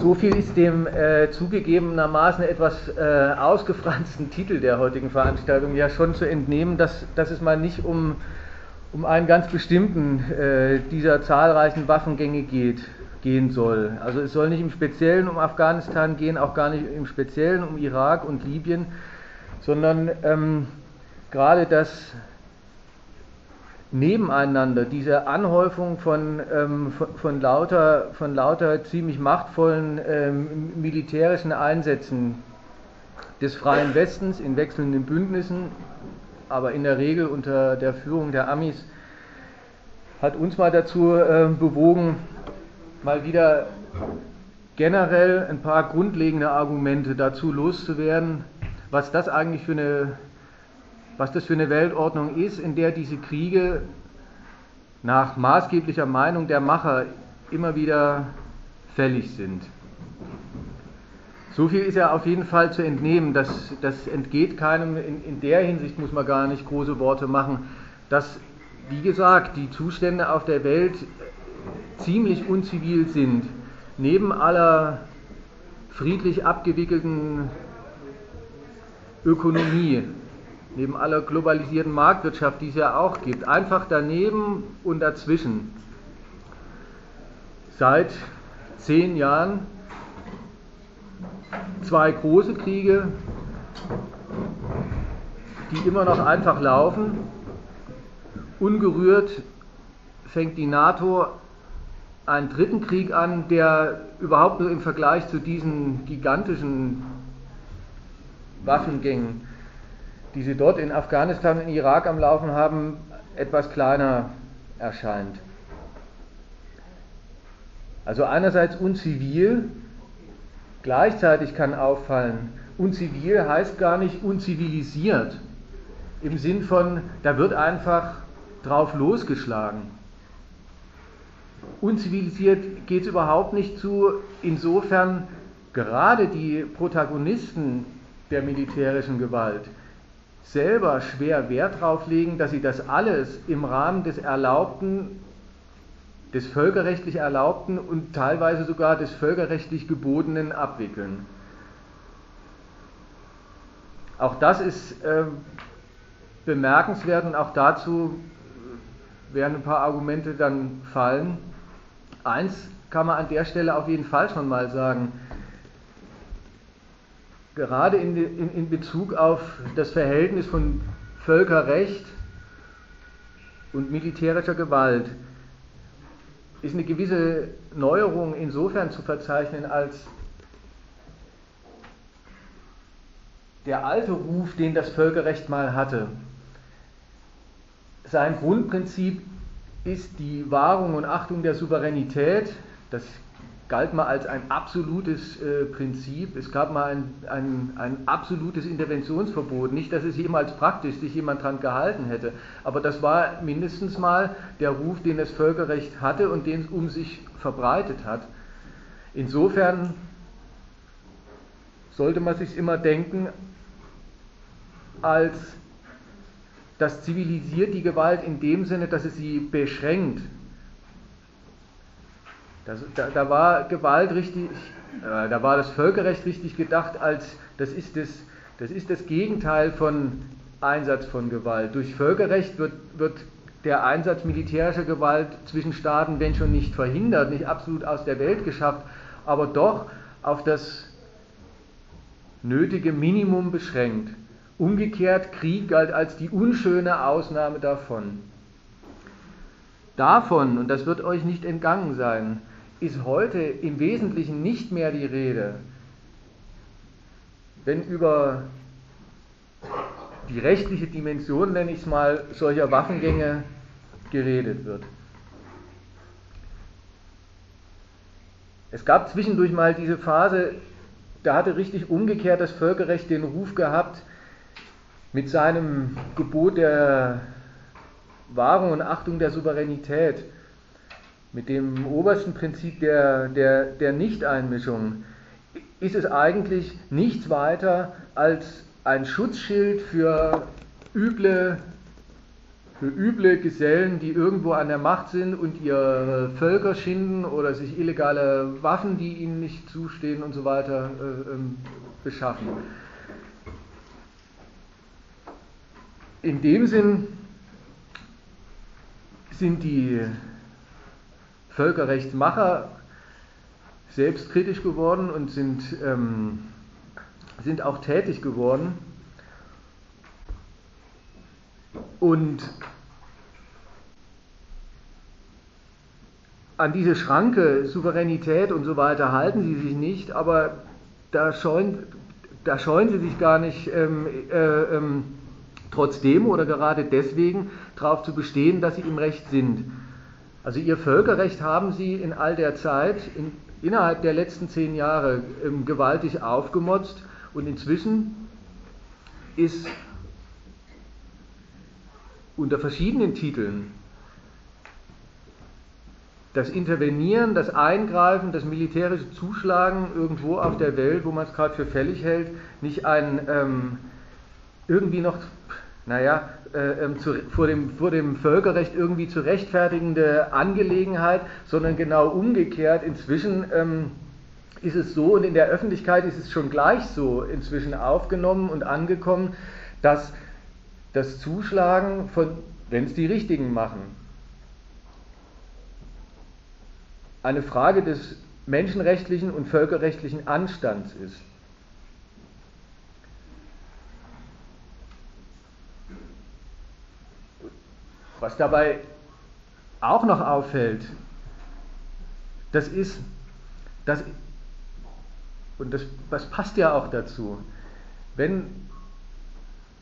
So viel ist dem äh, zugegebenermaßen etwas äh, ausgefransten Titel der heutigen Veranstaltung ja schon zu entnehmen, dass, dass es mal nicht um, um einen ganz bestimmten äh, dieser zahlreichen Waffengänge geht, gehen soll. Also es soll nicht im Speziellen um Afghanistan gehen, auch gar nicht im Speziellen um Irak und Libyen, sondern ähm, gerade das Nebeneinander, diese Anhäufung von, ähm, von, von, lauter, von lauter ziemlich machtvollen ähm, militärischen Einsätzen des Freien Westens in wechselnden Bündnissen, aber in der Regel unter der Führung der Amis, hat uns mal dazu äh, bewogen, mal wieder generell ein paar grundlegende Argumente dazu loszuwerden, was das eigentlich für eine was das für eine Weltordnung ist, in der diese Kriege nach maßgeblicher Meinung der Macher immer wieder fällig sind. So viel ist ja auf jeden Fall zu entnehmen, dass das entgeht keinem, in, in der Hinsicht muss man gar nicht große Worte machen, dass, wie gesagt, die Zustände auf der Welt ziemlich unzivil sind. Neben aller friedlich abgewickelten Ökonomie neben aller globalisierten Marktwirtschaft, die es ja auch gibt, einfach daneben und dazwischen. Seit zehn Jahren zwei große Kriege, die immer noch einfach laufen. Ungerührt fängt die NATO einen dritten Krieg an, der überhaupt nur im Vergleich zu diesen gigantischen Waffengängen die sie dort in Afghanistan und Irak am Laufen haben, etwas kleiner erscheint. Also einerseits unzivil, gleichzeitig kann auffallen, unzivil heißt gar nicht unzivilisiert, im Sinn von, da wird einfach drauf losgeschlagen. Unzivilisiert geht es überhaupt nicht zu, insofern gerade die Protagonisten der militärischen Gewalt, selber schwer Wert darauf legen, dass sie das alles im Rahmen des Erlaubten, des völkerrechtlich Erlaubten und teilweise sogar des völkerrechtlich Gebotenen abwickeln. Auch das ist äh, bemerkenswert und auch dazu werden ein paar Argumente dann fallen. Eins kann man an der Stelle auf jeden Fall schon mal sagen gerade in, in, in Bezug auf das Verhältnis von Völkerrecht und militärischer Gewalt ist eine gewisse Neuerung insofern zu verzeichnen, als der alte Ruf, den das Völkerrecht mal hatte, sein Grundprinzip ist die Wahrung und Achtung der Souveränität. Das galt mal als ein absolutes äh, Prinzip. Es gab mal ein, ein, ein, absolutes Interventionsverbot. Nicht, dass es jemals praktisch sich jemand daran gehalten hätte, aber das war mindestens mal der Ruf, den das Völkerrecht hatte und den es um sich verbreitet hat. Insofern sollte man sich immer denken, als das zivilisiert die Gewalt in dem Sinne, dass es sie beschränkt das, da, da, war Gewalt richtig, äh, da war das Völkerrecht richtig gedacht, als das ist das, das ist das Gegenteil von Einsatz von Gewalt. Durch Völkerrecht wird, wird der Einsatz militärischer Gewalt zwischen Staaten, wenn schon nicht verhindert, nicht absolut aus der Welt geschafft, aber doch auf das nötige Minimum beschränkt. Umgekehrt, Krieg galt als die unschöne Ausnahme davon. Davon, und das wird euch nicht entgangen sein, ist heute im Wesentlichen nicht mehr die Rede, wenn über die rechtliche Dimension, nenne ich es mal, solcher Waffengänge geredet wird. Es gab zwischendurch mal diese Phase, da hatte richtig umgekehrt das Völkerrecht den Ruf gehabt, mit seinem Gebot der Wahrung und Achtung der Souveränität mit dem obersten Prinzip der, der, der Nichteinmischung ist es eigentlich nichts weiter als ein Schutzschild für üble für üble Gesellen, die irgendwo an der Macht sind und ihre Völker schinden oder sich illegale Waffen, die ihnen nicht zustehen und so weiter, äh, ähm, beschaffen. In dem Sinn sind die Völkerrechtsmacher selbstkritisch geworden und sind, ähm, sind auch tätig geworden. Und an diese Schranke Souveränität und so weiter halten sie sich nicht, aber da scheuen, da scheuen sie sich gar nicht ähm, äh, ähm, trotzdem oder gerade deswegen darauf zu bestehen, dass sie im Recht sind. Also ihr Völkerrecht haben sie in all der Zeit, in, innerhalb der letzten zehn Jahre, ähm, gewaltig aufgemotzt. Und inzwischen ist unter verschiedenen Titeln das Intervenieren, das Eingreifen, das militärische Zuschlagen irgendwo auf der Welt, wo man es gerade für fällig hält, nicht ein ähm, irgendwie noch, naja, äh, ähm, zu, vor, dem, vor dem Völkerrecht irgendwie zu rechtfertigende Angelegenheit, sondern genau umgekehrt. Inzwischen ähm, ist es so und in der Öffentlichkeit ist es schon gleich so inzwischen aufgenommen und angekommen, dass das Zuschlagen von, wenn es die Richtigen machen, eine Frage des menschenrechtlichen und völkerrechtlichen Anstands ist. Was dabei auch noch auffällt, das ist, dass, und das, das passt ja auch dazu, wenn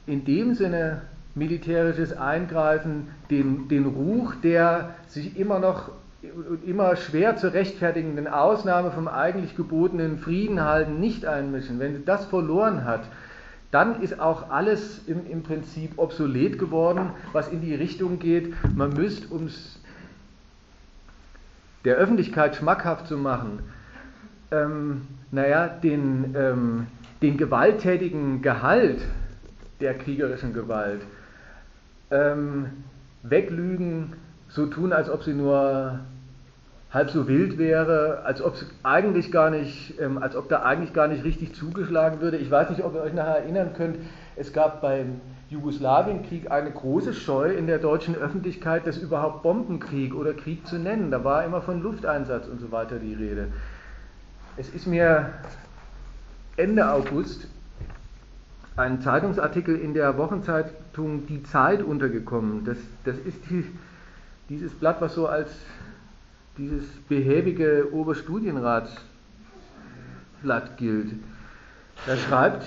in dem Sinne militärisches Eingreifen den, den Ruch der sich immer noch immer schwer zu rechtfertigenden Ausnahme vom eigentlich gebotenen Frieden halten, nicht einmischen, wenn das verloren hat, dann ist auch alles im, im Prinzip obsolet geworden, was in die Richtung geht, man müsste, um es der Öffentlichkeit schmackhaft zu machen, ähm, naja, den, ähm, den gewalttätigen Gehalt der kriegerischen Gewalt ähm, weglügen, so tun, als ob sie nur halb so wild wäre, als ob eigentlich gar nicht, ähm, als ob da eigentlich gar nicht richtig zugeschlagen würde. Ich weiß nicht, ob ihr euch nachher erinnern könnt, es gab beim Jugoslawienkrieg eine große Scheu in der deutschen Öffentlichkeit, das überhaupt Bombenkrieg oder Krieg zu nennen. Da war immer von Lufteinsatz und so weiter die Rede. Es ist mir Ende August ein Zeitungsartikel in der Wochenzeitung Die Zeit untergekommen. Das, das ist die, dieses Blatt, was so als dieses behäbige Oberstudienratsblatt gilt. Da schreibt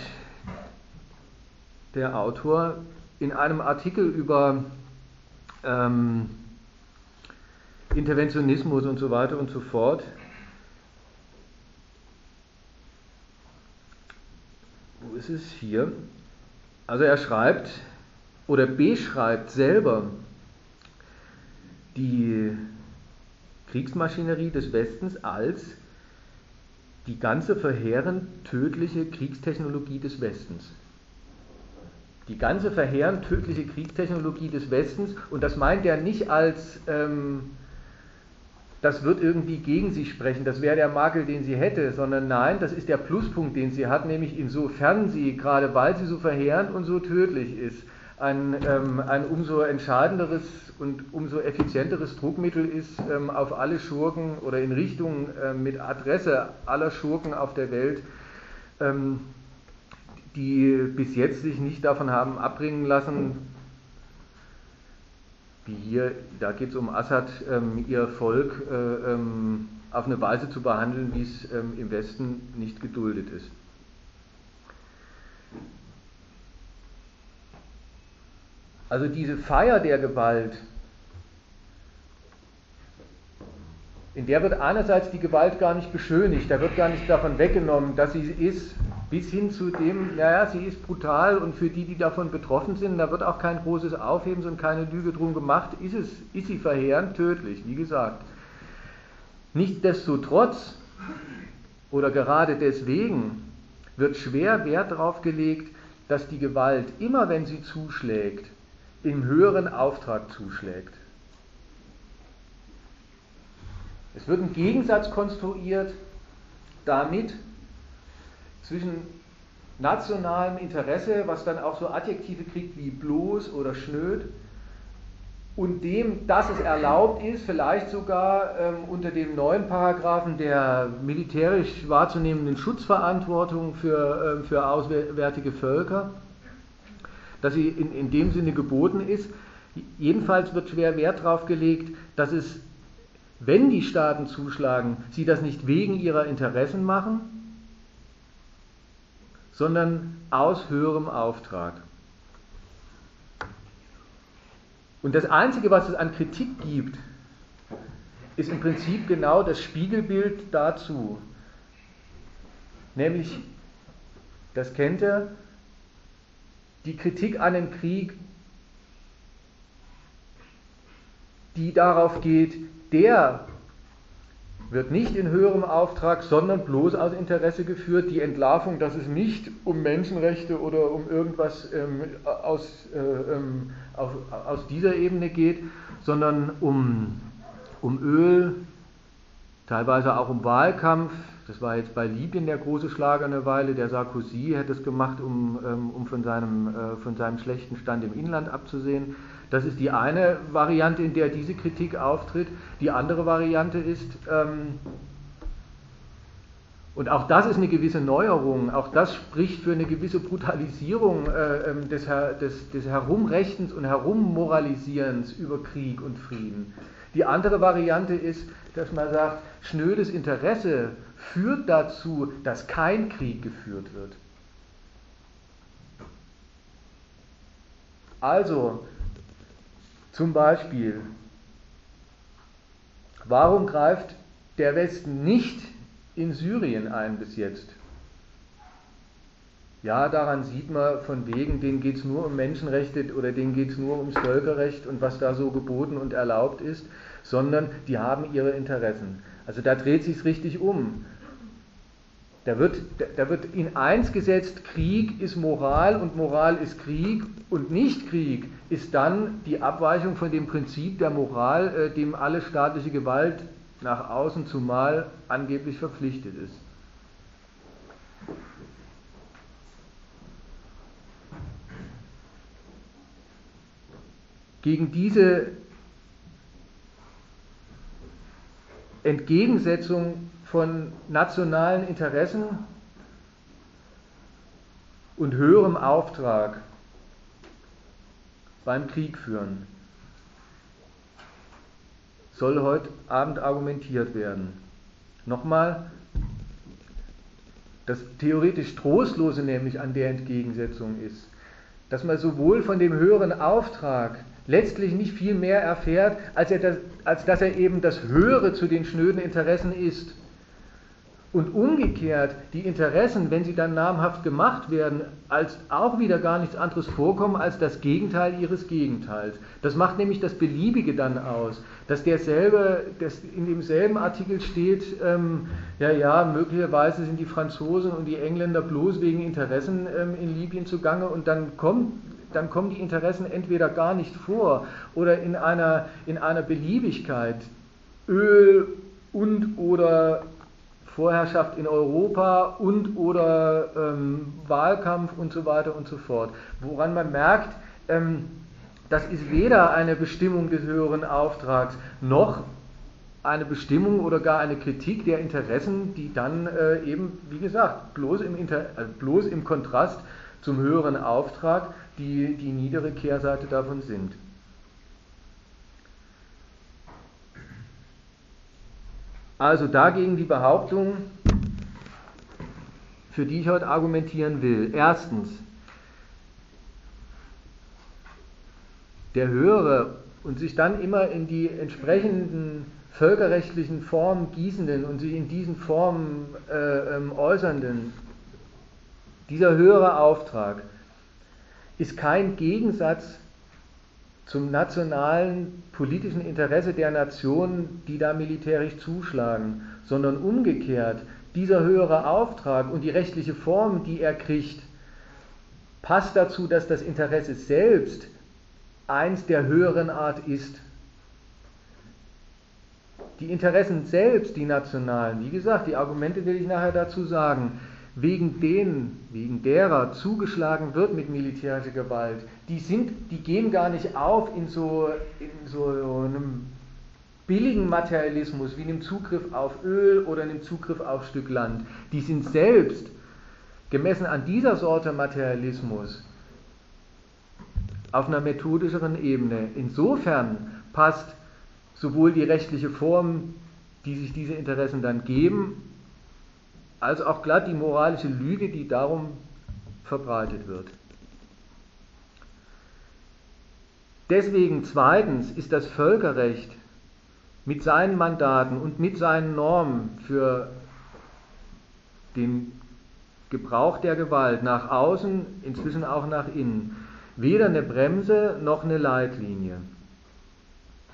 der Autor in einem Artikel über ähm, Interventionismus und so weiter und so fort, wo ist es hier? Also er schreibt oder beschreibt selber die Kriegsmaschinerie des Westens als die ganze verheerend tödliche Kriegstechnologie des Westens. Die ganze verheerend tödliche Kriegstechnologie des Westens, und das meint er nicht als, ähm, das wird irgendwie gegen sie sprechen, das wäre der Makel, den sie hätte, sondern nein, das ist der Pluspunkt, den sie hat, nämlich insofern sie, gerade weil sie so verheerend und so tödlich ist, ein, ähm, ein umso entscheidenderes und umso effizienteres Druckmittel ist ähm, auf alle Schurken oder in Richtung äh, mit Adresse aller Schurken auf der Welt, ähm, die bis jetzt sich nicht davon haben abbringen lassen, wie hier, da geht es um Assad, ähm, ihr Volk äh, ähm, auf eine Weise zu behandeln, wie es ähm, im Westen nicht geduldet ist. Also diese Feier der Gewalt, in der wird einerseits die Gewalt gar nicht beschönigt, da wird gar nicht davon weggenommen, dass sie ist, bis hin zu dem, naja, sie ist brutal und für die, die davon betroffen sind, da wird auch kein großes Aufhebens und keine Lüge drum gemacht, ist, es, ist sie verheerend tödlich, wie gesagt. Nichtsdestotrotz oder gerade deswegen wird schwer Wert darauf gelegt, dass die Gewalt, immer wenn sie zuschlägt, im höheren Auftrag zuschlägt. Es wird ein Gegensatz konstruiert damit zwischen nationalem Interesse, was dann auch so Adjektive kriegt wie bloß oder schnöd, und dem, dass es erlaubt ist, vielleicht sogar ähm, unter dem neuen Paragraphen der militärisch wahrzunehmenden Schutzverantwortung für, äh, für auswärtige Völker, dass sie in, in dem Sinne geboten ist. Jedenfalls wird schwer Wert darauf gelegt, dass es, wenn die Staaten zuschlagen, sie das nicht wegen ihrer Interessen machen, sondern aus höherem Auftrag. Und das Einzige, was es an Kritik gibt, ist im Prinzip genau das Spiegelbild dazu. Nämlich, das kennt ihr, die Kritik an dem Krieg, die darauf geht, der wird nicht in höherem Auftrag, sondern bloß aus Interesse geführt. Die Entlarvung, dass es nicht um Menschenrechte oder um irgendwas ähm, aus, äh, ähm, auf, aus dieser Ebene geht, sondern um, um Öl, teilweise auch um Wahlkampf. Das war jetzt bei Libyen der große Schlag eine Weile. Der Sarkozy hat es gemacht, um, ähm, um von, seinem, äh, von seinem schlechten Stand im Inland abzusehen. Das ist die eine Variante, in der diese Kritik auftritt. Die andere Variante ist, ähm, und auch das ist eine gewisse Neuerung, auch das spricht für eine gewisse Brutalisierung äh, ähm, des, des, des Herumrechtens und Herummoralisierens über Krieg und Frieden. Die andere Variante ist, dass man sagt, schnödes Interesse führt dazu, dass kein Krieg geführt wird. Also, zum Beispiel, warum greift der Westen nicht in Syrien ein bis jetzt? Ja, daran sieht man von wegen, denen geht es nur um Menschenrechte oder denen geht es nur ums Völkerrecht und was da so geboten und erlaubt ist, sondern die haben ihre Interessen. Also da dreht sich richtig um. Da wird, da wird in eins gesetzt, Krieg ist Moral und Moral ist Krieg und Nicht-Krieg ist dann die Abweichung von dem Prinzip der Moral, äh, dem alle staatliche Gewalt nach außen zumal angeblich verpflichtet ist. Gegen diese Entgegensetzung von nationalen Interessen und höherem Auftrag beim Krieg führen, soll heute Abend argumentiert werden. Nochmal, das theoretisch Trostlose nämlich an der Entgegensetzung ist, dass man sowohl von dem höheren Auftrag letztlich nicht viel mehr erfährt, als, das, als dass er eben das Höhere zu den schnöden Interessen ist. Und umgekehrt, die Interessen, wenn sie dann namhaft gemacht werden, als auch wieder gar nichts anderes vorkommen als das Gegenteil ihres Gegenteils. Das macht nämlich das Beliebige dann aus, dass derselbe, dass in demselben Artikel steht, ähm, ja, ja, möglicherweise sind die Franzosen und die Engländer bloß wegen Interessen ähm, in Libyen zugange und dann kommt dann kommen die Interessen entweder gar nicht vor oder in einer, in einer Beliebigkeit. Öl und oder Vorherrschaft in Europa und oder ähm, Wahlkampf und so weiter und so fort. Woran man merkt, ähm, das ist weder eine Bestimmung des höheren Auftrags noch eine Bestimmung oder gar eine Kritik der Interessen, die dann äh, eben, wie gesagt, bloß im, Inter also bloß im Kontrast zum höheren Auftrag die, die niedere Kehrseite davon sind. Also dagegen die Behauptung, für die ich heute argumentieren will. Erstens, der höhere und sich dann immer in die entsprechenden völkerrechtlichen Formen gießenden und sich in diesen Formen äh, ähm, äußernden, dieser höhere Auftrag ist kein Gegensatz zum nationalen politischen Interesse der Nationen, die da militärisch zuschlagen, sondern umgekehrt, dieser höhere Auftrag und die rechtliche Form, die er kriegt, passt dazu, dass das Interesse selbst eins der höheren Art ist. Die Interessen selbst, die nationalen, wie gesagt, die Argumente will ich nachher dazu sagen, wegen denen, wegen derer zugeschlagen wird mit militärischer Gewalt, die sind, die gehen gar nicht auf in so, in so einem billigen Materialismus wie einem Zugriff auf Öl oder einem Zugriff auf Stück Land. Die sind selbst gemessen an dieser Sorte Materialismus auf einer methodischeren Ebene. Insofern passt sowohl die rechtliche Form, die sich diese Interessen dann geben, als auch glatt die moralische Lüge, die darum verbreitet wird. Deswegen zweitens ist das Völkerrecht mit seinen Mandaten und mit seinen Normen für den Gebrauch der Gewalt nach außen, inzwischen auch nach innen, weder eine Bremse noch eine Leitlinie.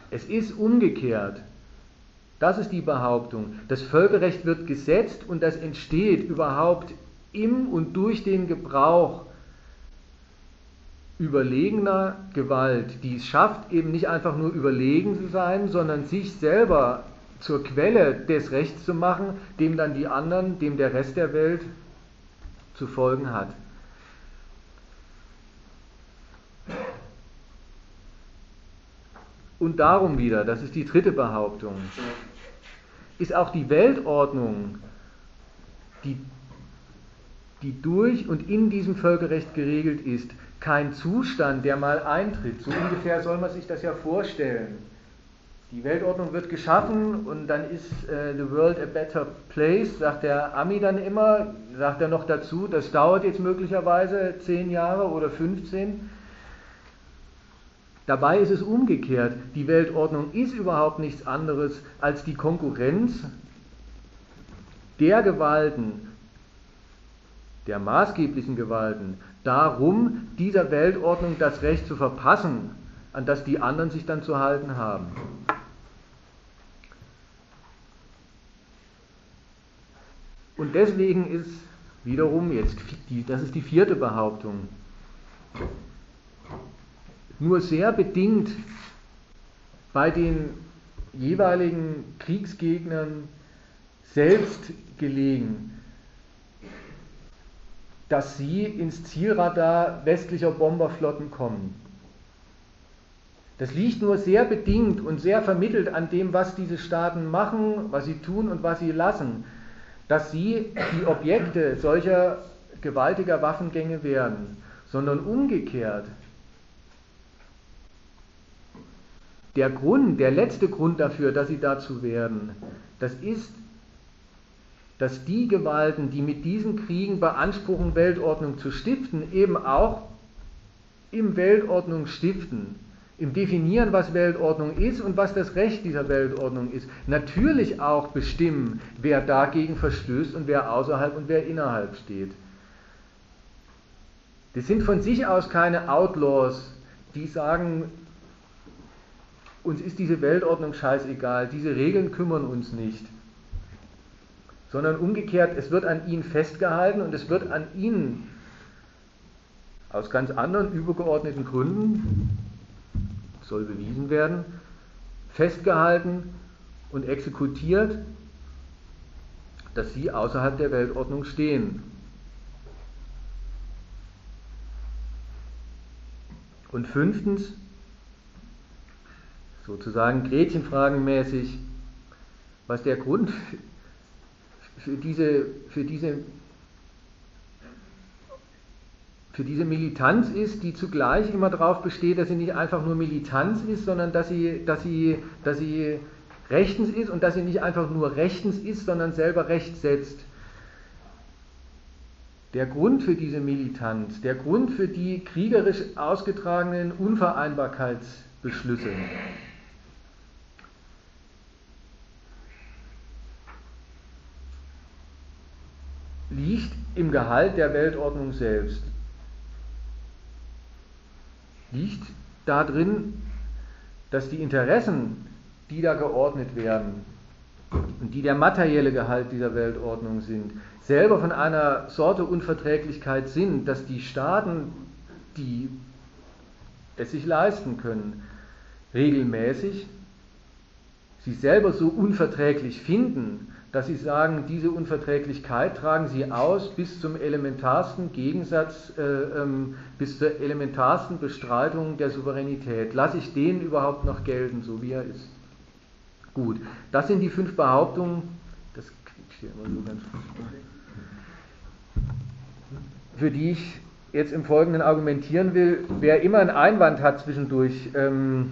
Es ist umgekehrt. Das ist die Behauptung. Das Völkerrecht wird gesetzt und das entsteht überhaupt im und durch den Gebrauch überlegener Gewalt, die es schafft, eben nicht einfach nur überlegen zu sein, sondern sich selber zur Quelle des Rechts zu machen, dem dann die anderen, dem der Rest der Welt zu folgen hat. Und darum wieder, das ist die dritte Behauptung, ist auch die Weltordnung, die, die durch und in diesem Völkerrecht geregelt ist, kein Zustand, der mal eintritt. So ungefähr soll man sich das ja vorstellen. Die Weltordnung wird geschaffen und dann ist äh, the world a better place, sagt der Ami dann immer, sagt er noch dazu, das dauert jetzt möglicherweise 10 Jahre oder 15. Dabei ist es umgekehrt. Die Weltordnung ist überhaupt nichts anderes als die Konkurrenz der Gewalten, der maßgeblichen Gewalten, darum, dieser Weltordnung das Recht zu verpassen, an das die anderen sich dann zu halten haben. Und deswegen ist wiederum jetzt, das ist die vierte Behauptung, nur sehr bedingt bei den jeweiligen Kriegsgegnern selbst gelegen, dass sie ins Zielradar westlicher Bomberflotten kommen. Das liegt nur sehr bedingt und sehr vermittelt an dem, was diese Staaten machen, was sie tun und was sie lassen, dass sie die Objekte solcher gewaltiger Waffengänge werden, sondern umgekehrt Der Grund, der letzte Grund dafür, dass sie dazu werden, das ist, dass die Gewalten, die mit diesen Kriegen beanspruchen, Weltordnung zu stiften, eben auch im Weltordnung stiften, im Definieren, was Weltordnung ist und was das Recht dieser Weltordnung ist, natürlich auch bestimmen, wer dagegen verstößt und wer außerhalb und wer innerhalb steht. Das sind von sich aus keine Outlaws, die sagen, uns ist diese Weltordnung scheißegal, diese Regeln kümmern uns nicht. Sondern umgekehrt, es wird an ihnen festgehalten und es wird an ihnen aus ganz anderen übergeordneten Gründen, soll bewiesen werden, festgehalten und exekutiert, dass sie außerhalb der Weltordnung stehen. Und fünftens, sozusagen gretchenfragenmäßig, was der Grund für diese, für diese, für diese Militanz ist, die zugleich immer darauf besteht, dass sie nicht einfach nur Militanz ist, sondern dass sie, dass sie, dass sie rechtens ist und dass sie nicht einfach nur rechtens ist, sondern selber Recht setzt. Der Grund für diese Militanz, der Grund für die kriegerisch ausgetragenen Unvereinbarkeitsbeschlüsse, liegt im Gehalt der Weltordnung selbst. Liegt darin, dass die Interessen, die da geordnet werden und die der materielle Gehalt dieser Weltordnung sind, selber von einer Sorte Unverträglichkeit sind, dass die Staaten, die es sich leisten können, regelmäßig sich selber so unverträglich finden, dass sie sagen, diese Unverträglichkeit tragen sie aus bis zum elementarsten Gegensatz, äh, ähm, bis zur elementarsten Bestreitung der Souveränität. Lasse ich den überhaupt noch gelten, so wie er ist? Gut, das sind die fünf Behauptungen, das hier immer so ganz für die ich jetzt im Folgenden argumentieren will. Wer immer einen Einwand hat zwischendurch ähm,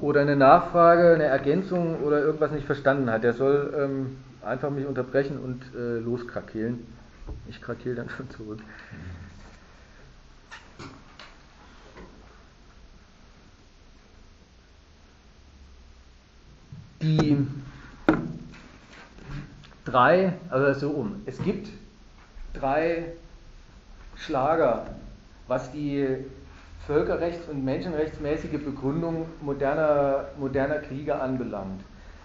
oder eine Nachfrage, eine Ergänzung oder irgendwas nicht verstanden hat, der soll ähm, einfach mich unterbrechen und äh, loskrakeelen. Ich krakeel dann schon zurück. Die drei, also so um, es gibt drei Schlager, was die völkerrechts- und menschenrechtsmäßige Begründung moderner, moderner Kriege anbelangt.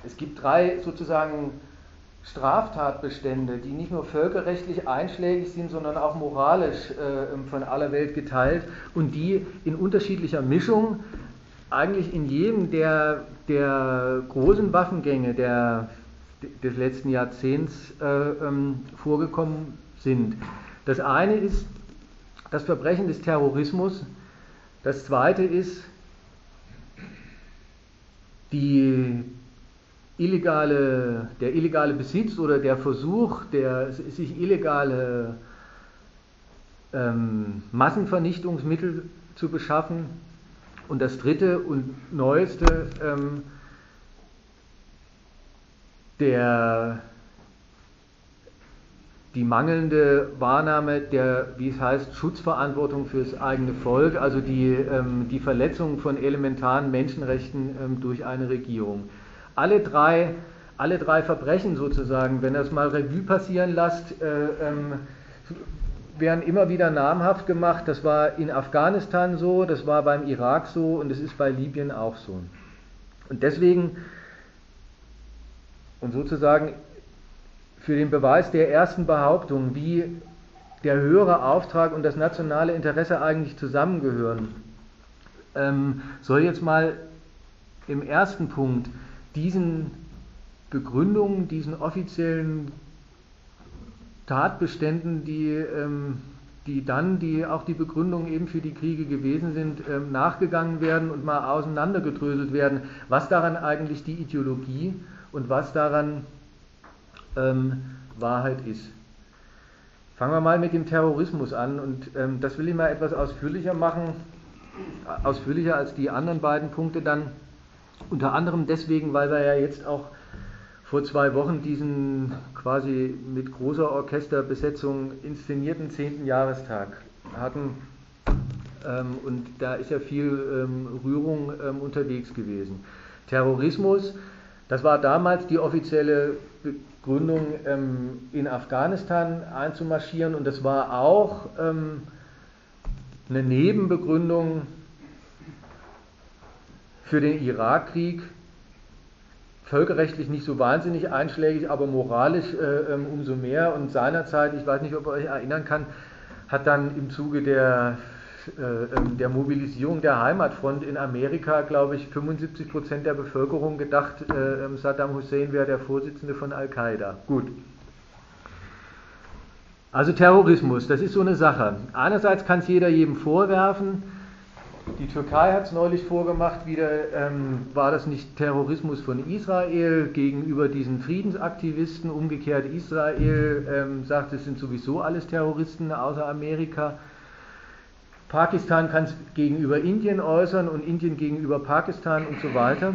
Es gibt drei sozusagen Straftatbestände, die nicht nur völkerrechtlich einschlägig sind, sondern auch moralisch äh, von aller Welt geteilt und die in unterschiedlicher Mischung eigentlich in jedem der, der großen Waffengänge der, des letzten Jahrzehnts äh, ähm, vorgekommen sind. Das eine ist das Verbrechen des Terrorismus, das zweite ist die illegale, der illegale Besitz oder der Versuch, der, sich illegale ähm, Massenvernichtungsmittel zu beschaffen. Und das dritte und neueste, ähm, der die mangelnde Wahrnahme der, wie es heißt, Schutzverantwortung fürs eigene Volk, also die, ähm, die Verletzung von elementaren Menschenrechten ähm, durch eine Regierung. Alle drei, alle drei Verbrechen sozusagen, wenn das mal Revue passieren lasst, äh, ähm, werden immer wieder namhaft gemacht. Das war in Afghanistan so, das war beim Irak so und es ist bei Libyen auch so. Und deswegen, und sozusagen für den Beweis der ersten Behauptung, wie der höhere Auftrag und das nationale Interesse eigentlich zusammengehören, ähm, soll jetzt mal im ersten Punkt diesen Begründungen, diesen offiziellen Tatbeständen, die, ähm, die dann die, auch die Begründung eben für die Kriege gewesen sind, ähm, nachgegangen werden und mal auseinandergedröselt werden, was daran eigentlich die Ideologie und was daran ähm, Wahrheit ist. Fangen wir mal mit dem Terrorismus an und ähm, das will ich mal etwas ausführlicher machen, ausführlicher als die anderen beiden Punkte dann. Unter anderem deswegen, weil wir ja jetzt auch vor zwei Wochen diesen quasi mit großer Orchesterbesetzung inszenierten 10. Jahrestag hatten. Ähm, und da ist ja viel ähm, Rührung ähm, unterwegs gewesen. Terrorismus, das war damals die offizielle Gründung ähm, in Afghanistan einzumarschieren und das war auch ähm, eine Nebenbegründung für den Irakkrieg. Völkerrechtlich nicht so wahnsinnig einschlägig, aber moralisch äh, ähm, umso mehr. Und seinerzeit, ich weiß nicht, ob ihr euch erinnern kann, hat dann im Zuge der der Mobilisierung der Heimatfront in Amerika, glaube ich, 75 Prozent der Bevölkerung gedacht, äh, ähm, Saddam Hussein wäre der Vorsitzende von Al-Qaida. Gut. Also Terrorismus, das ist so eine Sache. Einerseits kann es jeder jedem vorwerfen. Die Türkei hat es neulich vorgemacht, wieder ähm, war das nicht Terrorismus von Israel gegenüber diesen Friedensaktivisten. Umgekehrt Israel ähm, sagt, es sind sowieso alles Terroristen außer Amerika. Pakistan kann es gegenüber Indien äußern und Indien gegenüber Pakistan und so weiter.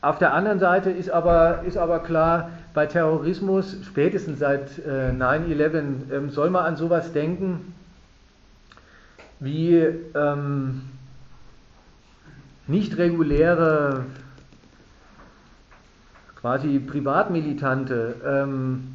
Auf der anderen Seite ist aber, ist aber klar, bei Terrorismus, spätestens seit äh, 9-11, ähm, soll man an sowas denken wie ähm, nicht reguläre, quasi Privatmilitante, ähm,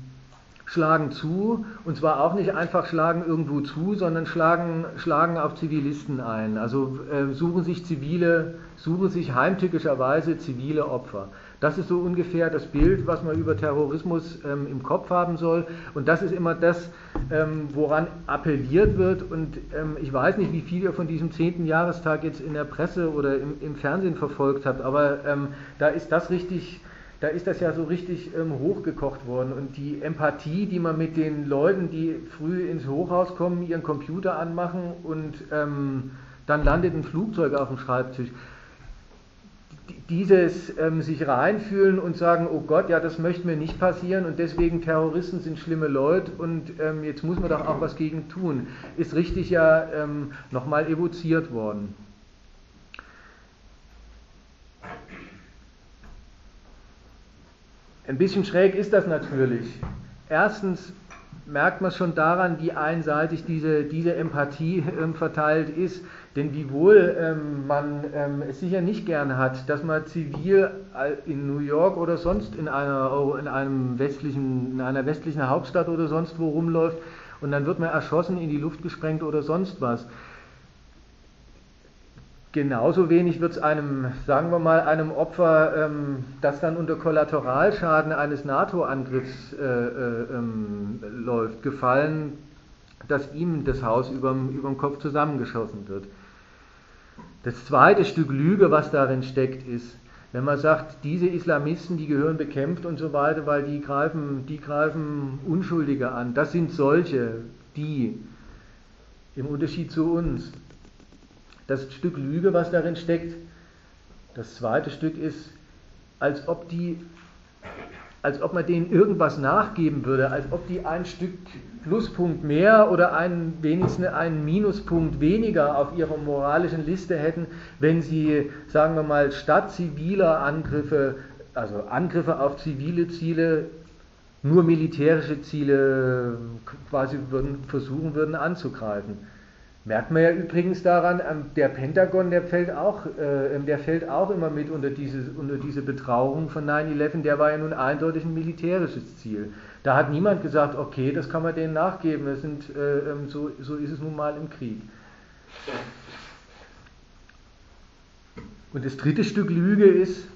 schlagen zu, und zwar auch nicht einfach schlagen irgendwo zu, sondern schlagen, schlagen auf Zivilisten ein. Also äh, suchen sich zivile, suchen sich heimtückischerweise zivile Opfer. Das ist so ungefähr das Bild, was man über Terrorismus ähm, im Kopf haben soll. Und das ist immer das, ähm, woran appelliert wird. Und ähm, ich weiß nicht, wie viel ihr von diesem 10. Jahrestag jetzt in der Presse oder im, im Fernsehen verfolgt habt, aber ähm, da ist das richtig da ist das ja so richtig ähm, hochgekocht worden. Und die Empathie, die man mit den Leuten, die früh ins Hochhaus kommen, ihren Computer anmachen und ähm, dann landet ein Flugzeug auf dem Schreibtisch, dieses ähm, sich reinfühlen und sagen, oh Gott, ja, das möchte mir nicht passieren und deswegen Terroristen sind schlimme Leute und ähm, jetzt muss man doch auch was gegen tun, ist richtig ja ähm, nochmal evoziert worden. Ein bisschen schräg ist das natürlich. Erstens merkt man schon daran, wie einseitig diese, diese Empathie ähm, verteilt ist. Denn wiewohl ähm, man ähm, es sicher nicht gern hat, dass man zivil in New York oder sonst in einer, in einem westlichen, in einer westlichen Hauptstadt oder sonst wo rumläuft und dann wird man erschossen, in die Luft gesprengt oder sonst was. Genauso wenig wird es einem, sagen wir mal, einem Opfer, ähm, das dann unter Kollateralschaden eines NATO-Angriffs äh, äh, ähm, läuft, gefallen, dass ihm das Haus über dem Kopf zusammengeschossen wird. Das zweite Stück Lüge, was darin steckt, ist, wenn man sagt, diese Islamisten, die gehören bekämpft und so weiter, weil die greifen, die greifen Unschuldige an. Das sind solche, die, im Unterschied zu uns, das Stück Lüge, was darin steckt. Das zweite Stück ist, als ob die, als ob man denen irgendwas nachgeben würde, als ob die ein Stück Pluspunkt mehr oder einen, wenigstens einen Minuspunkt weniger auf ihrer moralischen Liste hätten, wenn sie, sagen wir mal, statt ziviler Angriffe, also Angriffe auf zivile Ziele, nur militärische Ziele quasi würden, versuchen würden anzugreifen. Merkt man ja übrigens daran, ähm, der Pentagon, der fällt auch, äh, ähm, der fällt auch immer mit unter diese, unter diese Betrauung von 9-11, der war ja nun eindeutig ein militärisches Ziel. Da hat niemand gesagt, okay, das kann man denen nachgeben, das sind, äh, ähm, so, so ist es nun mal im Krieg. Und das dritte Stück Lüge ist,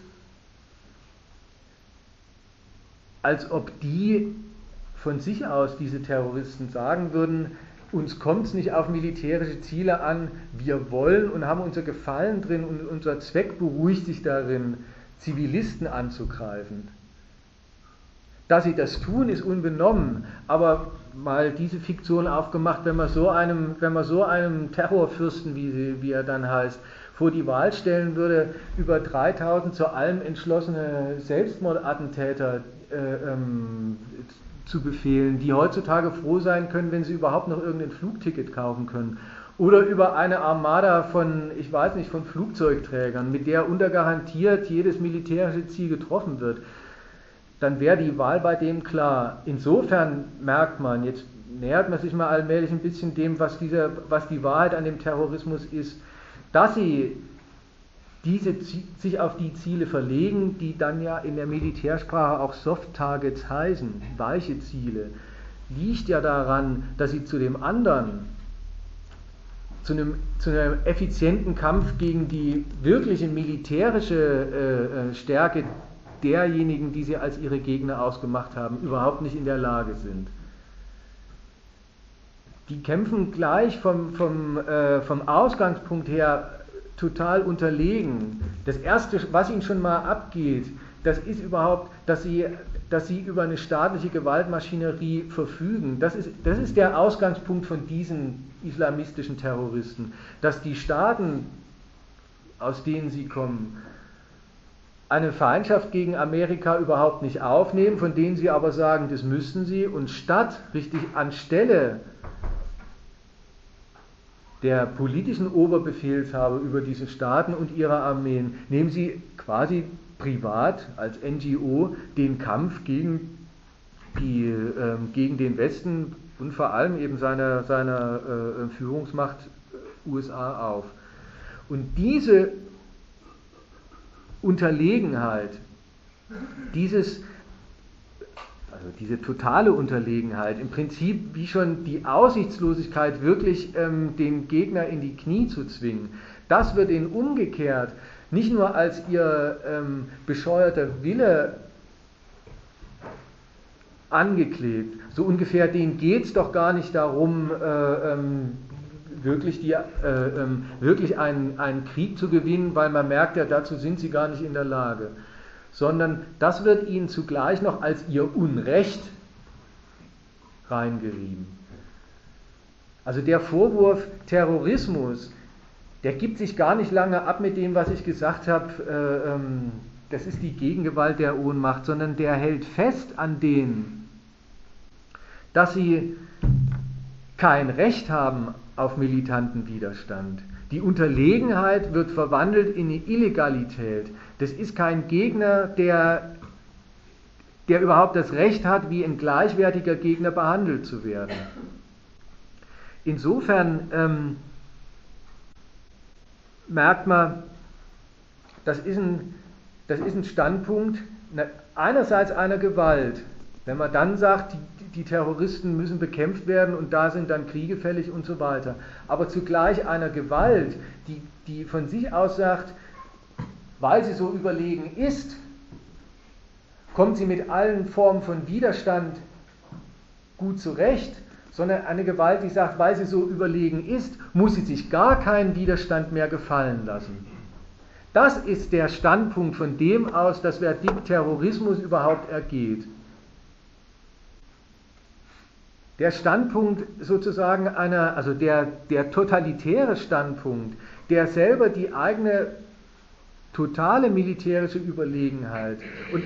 als ob die von sich aus, diese Terroristen, sagen würden, uns kommt es nicht auf militärische Ziele an, wir wollen und haben unser Gefallen drin und unser Zweck beruhigt sich darin, Zivilisten anzugreifen. Dass sie das tun, ist unbenommen, aber mal diese Fiktion aufgemacht, wenn man so einem, wenn man so einem Terrorfürsten, wie, sie, wie er dann heißt, vor die Wahl stellen würde, über 3000 zu allem entschlossene Selbstmordattentäter äh, ähm, zu befehlen, die heutzutage froh sein können, wenn sie überhaupt noch irgendein Flugticket kaufen können. Oder über eine Armada von, ich weiß nicht, von Flugzeugträgern, mit der untergarantiert jedes militärische Ziel getroffen wird. Dann wäre die Wahl bei dem klar. Insofern merkt man, jetzt nähert man sich mal allmählich ein bisschen dem, was, dieser, was die Wahrheit an dem Terrorismus ist, dass sie diese sich auf die Ziele verlegen, die dann ja in der Militärsprache auch Soft Targets heißen, weiche Ziele, liegt ja daran, dass sie zu dem anderen, zu einem, zu einem effizienten Kampf gegen die wirkliche militärische äh, äh, Stärke derjenigen, die sie als ihre Gegner ausgemacht haben, überhaupt nicht in der Lage sind. Die kämpfen gleich vom, vom, äh, vom Ausgangspunkt her total unterlegen. Das Erste, was ihnen schon mal abgeht, das ist überhaupt, dass sie, dass sie über eine staatliche Gewaltmaschinerie verfügen. Das ist, das ist der Ausgangspunkt von diesen islamistischen Terroristen, dass die Staaten, aus denen sie kommen, eine Feindschaft gegen Amerika überhaupt nicht aufnehmen, von denen sie aber sagen, das müssen sie, und statt, richtig anstelle der politischen Oberbefehlshaber über diese Staaten und ihre Armeen, nehmen sie quasi privat als NGO den Kampf gegen, die, äh, gegen den Westen und vor allem eben seiner, seiner äh, Führungsmacht USA auf. Und diese Unterlegenheit, dieses also diese totale Unterlegenheit, im Prinzip wie schon die Aussichtslosigkeit, wirklich ähm, den Gegner in die Knie zu zwingen, das wird ihnen umgekehrt nicht nur als ihr ähm, bescheuerter Wille angeklebt. So ungefähr, denen geht es doch gar nicht darum, äh, ähm, wirklich, die, äh, ähm, wirklich einen, einen Krieg zu gewinnen, weil man merkt ja, dazu sind sie gar nicht in der Lage. Sondern das wird ihnen zugleich noch als ihr Unrecht reingerieben. Also der Vorwurf Terrorismus, der gibt sich gar nicht lange ab mit dem, was ich gesagt habe, äh, ähm, das ist die Gegengewalt der Ohnmacht, sondern der hält fest an denen, dass sie kein Recht haben auf militanten Widerstand. Die Unterlegenheit wird verwandelt in eine Illegalität. Das ist kein Gegner, der, der überhaupt das Recht hat, wie ein gleichwertiger Gegner behandelt zu werden. Insofern ähm, merkt man, das ist ein, das ist ein Standpunkt einerseits einer Gewalt. Wenn man dann sagt, die, die Terroristen müssen bekämpft werden und da sind dann Kriege fällig und so weiter. Aber zugleich einer Gewalt, die, die von sich aus sagt, weil sie so überlegen ist, kommt sie mit allen Formen von Widerstand gut zurecht, sondern eine Gewalt, die sagt, weil sie so überlegen ist, muss sie sich gar keinen Widerstand mehr gefallen lassen. Das ist der Standpunkt von dem aus, dass wer Terrorismus überhaupt ergeht. Der Standpunkt sozusagen einer, also der, der totalitäre Standpunkt, der selber die eigene totale militärische Überlegenheit und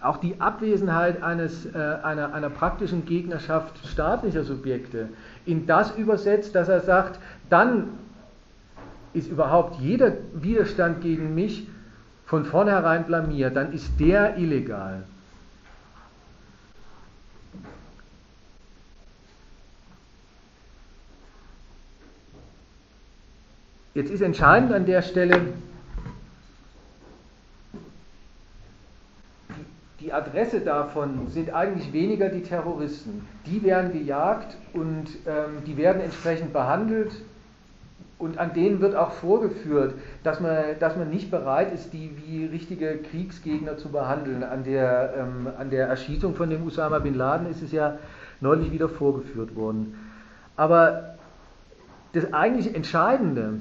auch die Abwesenheit eines, äh, einer, einer praktischen Gegnerschaft staatlicher Subjekte in das übersetzt, dass er sagt, dann ist überhaupt jeder Widerstand gegen mich von vornherein blamiert, dann ist der illegal. Jetzt ist entscheidend an der Stelle, die Adresse davon sind eigentlich weniger die Terroristen. Die werden gejagt und ähm, die werden entsprechend behandelt und an denen wird auch vorgeführt, dass man, dass man nicht bereit ist, die wie richtige Kriegsgegner zu behandeln. An der, ähm, an der Erschießung von dem Usama bin Laden ist es ja neulich wieder vorgeführt worden. Aber das eigentlich Entscheidende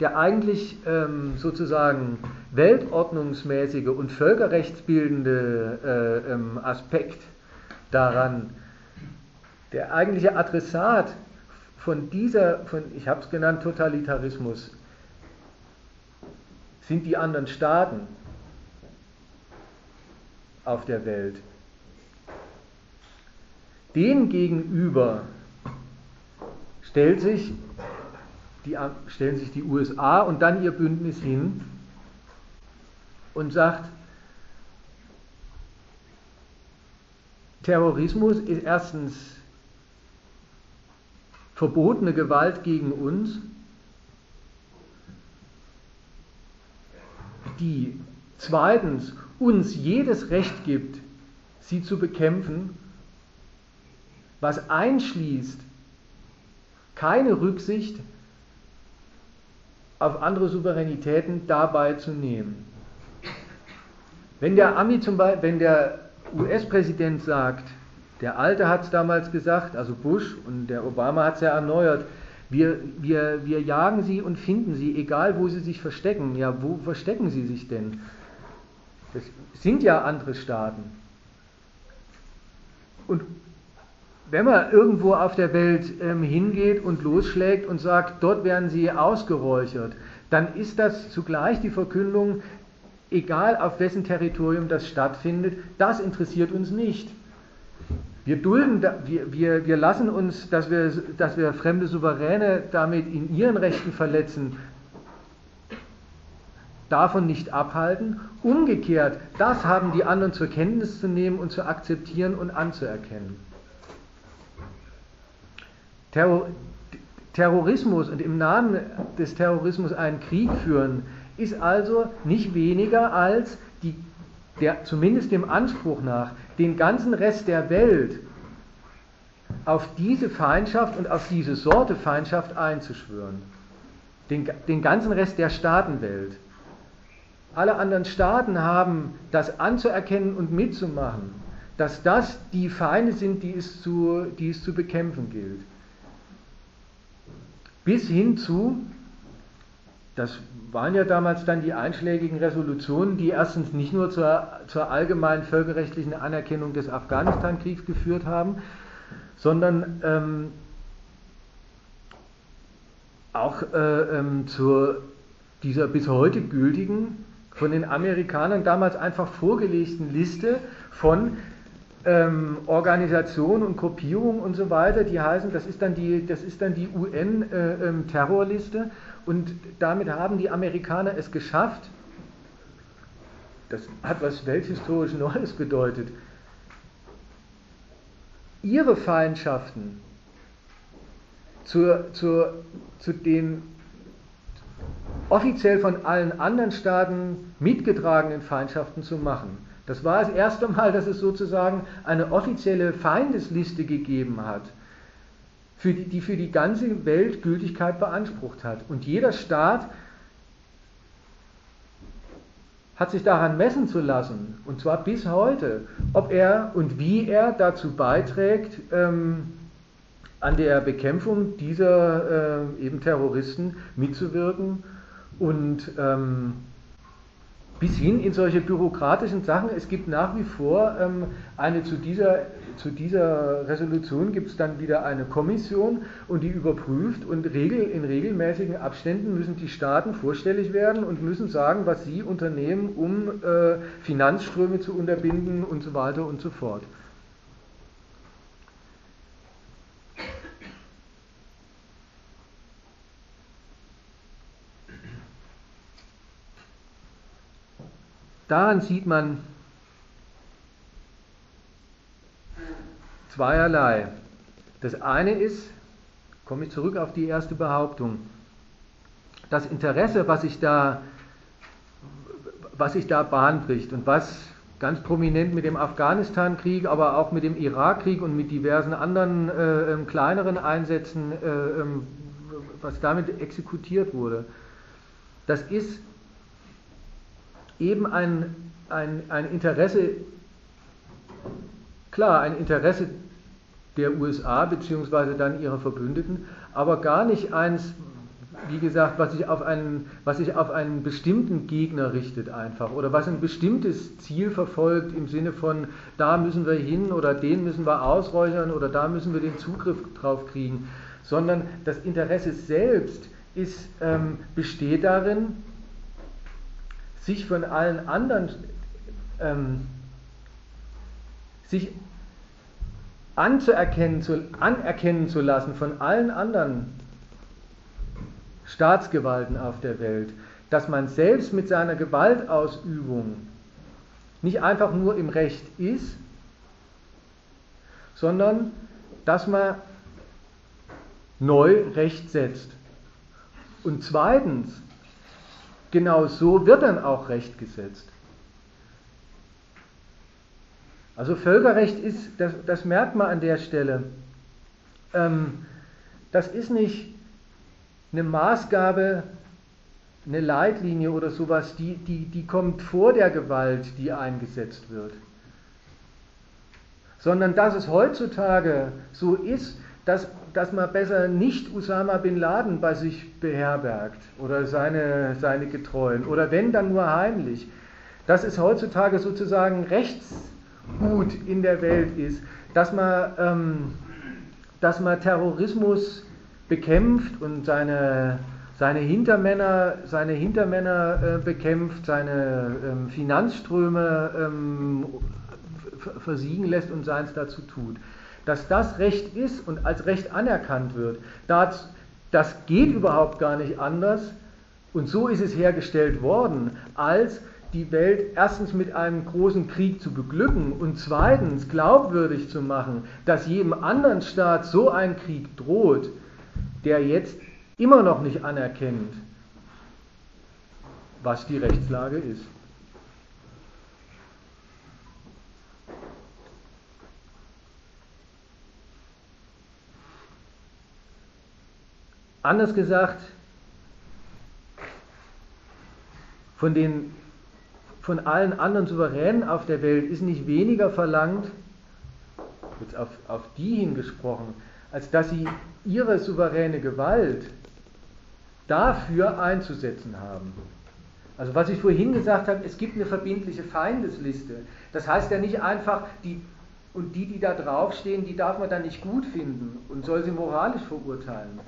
der eigentlich ähm, sozusagen weltordnungsmäßige und völkerrechtsbildende äh, ähm, Aspekt daran, der eigentliche Adressat von dieser, von, ich habe es genannt, Totalitarismus, sind die anderen Staaten auf der Welt. Dem gegenüber stellt sich die stellen sich die USA und dann ihr Bündnis hin und sagt, Terrorismus ist erstens verbotene Gewalt gegen uns, die zweitens uns jedes Recht gibt, sie zu bekämpfen, was einschließt keine Rücksicht auf andere Souveränitäten dabei zu nehmen. Wenn der der US-Präsident sagt, der Alte hat es damals gesagt, also Bush und der Obama hat es ja erneuert, wir, wir, wir jagen sie und finden sie, egal wo sie sich verstecken. Ja, wo verstecken sie sich denn? Das sind ja andere Staaten. Und wenn man irgendwo auf der Welt ähm, hingeht und losschlägt und sagt, dort werden sie ausgeräuchert, dann ist das zugleich die Verkündung, egal auf wessen Territorium das stattfindet, das interessiert uns nicht. Wir dulden, wir, wir, wir lassen uns, dass wir, dass wir fremde Souveräne damit in ihren Rechten verletzen, davon nicht abhalten. Umgekehrt, das haben die anderen zur Kenntnis zu nehmen und zu akzeptieren und anzuerkennen. Terror, Terrorismus und im Namen des Terrorismus einen Krieg führen, ist also nicht weniger als die, der, zumindest dem Anspruch nach, den ganzen Rest der Welt auf diese Feindschaft und auf diese Sorte Feindschaft einzuschwören. Den, den ganzen Rest der Staatenwelt. alle anderen Staaten haben, das anzuerkennen und mitzumachen, dass das die Feinde sind, die es zu, die es zu bekämpfen gilt. Bis hin zu, das waren ja damals dann die einschlägigen Resolutionen, die erstens nicht nur zur, zur allgemeinen völkerrechtlichen Anerkennung des Afghanistan-Kriegs geführt haben, sondern ähm, auch äh, ähm, zu dieser bis heute gültigen, von den Amerikanern damals einfach vorgelegten Liste von ähm, Organisationen und Gruppierungen und so weiter, die heißen, das ist dann die, das ist dann die UN-Terrorliste äh, ähm, und damit haben die Amerikaner es geschafft, das hat was welthistorisch Neues bedeutet, ihre Feindschaften zur, zur, zu den offiziell von allen anderen Staaten mitgetragenen Feindschaften zu machen. Das war das erste Mal, dass es sozusagen eine offizielle Feindesliste gegeben hat, für die, die für die ganze Welt Gültigkeit beansprucht hat. Und jeder Staat hat sich daran messen zu lassen, und zwar bis heute, ob er und wie er dazu beiträgt, ähm, an der Bekämpfung dieser äh, eben Terroristen mitzuwirken und ähm, bis hin in solche bürokratischen Sachen. Es gibt nach wie vor ähm, eine zu dieser, zu dieser Resolution gibt es dann wieder eine Kommission und die überprüft und regel, in regelmäßigen Abständen müssen die Staaten vorstellig werden und müssen sagen, was sie unternehmen, um äh, Finanzströme zu unterbinden und so weiter und so fort. Daran sieht man zweierlei. Das eine ist, komme ich zurück auf die erste Behauptung, das Interesse, was sich da, was sich da Bahn bricht und was ganz prominent mit dem Afghanistan-Krieg, aber auch mit dem Irakkrieg und mit diversen anderen äh, ähm, kleineren Einsätzen, äh, äh, was damit exekutiert wurde, das ist eben ein, ein, ein Interesse, klar, ein Interesse der USA bzw. dann ihrer Verbündeten, aber gar nicht eins, wie gesagt, was sich auf einen, was sich auf einen bestimmten Gegner richtet einfach oder was ein bestimmtes Ziel verfolgt im Sinne von, da müssen wir hin oder den müssen wir ausräuchern oder da müssen wir den Zugriff drauf kriegen, sondern das Interesse selbst ist, ähm, besteht darin, sich von allen anderen, ähm, sich anzuerkennen, zu, anerkennen zu lassen von allen anderen Staatsgewalten auf der Welt, dass man selbst mit seiner Gewaltausübung nicht einfach nur im Recht ist, sondern dass man neu Recht setzt. Und zweitens, Genau so wird dann auch Recht gesetzt. Also Völkerrecht ist, das, das merkt man an der Stelle, ähm, das ist nicht eine Maßgabe, eine Leitlinie oder sowas, die, die, die kommt vor der Gewalt, die eingesetzt wird. Sondern dass es heutzutage so ist, dass dass man besser nicht Usama bin Laden bei sich beherbergt oder seine, seine Getreuen oder wenn dann nur heimlich. Dass es heutzutage sozusagen Rechtsgut in der Welt ist, dass man, ähm, dass man Terrorismus bekämpft und seine, seine Hintermänner, seine Hintermänner äh, bekämpft, seine ähm, Finanzströme ähm, versiegen lässt und seins dazu tut dass das Recht ist und als Recht anerkannt wird, das, das geht überhaupt gar nicht anders. Und so ist es hergestellt worden, als die Welt erstens mit einem großen Krieg zu beglücken und zweitens glaubwürdig zu machen, dass jedem anderen Staat so ein Krieg droht, der jetzt immer noch nicht anerkennt, was die Rechtslage ist. Anders gesagt, von den von allen anderen Souveränen auf der Welt ist nicht weniger verlangt, jetzt auf, auf die hingesprochen, als dass sie ihre souveräne Gewalt dafür einzusetzen haben. Also was ich vorhin gesagt habe, es gibt eine verbindliche Feindesliste. Das heißt ja nicht einfach, die und die, die da draufstehen, die darf man dann nicht gut finden und soll sie moralisch verurteilen.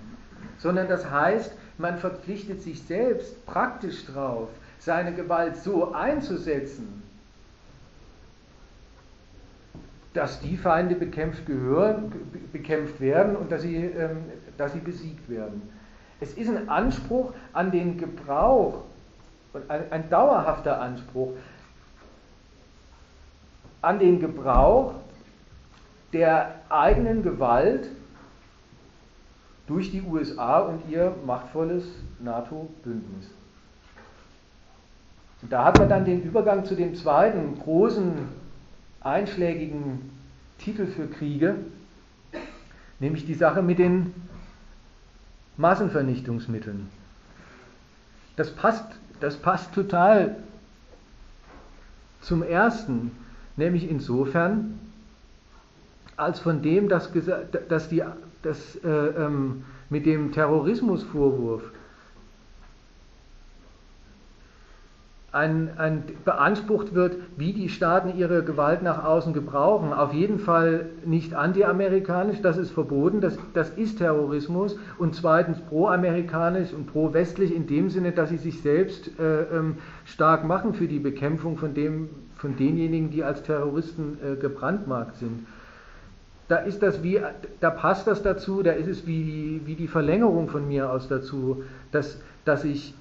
Sondern das heißt, man verpflichtet sich selbst praktisch drauf, seine Gewalt so einzusetzen, dass die Feinde bekämpft gehören, bekämpft werden und dass sie, ähm, dass sie besiegt werden. Es ist ein Anspruch an den Gebrauch, ein, ein dauerhafter Anspruch an den Gebrauch der eigenen Gewalt durch die USA und ihr machtvolles NATO-Bündnis. Und da hat man dann den Übergang zu dem zweiten großen einschlägigen Titel für Kriege, nämlich die Sache mit den Massenvernichtungsmitteln. Das passt, das passt total zum ersten, nämlich insofern, als von dem, dass, dass, die, dass äh, ähm, mit dem Terrorismusvorwurf ein, ein, beansprucht wird, wie die Staaten ihre Gewalt nach außen gebrauchen. Auf jeden Fall nicht antiamerikanisch, das ist verboten, das, das ist Terrorismus. Und zweitens pro-amerikanisch und pro-westlich in dem Sinne, dass sie sich selbst äh, ähm, stark machen für die Bekämpfung von, dem, von denjenigen, die als Terroristen äh, gebrandmarkt sind da ist das wie, da passt das dazu, da ist es wie, wie die Verlängerung von mir aus dazu, dass, dass sich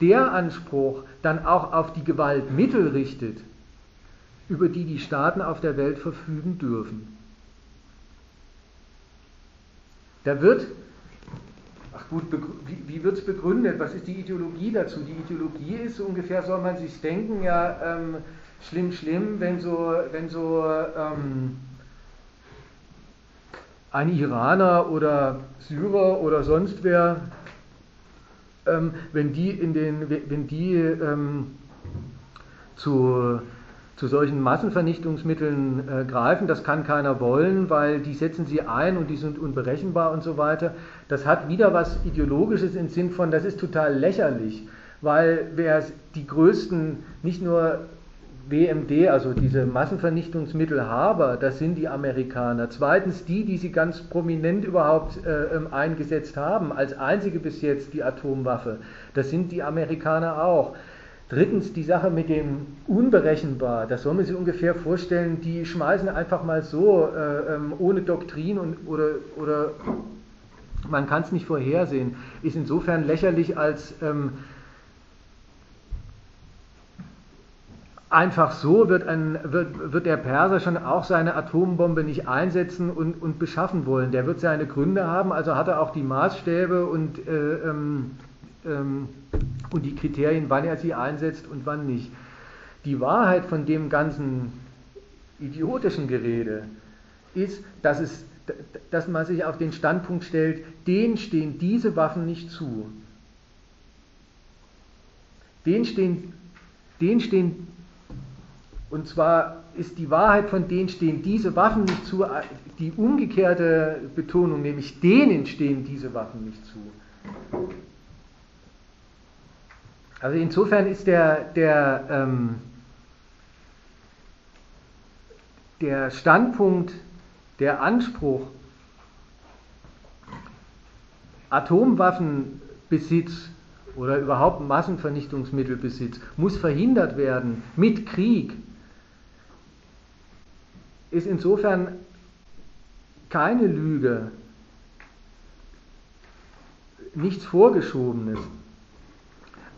der Anspruch dann auch auf die Gewaltmittel richtet, über die die Staaten auf der Welt verfügen dürfen. Da wird, ach gut, wie, wird es begründet? Was ist die Ideologie dazu? Die Ideologie ist ungefähr, soll man sich denken, ja, ähm, schlimm, schlimm, wenn so, wenn so ähm, ein Iraner oder Syrer oder sonst wer, ähm, wenn die, in den, wenn die ähm, zu, zu solchen Massenvernichtungsmitteln äh, greifen, das kann keiner wollen, weil die setzen sie ein und die sind unberechenbar und so weiter. Das hat wieder was Ideologisches im Sinn von, das ist total lächerlich, weil wer die größten, nicht nur WMD, also diese Massenvernichtungsmittelhaber, das sind die Amerikaner. Zweitens die, die sie ganz prominent überhaupt äh, ähm, eingesetzt haben, als einzige bis jetzt die Atomwaffe, das sind die Amerikaner auch. Drittens die Sache mit dem Unberechenbar, das soll man sich ungefähr vorstellen, die schmeißen einfach mal so, äh, ähm, ohne Doktrin und, oder, oder man kann es nicht vorhersehen, ist insofern lächerlich als... Ähm, einfach so wird, ein, wird, wird, der Perser schon auch seine Atombombe nicht einsetzen und, und, beschaffen wollen. Der wird seine Gründe haben, also hat er auch die Maßstäbe und, äh, ähm, ähm, und die Kriterien, wann er sie einsetzt und wann nicht. Die Wahrheit von dem ganzen idiotischen Gerede ist, dass, es, dass man sich auf den Standpunkt stellt, denen stehen diese Waffen nicht zu. Denen stehen, denen stehen und zwar ist die Wahrheit von denen stehen diese Waffen nicht zu, die umgekehrte Betonung, nämlich denen stehen diese Waffen nicht zu. Also insofern ist der, der, ähm, der Standpunkt, der Anspruch, Atomwaffenbesitz oder überhaupt Massenvernichtungsmittelbesitz muss verhindert werden mit Krieg, ist insofern keine Lüge, nichts Vorgeschobenes,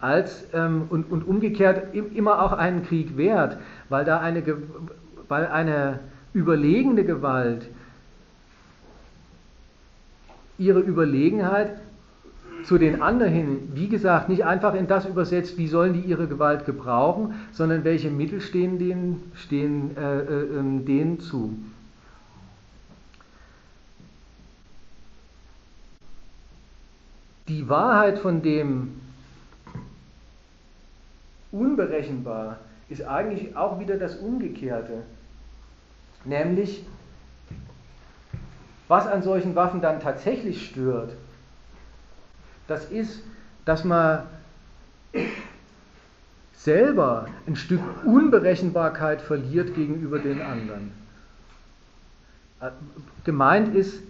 als ähm, und, und umgekehrt immer auch einen Krieg wert, weil da eine, weil eine überlegene Gewalt ihre Überlegenheit zu den anderen hin, wie gesagt, nicht einfach in das übersetzt, wie sollen die ihre Gewalt gebrauchen, sondern welche Mittel stehen denen, stehen, äh, äh, ähm, denen zu. Die Wahrheit von dem unberechenbar ist eigentlich auch wieder das Umgekehrte. Nämlich, was an solchen Waffen dann tatsächlich stört, das ist, dass man selber ein Stück Unberechenbarkeit verliert gegenüber den anderen. Gemeint ist,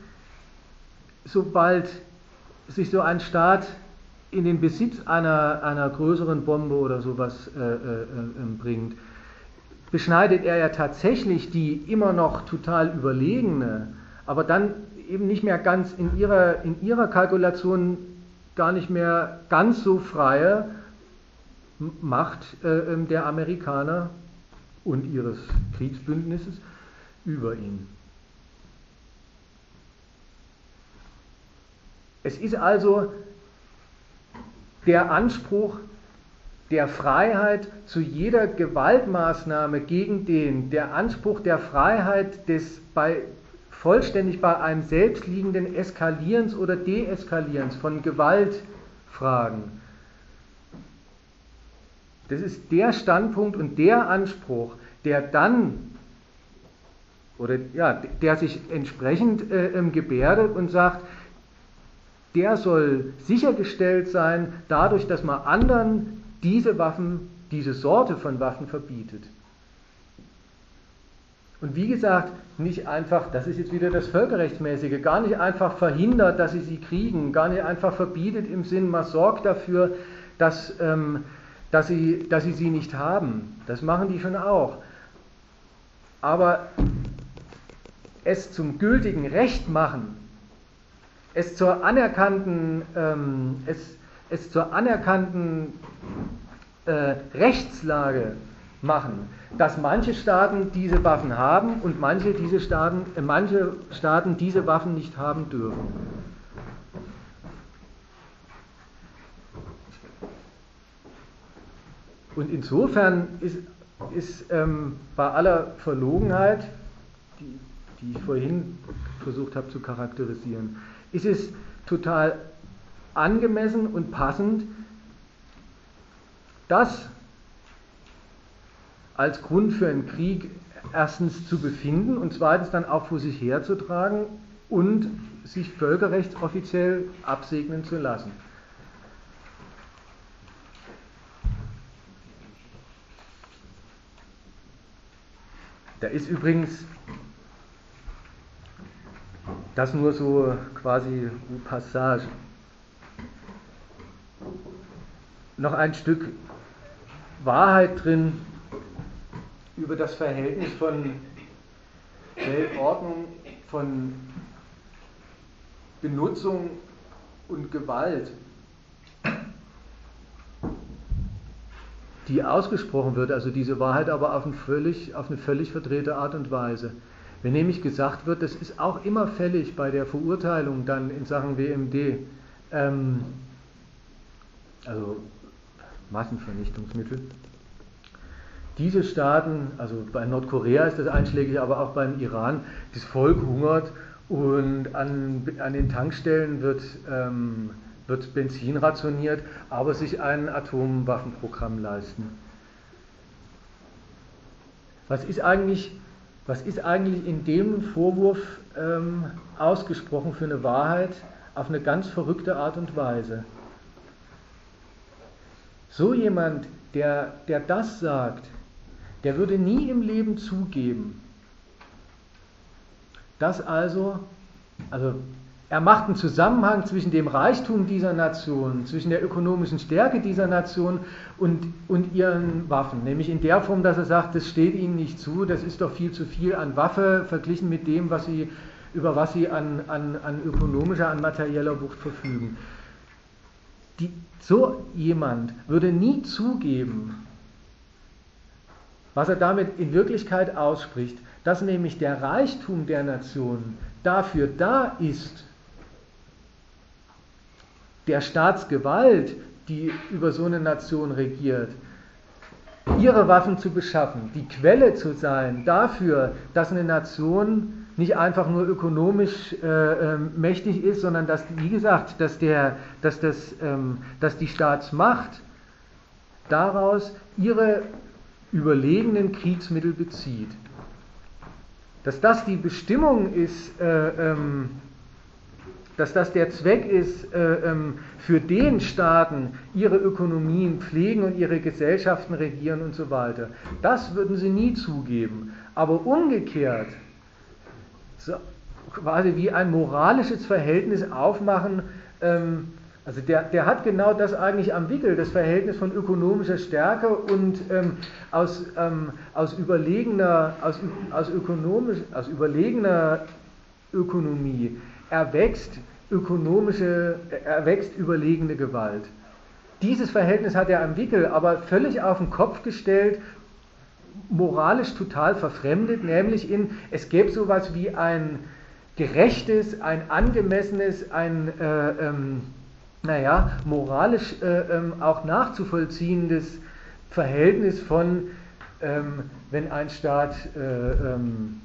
sobald sich so ein Staat in den Besitz einer, einer größeren Bombe oder sowas äh, äh, äh, bringt, beschneidet er ja tatsächlich die immer noch total überlegene, aber dann eben nicht mehr ganz in ihrer, in ihrer Kalkulation gar nicht mehr ganz so freie Macht äh, ähm, der Amerikaner und ihres Kriegsbündnisses über ihn. Es ist also der Anspruch der Freiheit zu jeder Gewaltmaßnahme gegen den, der Anspruch der Freiheit des bei, vollständig bei einem selbst liegenden Eskalierens oder Deeskalierens von Gewaltfragen. Das ist der Standpunkt und der Anspruch, der dann oder ja, der sich entsprechend äh, ähm, gebärdet und sagt, der soll sichergestellt sein dadurch, dass man anderen diese Waffen, diese Sorte von Waffen verbietet. Und wie gesagt, nicht einfach, das ist jetzt wieder das Völkerrechtsmäßige, gar nicht einfach verhindert, dass sie sie kriegen, gar nicht einfach verbietet im Sinn, man sorgt dafür, dass, ähm, dass, sie, dass sie sie nicht haben. Das machen die schon auch. Aber es zum gültigen Recht machen, es zur anerkannten, ähm, es, es zur anerkannten äh, Rechtslage machen, dass manche Staaten diese Waffen haben und manche, diese Staaten, äh, manche Staaten diese Waffen nicht haben dürfen. Und insofern ist, ist ähm, bei aller Verlogenheit, die, die ich vorhin versucht habe zu charakterisieren, ist es total angemessen und passend, das als Grund für einen Krieg erstens zu befinden und zweitens dann auch vor sich herzutragen und sich völkerrechtsoffiziell absegnen zu lassen. Da ist übrigens das nur so quasi Passage. Noch ein Stück Wahrheit drin über das Verhältnis von Weltordnung, von Benutzung und Gewalt, die ausgesprochen wird, also diese Wahrheit aber auf, ein völlig, auf eine völlig verdrehte Art und Weise. Wenn nämlich gesagt wird, das ist auch immer fällig bei der Verurteilung dann in Sachen WMD, ähm, also Massenvernichtungsmittel. Diese Staaten, also bei Nordkorea ist das einschlägig, aber auch beim Iran, das Volk hungert und an, an den Tankstellen wird, ähm, wird Benzin rationiert, aber sich ein Atomwaffenprogramm leisten. Was ist eigentlich was ist eigentlich in dem Vorwurf ähm, ausgesprochen für eine Wahrheit auf eine ganz verrückte Art und Weise? So jemand, der, der das sagt, der würde nie im Leben zugeben, dass also, also er macht einen Zusammenhang zwischen dem Reichtum dieser Nation, zwischen der ökonomischen Stärke dieser Nation und, und ihren Waffen. Nämlich in der Form, dass er sagt, das steht ihnen nicht zu, das ist doch viel zu viel an Waffe verglichen mit dem, was sie, über was sie an, an, an ökonomischer, an materieller Wucht verfügen. Die, so jemand würde nie zugeben, was er damit in Wirklichkeit ausspricht, dass nämlich der Reichtum der Nation dafür da ist, der Staatsgewalt, die über so eine Nation regiert, ihre Waffen zu beschaffen, die Quelle zu sein dafür, dass eine Nation nicht einfach nur ökonomisch äh, äh, mächtig ist, sondern dass, wie gesagt, dass, der, dass, das, ähm, dass die Staatsmacht daraus ihre überlegenen Kriegsmittel bezieht. Dass das die Bestimmung ist, äh, ähm, dass das der Zweck ist, äh, ähm, für den Staaten ihre Ökonomien pflegen und ihre Gesellschaften regieren und so weiter, das würden sie nie zugeben. Aber umgekehrt, so quasi wie ein moralisches Verhältnis aufmachen, ähm, also der, der hat genau das eigentlich am Wickel, das Verhältnis von ökonomischer Stärke und ähm, aus, ähm, aus, überlegener, aus, aus, ökonomisch, aus überlegener Ökonomie erwächst ökonomische, erwächst überlegene Gewalt. Dieses Verhältnis hat er am Wickel, aber völlig auf den Kopf gestellt, moralisch total verfremdet, nämlich in, es gäbe sowas wie ein gerechtes, ein angemessenes, ein äh, ähm, naja, moralisch äh, ähm, auch nachzuvollziehendes Verhältnis von, ähm, wenn ein Staat äh, ähm,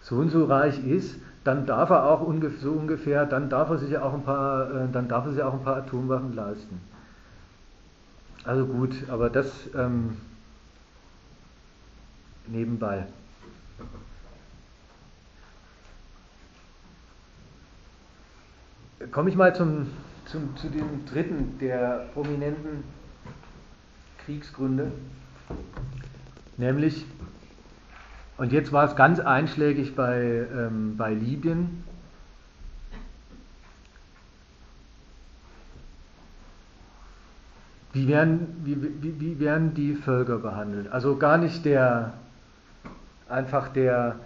so und so reich ist, dann darf er auch ungefähr, so ungefähr, dann darf er sich auch ein paar, äh, dann darf er sich auch ein paar Atomwaffen leisten. Also gut, aber das ähm, nebenbei. Komme ich mal zum, zum, zu dem dritten der prominenten Kriegsgründe, nämlich, und jetzt war es ganz einschlägig bei, ähm, bei Libyen, wie werden, wie, wie, wie werden die Völker behandelt? Also gar nicht der, einfach der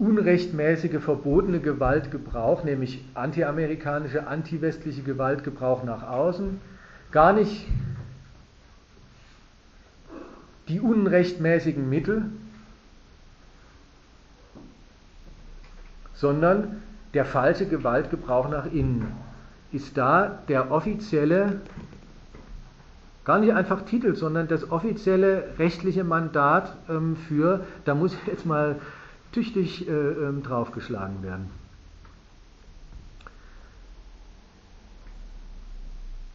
unrechtmäßige, verbotene Gewaltgebrauch, nämlich antiamerikanische, antiwestliche Gewaltgebrauch nach außen, gar nicht die unrechtmäßigen Mittel, sondern der falsche Gewaltgebrauch nach innen. Ist da der offizielle, gar nicht einfach Titel, sondern das offizielle rechtliche Mandat ähm, für, da muss ich jetzt mal tüchtig äh, ähm, draufgeschlagen werden.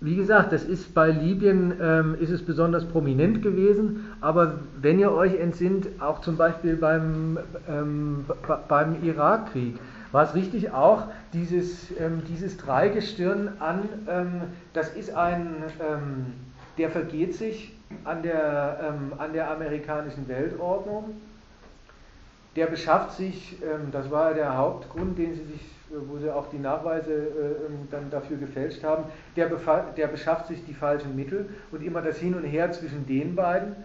Wie gesagt, das ist bei Libyen ähm, ist es besonders prominent gewesen, aber wenn ihr euch entsinnt, auch zum Beispiel beim, ähm, beim Irakkrieg, war es richtig auch dieses, ähm, dieses Dreigestirn an, ähm, das ist ein, ähm, der vergeht sich an der, an der amerikanischen Weltordnung der beschafft sich, ähm, das war der Hauptgrund, den sie sich, äh, wo sie auch die Nachweise äh, ähm, dann dafür gefälscht haben, der, der beschafft sich die falschen Mittel und immer das Hin und Her zwischen den beiden.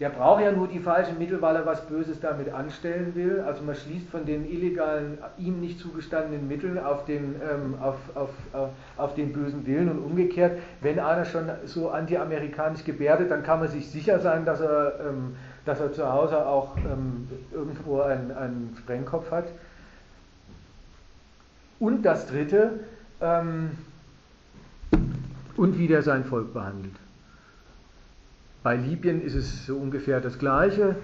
Der braucht ja nur die falschen Mittel, weil er was Böses damit anstellen will. Also man schließt von den illegalen, ihm nicht zugestandenen Mitteln auf den, ähm, auf, auf, auf, auf, den bösen Willen und umgekehrt. Wenn einer schon so antiamerikanisch gebärdet, dann kann man sich sicher sein, dass er ähm, dass er zu Hause auch ähm, irgendwo einen, einen, Sprengkopf hat. Und das Dritte, ähm, und wie der sein Volk behandelt. Bei Libyen ist es so ungefähr das Gleiche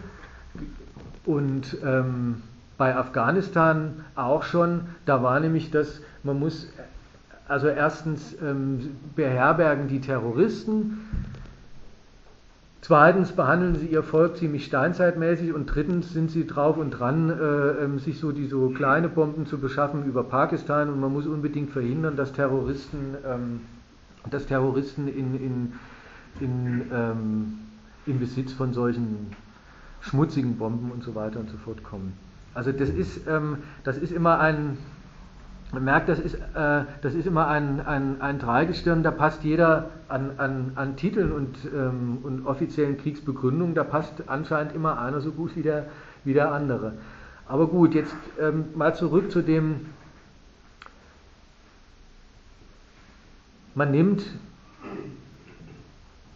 und ähm, bei Afghanistan auch schon. Da war nämlich das, man muss also erstens ähm, beherbergen die Terroristen, Zweitens behandeln sie ihr Volk ziemlich steinzeitmäßig und drittens sind sie drauf und dran, äh, ähm, sich so die so kleine Bomben zu beschaffen über Pakistan und man muss unbedingt verhindern, dass Terroristen, ähm, dass Terroristen in, in, in, ähm, in Besitz von solchen schmutzigen Bomben und so weiter und so fort kommen. Also das ist, ähm, das ist immer ein, man merkt, das ist, äh, das ist immer ein, ein, ein Dreigestirn, da passt jeder an, an, an Titeln und, ähm, und offiziellen Kriegsbegründungen, da passt anscheinend immer einer so gut wie der, wie der andere. Aber gut, jetzt ähm, mal zurück zu dem, man nimmt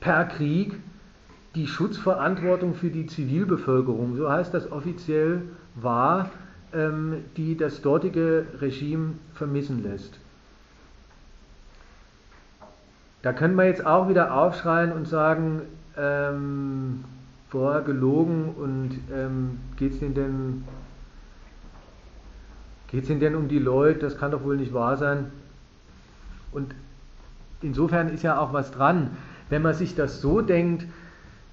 per Krieg die Schutzverantwortung für die Zivilbevölkerung, so heißt das offiziell, wahr die das dortige Regime vermissen lässt. Da können wir jetzt auch wieder aufschreien und sagen, ähm, vorher gelogen und ähm, geht es denn denn geht es denn um die Leute, das kann doch wohl nicht wahr sein. Und insofern ist ja auch was dran. Wenn man sich das so denkt,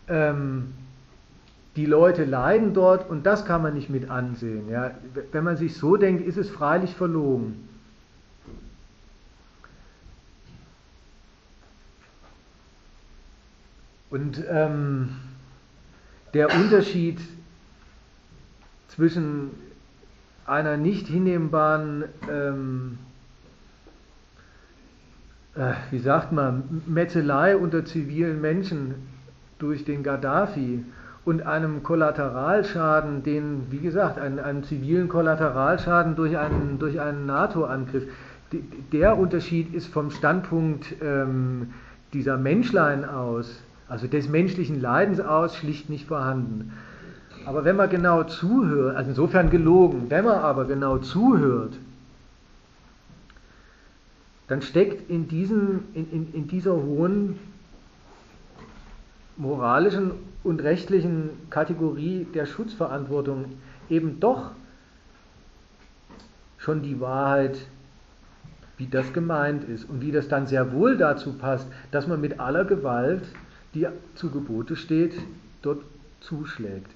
ähm, die Leute leiden dort und das kann man nicht mit ansehen. Ja. Wenn man sich so denkt, ist es freilich verlogen. Und ähm, der Unterschied zwischen einer nicht hinnehmbaren, ähm, äh, wie sagt man, Metzelei unter zivilen Menschen durch den Gaddafi und einem Kollateralschaden, den, wie gesagt, einen, einen zivilen Kollateralschaden durch einen, durch einen NATO-Angriff, der Unterschied ist vom Standpunkt ähm, dieser Menschlein aus, also des menschlichen Leidens aus, schlicht nicht vorhanden. Aber wenn man genau zuhört, also insofern gelogen, wenn man aber genau zuhört, dann steckt in, diesem, in, in, in dieser hohen moralischen und rechtlichen Kategorie der Schutzverantwortung eben doch schon die Wahrheit, wie das gemeint ist und wie das dann sehr wohl dazu passt, dass man mit aller Gewalt, die zu Gebote steht, dort zuschlägt.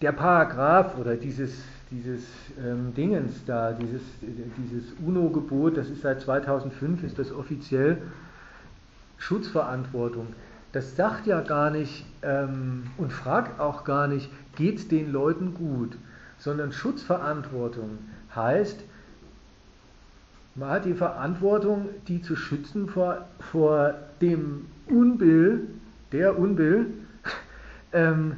Der Paragraph oder dieses, dieses ähm, Dingens da, dieses, dieses UNO-Gebot, das ist seit 2005, ist das offiziell, Schutzverantwortung, das sagt ja gar nicht ähm, und fragt auch gar nicht, geht es den Leuten gut, sondern Schutzverantwortung heißt, man hat die Verantwortung, die zu schützen vor, vor dem Unbill, der Unbill, ähm,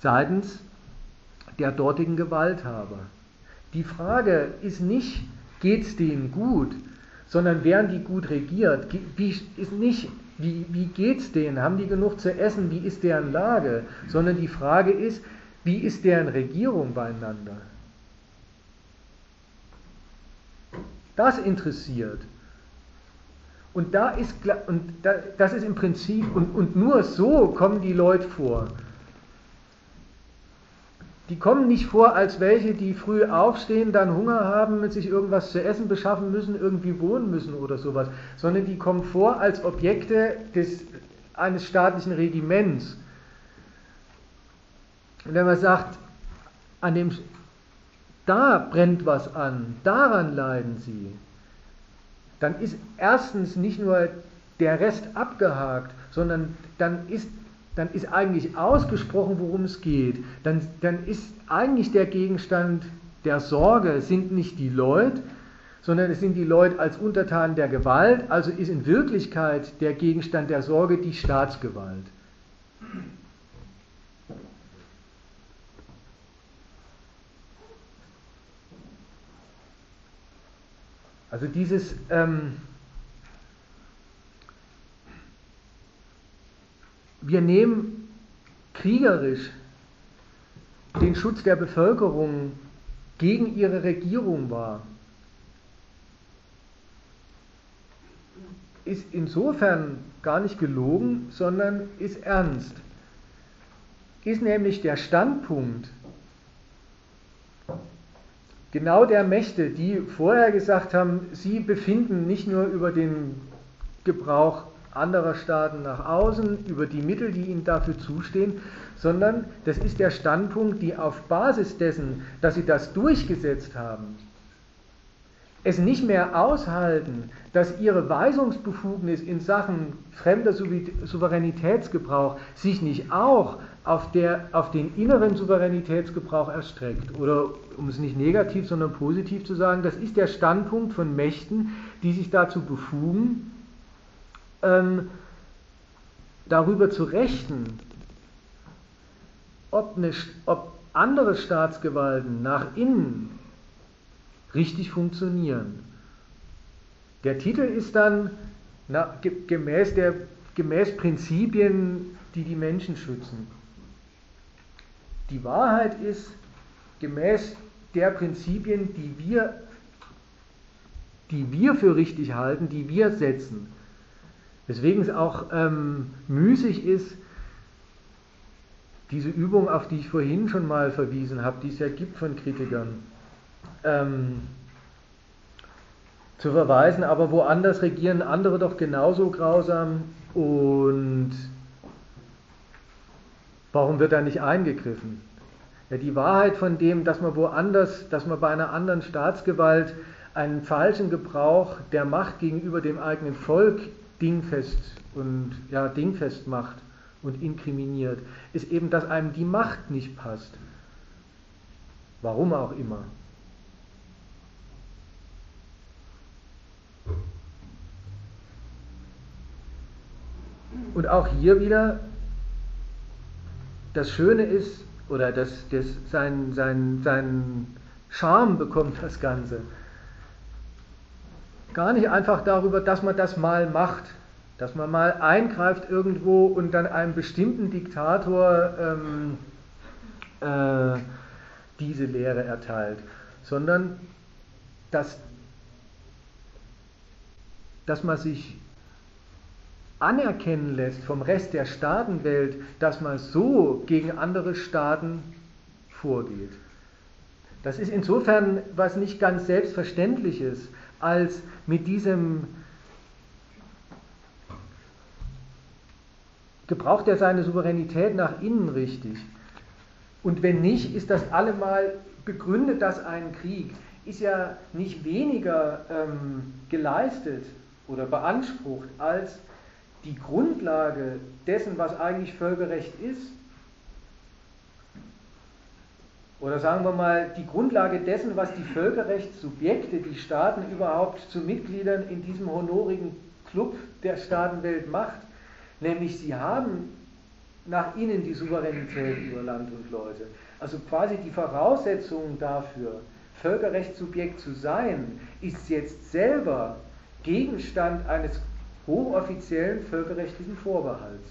seitens der dortigen Gewalthaber. Die Frage ist nicht, geht es denen gut, sondern werden die gut regiert? Wie, ist nicht, wie, wie geht es denen? Haben die genug zu essen? Wie ist deren Lage? Sondern die Frage ist, wie ist deren Regierung beieinander? Das interessiert. Und, da ist, und das ist im Prinzip, und, und nur so kommen die Leute vor. Die kommen nicht vor als welche, die früh aufstehen, dann Hunger haben, sich irgendwas zu essen beschaffen müssen, irgendwie wohnen müssen oder sowas, sondern die kommen vor als Objekte des, eines staatlichen Regiments. Und wenn man sagt, an dem, da brennt was an, daran leiden sie, dann ist erstens nicht nur der Rest abgehakt, sondern dann ist dann ist eigentlich ausgesprochen, worum es geht. Dann, dann ist eigentlich der Gegenstand der Sorge, sind nicht die Leute, sondern es sind die Leute als Untertanen der Gewalt, also ist in Wirklichkeit der Gegenstand der Sorge die Staatsgewalt. Also dieses ähm, wir nehmen kriegerisch den Schutz der Bevölkerung gegen ihre Regierung wahr. Ist insofern gar nicht gelogen, sondern ist ernst. Ist nämlich der Standpunkt genau der Mächte, die vorher gesagt haben, sie befinden nicht nur über den Gebrauch anderer Staaten nach außen, über die Mittel, die ihnen dafür zustehen, sondern das ist der Standpunkt, die auf Basis dessen, dass sie das durchgesetzt haben, es nicht mehr aushalten, dass ihre Weisungsbefugnis in Sachen fremder Souveränitätsgebrauch sich nicht auch auf, der, auf den inneren Souveränitätsgebrauch erstreckt. Oder um es nicht negativ, sondern positiv zu sagen, das ist der Standpunkt von Mächten, die sich dazu befugen, ähm, darüber zu rechten, ob, eine, ob andere Staatsgewalten nach innen richtig funktionieren. Der Titel ist dann na, gemäß, der, gemäß Prinzipien, die die Menschen schützen. Die Wahrheit ist gemäß der Prinzipien, die wir, die wir für richtig halten, die wir setzen. Weswegen es auch ähm, müßig ist, diese Übung, auf die ich vorhin schon mal verwiesen habe, die es ja gibt von Kritikern, ähm, zu verweisen, aber woanders regieren andere doch genauso grausam und warum wird da nicht eingegriffen? Ja, die Wahrheit von dem, dass man woanders, dass man bei einer anderen Staatsgewalt einen falschen Gebrauch der Macht gegenüber dem eigenen Volk dingfest und ja, dingfest macht und inkriminiert, ist eben, dass einem die Macht nicht passt. Warum auch immer. Und auch hier wieder, das Schöne ist, oder das, das, sein, sein, sein Charme bekommt das Ganze. Gar nicht einfach darüber, dass man das mal macht, dass man mal eingreift irgendwo und dann einem bestimmten Diktator ähm, äh, diese Lehre erteilt, sondern dass, dass man sich anerkennen lässt vom Rest der Staatenwelt, dass man so gegen andere Staaten vorgeht. Das ist insofern was nicht ganz Selbstverständliches, als mit diesem gebraucht er seine Souveränität nach innen richtig. Und wenn nicht, ist das allemal begründet, dass ein Krieg ist ja nicht weniger ähm, geleistet oder beansprucht als die Grundlage dessen, was eigentlich Völkerrecht ist, oder sagen wir mal, die Grundlage dessen, was die Völkerrechtssubjekte, die Staaten überhaupt zu Mitgliedern in diesem honorigen Club der Staatenwelt macht, nämlich sie haben nach innen die Souveränität über Land und Leute. Also quasi die Voraussetzung dafür, Völkerrechtssubjekt zu sein, ist jetzt selber Gegenstand eines hochoffiziellen völkerrechtlichen Vorbehalts.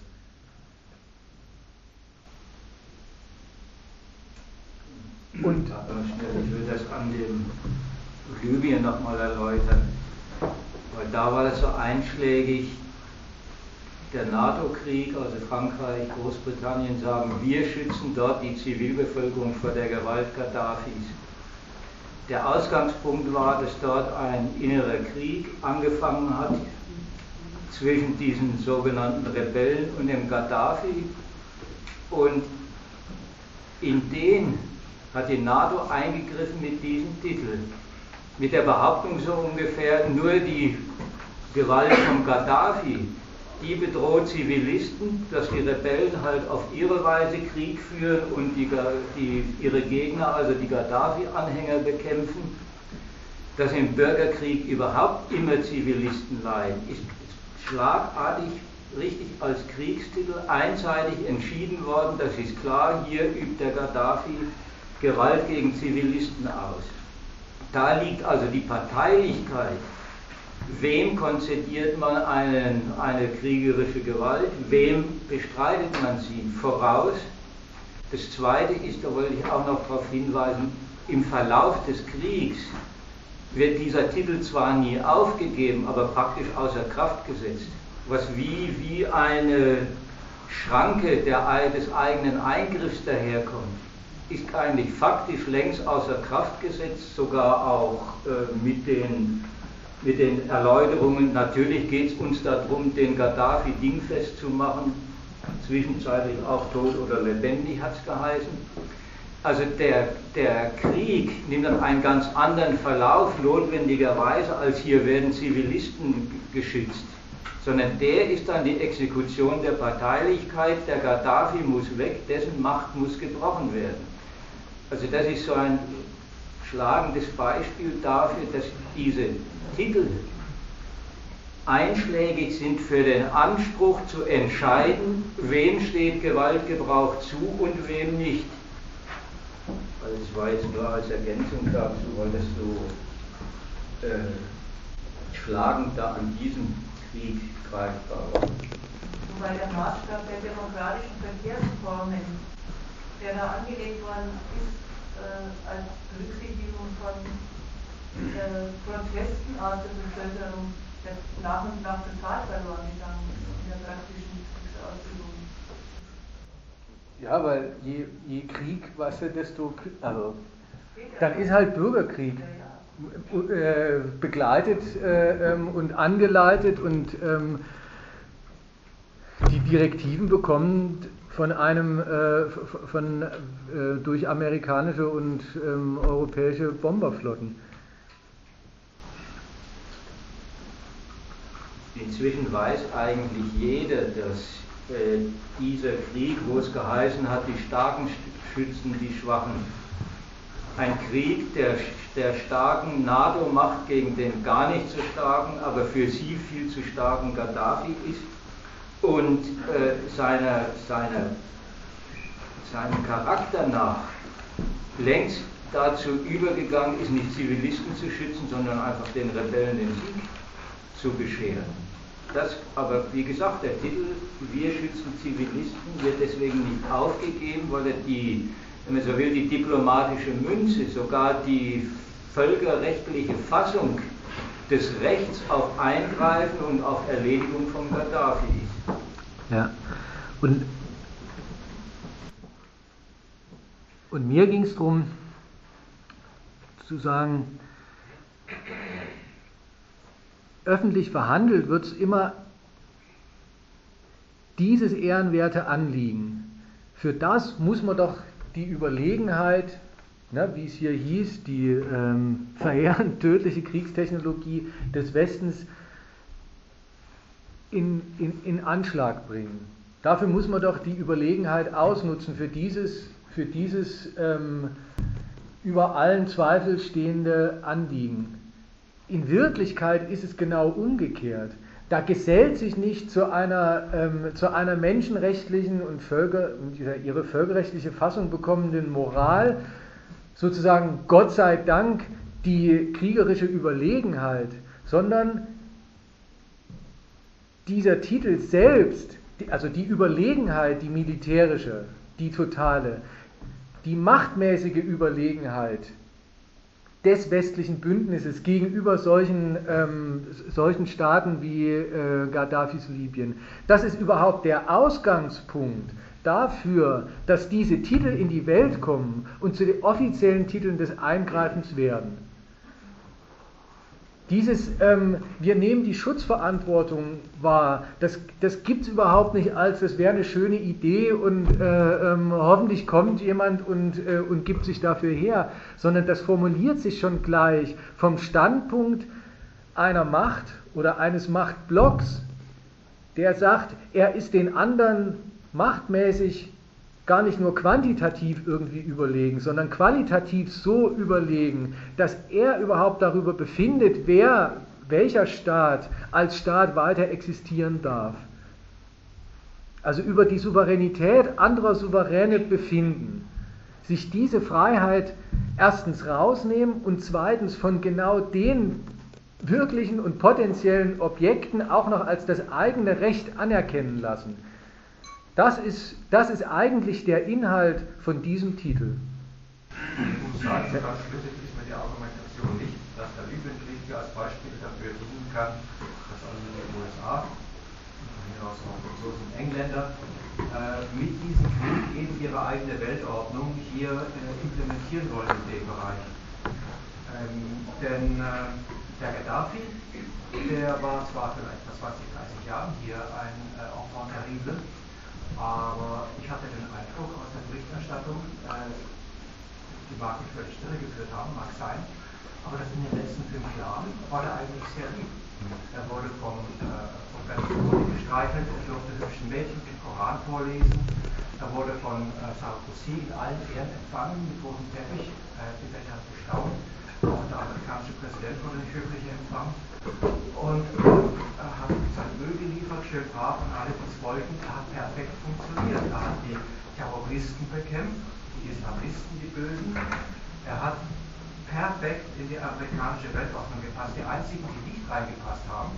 Und ich will das an dem Libyen nochmal erläutern, weil da war das so einschlägig, der NATO-Krieg, also Frankreich, Großbritannien sagen, wir schützen dort die Zivilbevölkerung vor der Gewalt Gaddafis. Der Ausgangspunkt war, dass dort ein innerer Krieg angefangen hat zwischen diesen sogenannten Rebellen und dem Gaddafi. Und in den hat die NATO eingegriffen mit diesem Titel. Mit der Behauptung so ungefähr, nur die Gewalt von Gaddafi, die bedroht Zivilisten, dass die Rebellen halt auf ihre Weise Krieg führen und die, die, ihre Gegner, also die Gaddafi-Anhänger, bekämpfen. Dass im Bürgerkrieg überhaupt immer Zivilisten leiden, ist schlagartig richtig als Kriegstitel einseitig entschieden worden. Das ist klar, hier übt der Gaddafi Gewalt gegen Zivilisten aus. Da liegt also die Parteilichkeit. Wem konzediert man einen, eine kriegerische Gewalt? Wem bestreitet man sie voraus? Das Zweite ist, da wollte ich auch noch darauf hinweisen, im Verlauf des Kriegs wird dieser Titel zwar nie aufgegeben, aber praktisch außer Kraft gesetzt, was wie, wie eine Schranke der, des eigenen Eingriffs daherkommt, ist eigentlich faktisch längst außer Kraft gesetzt, sogar auch äh, mit, den, mit den Erläuterungen. Natürlich geht es uns darum, den Gaddafi dingfest zu machen, zwischenzeitlich auch tot oder lebendig hat es geheißen. Also der, der Krieg nimmt dann einen ganz anderen Verlauf notwendigerweise, als hier werden Zivilisten geschützt, sondern der ist dann die Exekution der Parteilichkeit, der Gaddafi muss weg, dessen Macht muss gebrochen werden. Also das ist so ein schlagendes Beispiel dafür, dass diese Titel einschlägig sind für den Anspruch zu entscheiden, wem steht Gewaltgebrauch zu und wem nicht. Also es war jetzt nur als Ergänzung dazu, wolltest du äh, schlagend da an diesem Krieg greifbar war. Wobei der Maßstab der demokratischen Verkehrsformen, der da angelegt worden ist, äh, als Berücksichtigung von äh, Protesten aus der Bevölkerung, der nach und nach total verloren gegangen ist in der praktischen Kriegsausübung. Ja, weil je, je Krieg, weißt du, desto. Also, dann ist halt Bürgerkrieg. äh, begleitet äh, ähm, und angeleitet und ähm, die Direktiven bekommen von einem äh, von, äh, durch amerikanische und ähm, europäische Bomberflotten. Inzwischen weiß eigentlich jeder, dass äh, dieser Krieg, wo es geheißen hat, die Starken schützen die Schwachen, ein Krieg der, der starken NATO-Macht gegen den gar nicht so starken, aber für sie viel zu starken Gaddafi ist und äh, seiner, seiner, seinem Charakter nach längst dazu übergegangen ist, nicht Zivilisten zu schützen, sondern einfach den Rebellen den Sieg zu bescheren. Das aber, wie gesagt, der Titel Wir schützen Zivilisten wird deswegen nicht aufgegeben, weil er die, wenn man so will, die diplomatische Münze, sogar die völkerrechtliche Fassung des Rechts auf Eingreifen und auf Erledigung von Gaddafi. Ja, und, und mir ging es darum zu sagen, öffentlich verhandelt, wird es immer dieses ehrenwerte Anliegen. Für das muss man doch die Überlegenheit, ne, wie es hier hieß, die ähm, verheerend tödliche Kriegstechnologie des Westens in, in, in Anschlag bringen. Dafür muss man doch die Überlegenheit ausnutzen für dieses, für dieses ähm, über allen Zweifel stehende Anliegen. In Wirklichkeit ist es genau umgekehrt. Da gesellt sich nicht zu einer, ähm, zu einer menschenrechtlichen und Völker, ihre völkerrechtliche Fassung bekommenden Moral sozusagen Gott sei Dank die kriegerische Überlegenheit, sondern dieser Titel selbst, also die Überlegenheit, die militärische, die totale, die machtmäßige Überlegenheit, des westlichen Bündnisses gegenüber solchen, ähm, solchen Staaten wie äh, Gaddafis Libyen. Das ist überhaupt der Ausgangspunkt dafür, dass diese Titel in die Welt kommen und zu den offiziellen Titeln des Eingreifens werden. Dieses, ähm, wir nehmen die Schutzverantwortung wahr, das, das gibt es überhaupt nicht als, das wäre eine schöne Idee und äh, ähm, hoffentlich kommt jemand und, äh, und gibt sich dafür her, sondern das formuliert sich schon gleich vom Standpunkt einer Macht oder eines Machtblocks, der sagt, er ist den anderen machtmäßig gar nicht nur quantitativ irgendwie überlegen, sondern qualitativ so überlegen, dass er überhaupt darüber befindet, wer, welcher Staat als Staat weiter existieren darf. Also über die Souveränität anderer Souveräne befinden. Sich diese Freiheit erstens rausnehmen und zweitens von genau den wirklichen und potenziellen Objekten auch noch als das eigene Recht anerkennen lassen. Das ist, das ist eigentlich der Inhalt von diesem Titel. So ganz schlüssig ist mir die Argumentation nicht, dass der Libyenkrieg als Beispiel dafür dienen kann, dass also die USA, von hier aus auch Franzosen und Engländer, äh, mit diesem Krieg eben ihre eigene Weltordnung hier äh, implementieren wollen in dem Bereich. Ähm, denn äh, der Gaddafi, der war zwar vielleicht vor 20, 30 Jahren hier ein äh, Enfant terrible, aber ich hatte den Eindruck aus der Berichterstattung, äh, die mag mich völlig geführt haben, mag sein, aber dass in den letzten fünf Jahren war er eigentlich sehr lieb. Er wurde vom, äh, vom Berlusconi gestreichelt, er durfte hübschen Mädchen den Koran vorlesen, er wurde von äh, Sarkozy in allen Ehren empfangen, mit rotem Teppich, äh, die Welt hat gestaunt, auch der amerikanische Präsident wurde nicht höflich empfangen. Und er hat sein Öl geliefert, schön brav und alle, die es wollten, er hat perfekt funktioniert. Er hat die Terroristen bekämpft, die Islamisten, die Bösen. Er hat perfekt in die amerikanische Weltordnung gepasst. Die einzigen, die nicht reingepasst haben,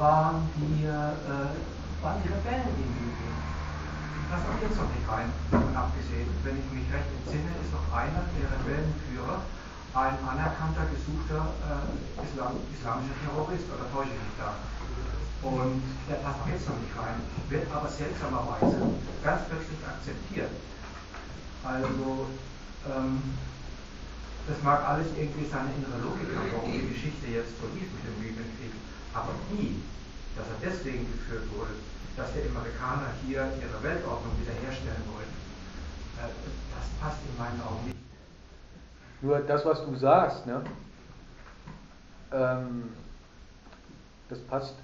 waren die, äh, waren die Rebellen in Libyen. Das kommt jetzt noch nicht rein. Und abgesehen, wenn ich mich recht entsinne, ist noch einer der Rebellenführer ein anerkannter, gesuchter äh, Islam, islamischer Terrorist oder täusche ich mich da? Und der passt jetzt noch nicht rein, wird aber seltsamerweise ganz plötzlich akzeptiert. Also, ähm, das mag alles irgendwie seine innere Logik haben, warum die Geschichte jetzt so lief mit dem Libyenkrieg. Aber die, dass er deswegen geführt wurde, dass die Amerikaner hier ihre Weltordnung wiederherstellen wollten, äh, das passt in meinen Augen nicht. Nur das, was du sagst, ne? Ähm, das passt,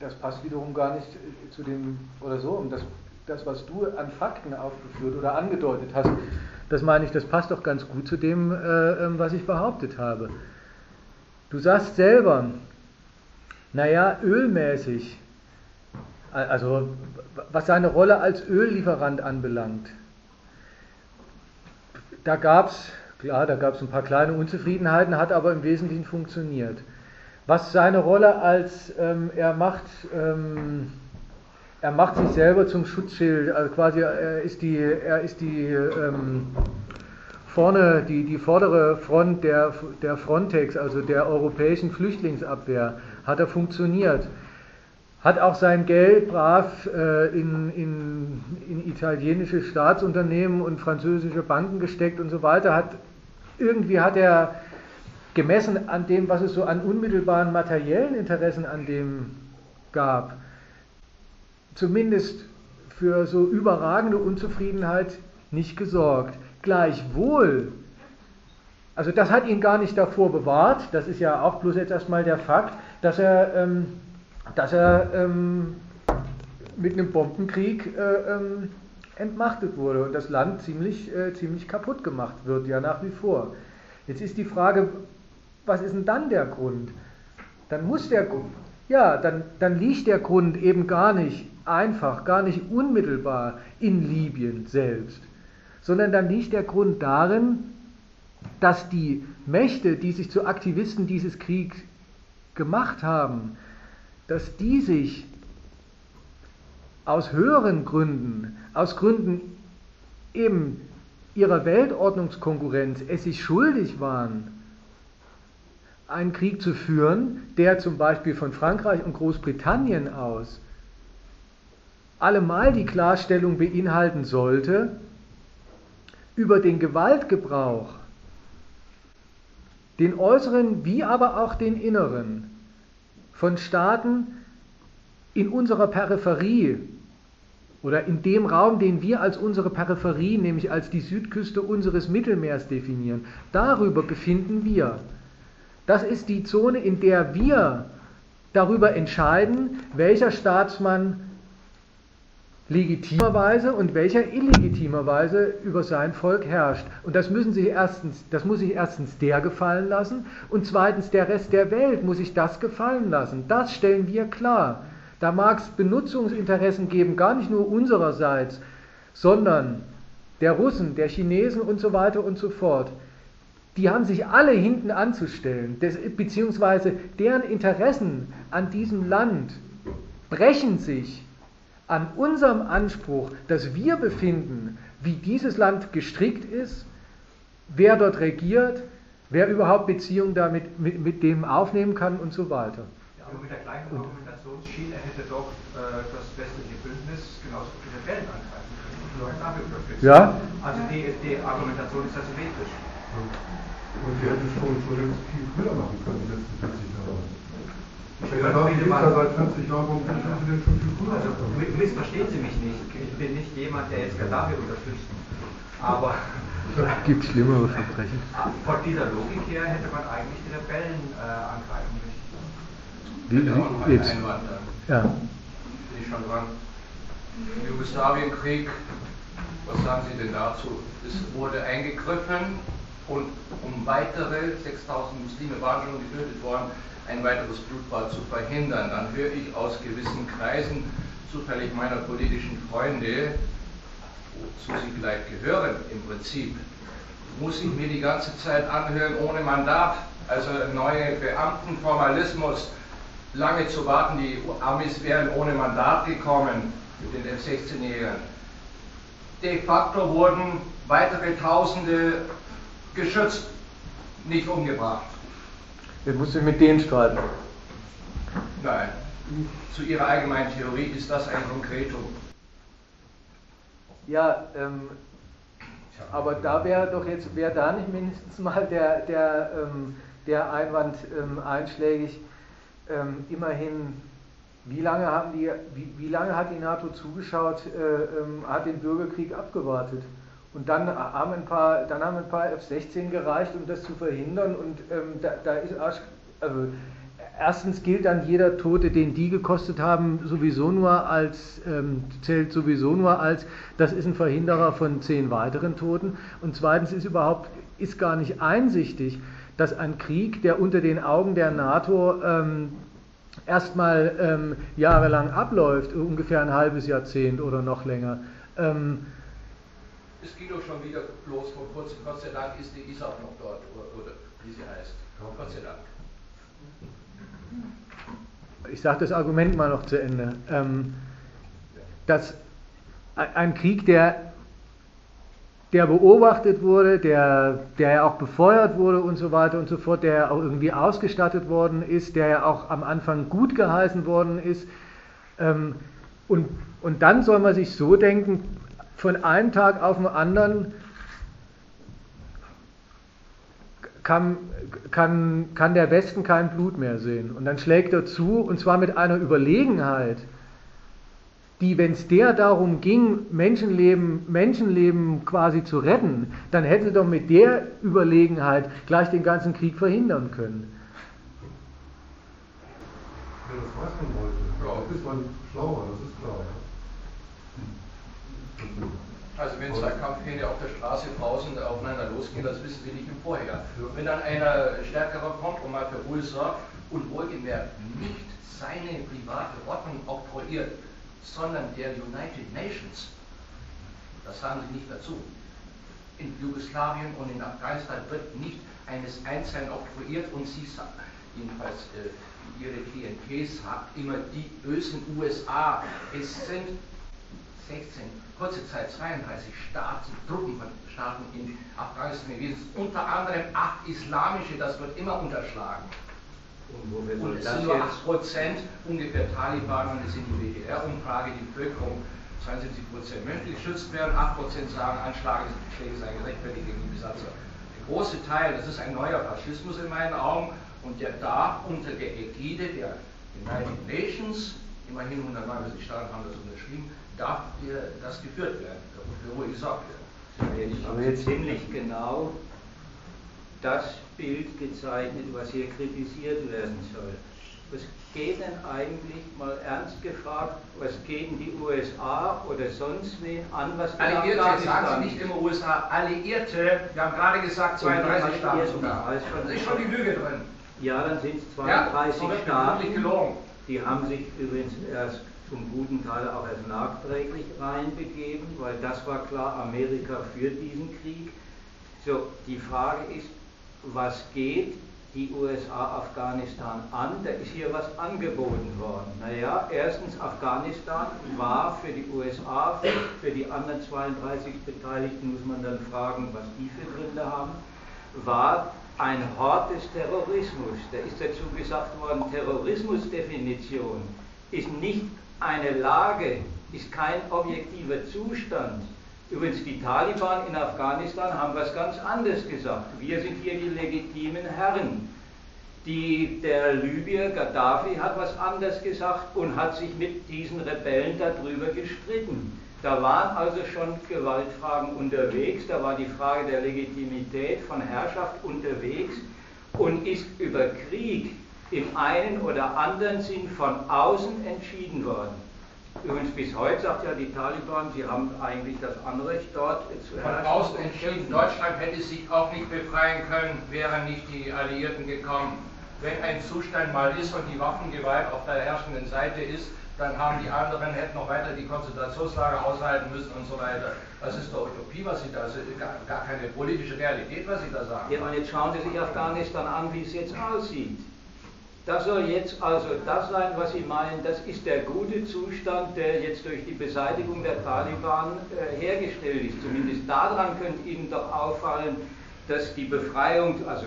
das passt wiederum gar nicht zu dem, oder so, das, das, was du an Fakten aufgeführt oder angedeutet hast, das meine ich, das passt doch ganz gut zu dem, äh, ähm, was ich behauptet habe. Du sagst selber, naja, ölmäßig, also was seine Rolle als Öllieferant anbelangt, da gab es, klar, da gab es ein paar kleine Unzufriedenheiten, hat aber im Wesentlichen funktioniert. Was seine Rolle als, ähm, er macht, ähm, er macht sich selber zum Schutzschild, also quasi er ist die, er ist die ähm, vorne, die, die vordere Front der, der Frontex, also der europäischen Flüchtlingsabwehr, hat er funktioniert. Hat auch sein Geld brav äh, in, in, in italienische Staatsunternehmen und französische Banken gesteckt und so weiter. Hat, irgendwie hat er gemessen an dem, was es so an unmittelbaren materiellen Interessen an dem gab, zumindest für so überragende Unzufriedenheit nicht gesorgt. Gleichwohl, also das hat ihn gar nicht davor bewahrt, das ist ja auch bloß jetzt erstmal der Fakt, dass er, ähm, dass er ähm, mit einem Bombenkrieg äh, ähm, entmachtet wurde und das Land ziemlich, äh, ziemlich kaputt gemacht wird, ja nach wie vor. Jetzt ist die Frage, was ist denn dann der Grund? Dann muss der ja, dann, dann liegt der Grund eben gar nicht einfach, gar nicht unmittelbar in Libyen selbst, sondern dann liegt der Grund darin, dass die Mächte, die sich zu Aktivisten dieses Kriegs gemacht haben, dass die sich aus höheren Gründen, aus Gründen eben ihrer Weltordnungskonkurrenz es sich schuldig waren, einen Krieg zu führen, der zum Beispiel von Frankreich und Großbritannien aus allemal die Klarstellung beinhalten sollte über den Gewaltgebrauch, den äußeren wie aber auch den inneren, von Staaten in unserer Peripherie oder in dem Raum, den wir als unsere Peripherie, nämlich als die Südküste unseres Mittelmeers definieren. Darüber befinden wir. Das ist die Zone, in der wir darüber entscheiden, welcher Staatsmann legitimerweise und welcher illegitimerweise über sein Volk herrscht. Und das, müssen sich erstens, das muss sich erstens der gefallen lassen und zweitens der Rest der Welt muss sich das gefallen lassen. Das stellen wir klar. Da mag es Benutzungsinteressen geben, gar nicht nur unsererseits, sondern der Russen, der Chinesen und so weiter und so fort die haben sich alle hinten anzustellen, beziehungsweise deren Interessen an diesem Land brechen sich an unserem Anspruch, dass wir befinden, wie dieses Land gestrickt ist, wer dort regiert, wer überhaupt Beziehungen damit mit, mit dem aufnehmen kann und so weiter. Ja, aber mit der gleichen Argumentationsschiene hätte doch äh, das westliche Bündnis genauso viele Rebellen angreifen können. Ja? Also die, die Argumentation ist asymmetrisch. Und wir hätten schon, schon viel früher machen können, letzten 40 Jahre. Also, Missverstehen Sie mich nicht. Ich bin nicht jemand, der jetzt Gaddafi unterstützt. Aber. Gibt schlimmere Verbrechen. Von dieser Logik her hätte man eigentlich die Rebellen äh, angreifen müssen. Wie, wie jetzt? Ja. Bin ich schon dran. Jugoslawienkrieg, was sagen Sie denn dazu? Es wurde eingegriffen und um weitere 6000 Muslime waren schon getötet worden, ein weiteres Blutbad zu verhindern. Dann höre ich aus gewissen Kreisen, zufällig meiner politischen Freunde, wozu sie vielleicht gehören im Prinzip, muss ich mir die ganze Zeit anhören ohne Mandat, also neue Beamtenformalismus, lange zu warten, die Amis wären ohne Mandat gekommen mit den F-16-Jägern. De facto wurden weitere Tausende geschützt, nicht umgebracht. Jetzt musst du mit denen streiten. Nein. Zu Ihrer allgemeinen Theorie ist das ein Konkretum. Ja, ähm, Aber da wäre doch jetzt, wäre da nicht mindestens mal der, der, ähm, der Einwand ähm, einschlägig, ähm, immerhin, wie lange, haben die, wie, wie lange hat die NATO zugeschaut, äh, ähm, hat den Bürgerkrieg abgewartet? Und dann haben ein paar, dann haben ein paar F-16 gereicht, um das zu verhindern. Und ähm, da, da, ist Arsch, also erstens gilt dann jeder Tote, den die gekostet haben, sowieso nur als ähm, zählt sowieso nur als, das ist ein Verhinderer von zehn weiteren Toten. Und zweitens ist überhaupt ist gar nicht einsichtig, dass ein Krieg, der unter den Augen der NATO ähm, erstmal ähm, jahrelang abläuft, ungefähr ein halbes Jahrzehnt oder noch länger. Ähm, geht doch schon wieder los vor kurzem. Gott sei Dank ist die ISAF noch dort, oder, wie sie heißt. Gott sei Dank. Ich sage das Argument mal noch zu Ende. Ähm, dass ein Krieg, der der beobachtet wurde, der, der ja auch befeuert wurde und so weiter und so fort, der ja auch irgendwie ausgestattet worden ist, der ja auch am Anfang gut geheißen worden ist. Ähm, und, und dann soll man sich so denken, von einem Tag auf den anderen kann, kann, kann der Westen kein Blut mehr sehen. Und dann schlägt er zu, und zwar mit einer Überlegenheit, die, wenn es der darum ging, Menschenleben, Menschenleben quasi zu retten, dann hätte doch mit der Überlegenheit gleich den ganzen Krieg verhindern können. Ja, das man heute. Ja. Ist man schlauer, das ist klar. Also wenn zwei Kampfhähne auf der Straße draußen aufeinander losgehen, das wissen sie nicht im Vorher. Wenn dann einer stärkerer kommt und mal für Ruhe sorgt und wohlgemerkt nicht seine private Ordnung oktroyiert, sondern der United Nations. Das sagen sie nicht dazu. In Jugoslawien und in Afghanistan wird nicht eines Einzelnen oktroyiert und sie sagen, jedenfalls äh, ihre Klientel sagt immer die bösen USA. Es sind 16, kurze Zeit 32 Staaten, Truppenstaaten in Afghanistan gewesen, unter anderem acht islamische, das wird immer unterschlagen. Und, und es sind nur 8 Prozent ungefähr Taliban und es sind die WDR-Umfrage, die Bevölkerung 72 Prozent möchte geschützt werden, 8 Prozent sagen, Anschläge seien gerechtfertigt gegen die Besatzer. Der große Teil, das ist ein neuer Faschismus in meinen Augen und der darf unter der Ägide der United Nations, immerhin 179 Staaten haben das unterschrieben, darf das geführt werden, für Ruhe gesorgt werden. Aber jetzt ziemlich genau das Bild gezeichnet, was hier kritisiert werden soll. Was geht denn eigentlich, mal ernst gefragt, was gehen die USA oder sonst wen an, was Alliierte, sagen Sie nicht immer USA, Alliierte, wir haben gerade gesagt 32 Staaten sogar. Da ist schon die Lüge drin. Ja, dann sind es 32 ja, Staaten. Die haben sich übrigens erst zum guten Teil auch erst nachträglich reinbegeben, weil das war klar, Amerika führt diesen Krieg. So, die Frage ist, was geht die USA Afghanistan an? Da ist hier was angeboten worden. Naja, erstens, Afghanistan war für die USA, für die anderen 32 Beteiligten muss man dann fragen, was die für Gründe haben, war ein Hort des Terrorismus. Da ist dazu gesagt worden, Terrorismusdefinition ist nicht eine Lage, ist kein objektiver Zustand, Übrigens, die Taliban in Afghanistan haben was ganz anderes gesagt. Wir sind hier die legitimen Herren. Die, der Libyer Gaddafi hat was anderes gesagt und hat sich mit diesen Rebellen darüber gestritten. Da waren also schon Gewaltfragen unterwegs, da war die Frage der Legitimität von Herrschaft unterwegs und ist über Krieg im einen oder anderen Sinn von außen entschieden worden. Übrigens bis heute sagt ja die Taliban, sie haben eigentlich das Anrecht dort zu herrschen. Von außen entschieden, Deutschland hätte sich auch nicht befreien können, wären nicht die Alliierten gekommen. Wenn ein Zustand mal ist und die Waffengewalt auf der herrschenden Seite ist, dann haben die anderen, hätten noch weiter die Konzentrationslager aushalten müssen und so weiter. Das ist doch Utopie, was Sie da, also gar, gar keine politische Realität, was Sie da sagen. Ja, und jetzt schauen Sie sich Afghanistan an, wie es jetzt aussieht. Das soll jetzt also das sein, was Sie meinen, das ist der gute Zustand, der jetzt durch die Beseitigung der Taliban äh, hergestellt ist. Zumindest daran könnte Ihnen doch auffallen, dass die Befreiung, also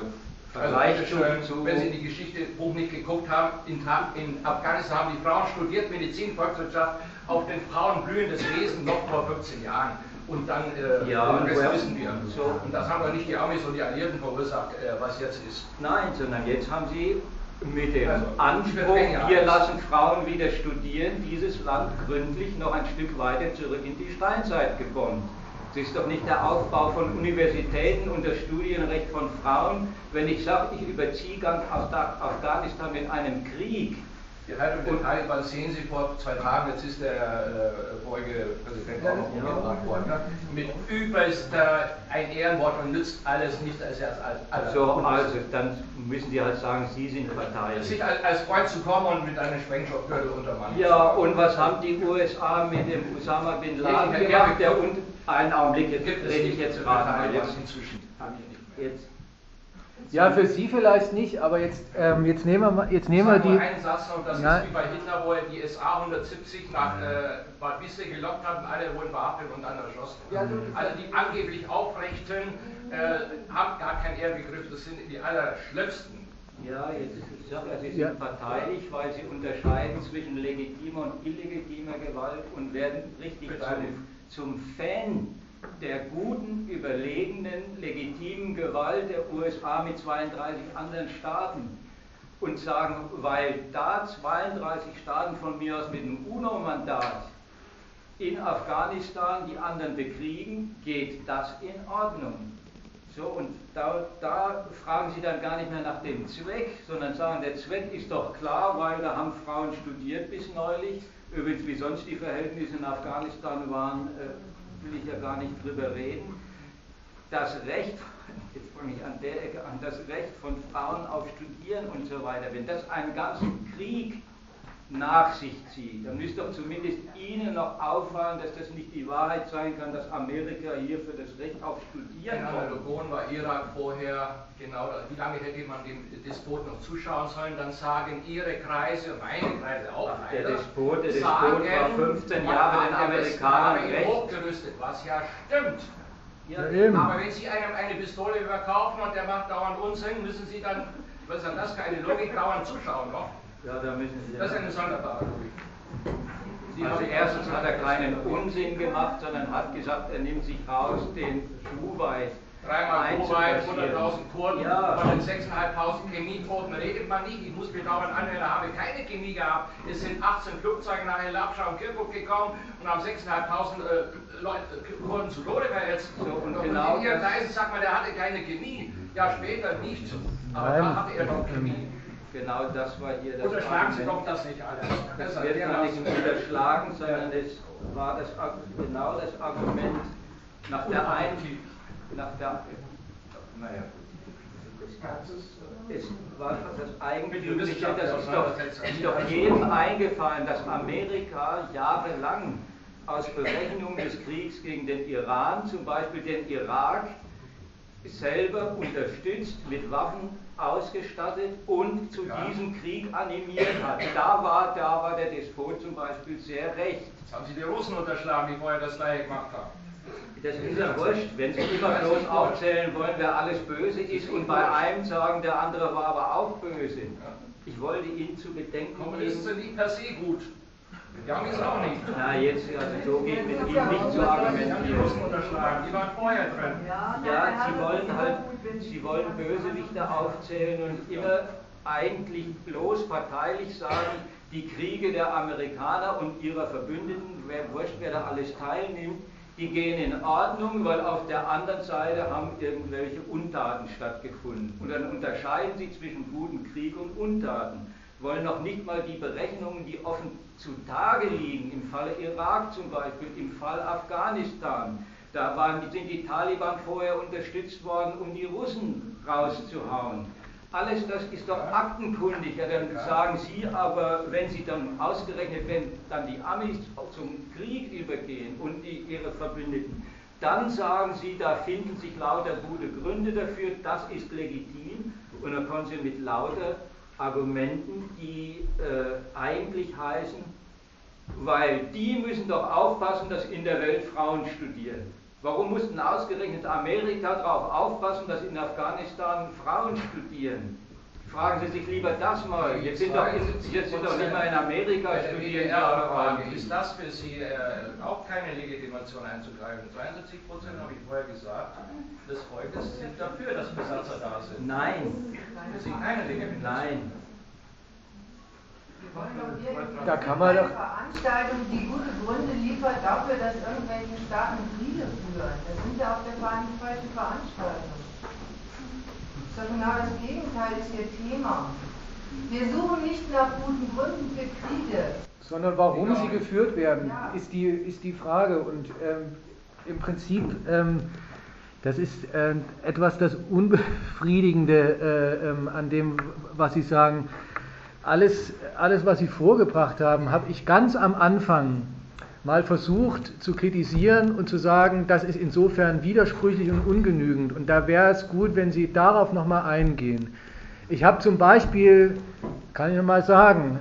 Vergleich also, zu, Wenn Sie die Geschichte Buch nicht geguckt haben, in, in, Afghanistan haben die Frauen studiert Medizin, Volkswirtschaft, auf den Frauen blühendes Wesen noch vor 15 Jahren. und dann äh, Ja, Rest woher- wissen wir. so. Und das haben doch nicht die Amis und die Alliierten verursacht, äh, was jetzt ist. Nein, sondern jetzt haben sie mit dem Also, Anspruch, wir lassen Frauen wieder studieren, dieses Land gründlich noch ein Stück weiter zurück in die Steinzeit gebombt. Es ist doch nicht der Aufbau von Universitäten und das Studienrecht von Frauen, wenn ich sage, ich überziehe ganz Afghanistan mit einem Krieg. Die Haltung der Taliban sehen Sie vor zwei Tagen, jetzt ist der äh, vorige Präsident auch noch umgebracht worden, ne? mit übelster ein Ehrenwort und nützt alles nicht als als So, also dann müssen Sie halt sagen, Sie sind sich verteidigt. als, als Freund zu kommen und mit einem Sprengstoffgürtel untermannt. Ja, und was haben die USA mit dem Osama Bin Laden gemacht? Der und einen Augenblick, jetzt rede ich jetzt gerade mal. Jetzt, inzwischen. Jetzt Ja, für Sie vielleicht nicht, aber jetzt, ähm, jetzt nehmen wir, mal- jetzt nehmen wir die. einen Satz noch, das Ja. ist wie bei Hitler, wo er die SA 170 nach äh, Bad Wiessee gelockt hat und alle wurden verhaftet und dann erschossen. Also die angeblich Aufrechten äh, haben gar keinen Ehrbegriff, das sind die allerschlimmsten. Ja, jetzt ist die Sache, sie sind Ja. parteilich, weil sie unterscheiden zwischen legitimer und illegitimer Gewalt und werden richtig zum, zum Fan der guten, überlegenen, legitimen Gewalt der USA mit 32 anderen Staaten. Und sagen, weil da 32 Staaten von mir aus mit einem UNO-Mandat in Afghanistan die anderen bekriegen, geht das in Ordnung. So, und da, da fragen Sie dann gar nicht mehr nach dem Zweck, sondern sagen, der Zweck ist doch klar, weil da haben Frauen studiert bis neulich. Übrigens, wie sonst die Verhältnisse in Afghanistan waren, äh, will ich ja gar nicht drüber reden. Das Recht, jetzt fange ich an der Ecke an, das Recht von Frauen auf Studieren und so weiter, wenn das einen ganzen Krieg nach sich zieht, dann müsste doch zumindest Ihnen noch auffallen, dass das nicht die Wahrheit sein kann, dass Amerika hier für das Recht auf Studieren In Analogon war Irak vorher genau das. Wie lange hätte man dem Despot noch zuschauen sollen? Dann sagen Ihre Kreise, meine Kreise auch Ach, der Despot, der Despot sagen, war 15 man Jahre den Amerikanern recht. hochgerüstet, was ja stimmt. Ja, Ja, eben. Aber wenn Sie einem eine Pistole überkaufen und der macht dauernd Unsinn, müssen Sie dann, was ist denn das keine Logik, dauernd zuschauen noch? Ja, da müssen Sie Das ist eine sonderbare. Sie Also erstens hat er keinen Unsinn gemacht, sondern hat gesagt, er nimmt sich raus, den Kuwait Dreimal Kuwait, einzumarschieren. 100.000 Kurden, Ja. von den 6.500 Chemietoten redet man nicht. Ich muss mir dauernd anhören, da habe keine Chemie gehabt. Es sind 18 Flugzeuge nach El Abscha und Kirkuk gekommen und haben 6.500 äh, Leute, äh, Kurden zu Tode verhetzt. So, und und genau in Ihren Kreisen sagt man, der hatte keine Chemie. Ja, später nicht. Aber Nein. da hatte er doch Chemie. Genau das war hier das Unterschlagen Sie Argument. doch das nicht alles. Das Besser, wird gar nicht das- unterschlagen, sondern es war das, genau das Argument nach der einen, nach der, naja, es war das Eigentümliche, das ist doch, ist doch jedem eingefallen, dass Amerika jahrelang aus Berechnungen des Kriegs gegen den Iran, zum Beispiel den Irak, selber unterstützt, mit Waffen ausgestattet und zu Ja. diesem Krieg animiert hat. Da war, da war der Despot zum Beispiel sehr recht. Jetzt haben Sie die Russen unterschlagen, die vorher das gleiche gemacht haben. Das ist ja wurscht, wenn Sie immer bloß aufzählen wollen, wer alles böse ist und bei einem sagen, der andere war aber auch böse. Ich wollte Ihnen zu bedenken Kommunisten sind nicht per se gut. Die haben es auch nicht. na jetzt, also so geht mit Ihnen nicht zu Die haben die argumentieren. Russen unterschlagen, die waren vorher drin. Ja, Ja, sie wollen halt, sie wollen Bösewichte aufzählen und immer eigentlich bloß parteilich sagen, die Kriege der Amerikaner und ihrer Verbündeten, wer wurscht, wer da alles teilnimmt, die gehen in Ordnung, weil auf der anderen Seite haben irgendwelche Untaten stattgefunden. Und dann unterscheiden sie zwischen guten Krieg und Untaten. Wollen noch nicht mal die Berechnungen, die offen zutage liegen, im Falle Irak zum Beispiel, im Fall Afghanistan, da waren, sind die Taliban vorher unterstützt worden, um die Russen rauszuhauen. Alles das ist doch aktenkundig. Ja, dann sagen Sie aber, wenn Sie dann ausgerechnet, wenn dann die Amis zum Krieg übergehen und die, ihre Verbündeten, dann sagen Sie, da finden sich lauter gute Gründe dafür, das ist legitim. Und dann kommen Sie mit lauter Argumenten, die äh, eigentlich heißen, weil die müssen doch aufpassen, dass in der Welt Frauen studieren. Warum mussten ausgerechnet Amerika darauf aufpassen, dass in Afghanistan Frauen studieren? Fragen Sie sich lieber das mal. Jetzt sind doch, jetzt sind doch nicht mal in Amerika studieren. Frage. Ist das für Sie äh, auch keine Legitimation einzugreifen? 72 Prozent habe ich vorher gesagt, des Volkes sind dafür, dass Besatzer da sind. Nein. Für Sie keine Legitimation. Nein. Da kann man doch. Veranstaltung, die gute Gründe liefert dafür, dass irgendwelche Staaten Kriege führen. Das sind ja auch der falschen Veranstaltung. Ist genau das Gegenteil ist ihr Thema. Wir suchen nicht nach guten Gründen für Kriege. Sondern warum sie geführt werden, ja. ist, die, ist die Frage. Und ähm, im Prinzip, ähm, das ist äh, etwas das Unbefriedigende äh, ähm, an dem, was Sie sagen alles, alles, was Sie vorgebracht haben, habe ich ganz am Anfang mal versucht zu kritisieren und zu sagen, das ist insofern widersprüchlich und ungenügend. Und da wäre es gut, wenn Sie darauf nochmal eingehen. Ich habe zum Beispiel, kann ich nochmal sagen,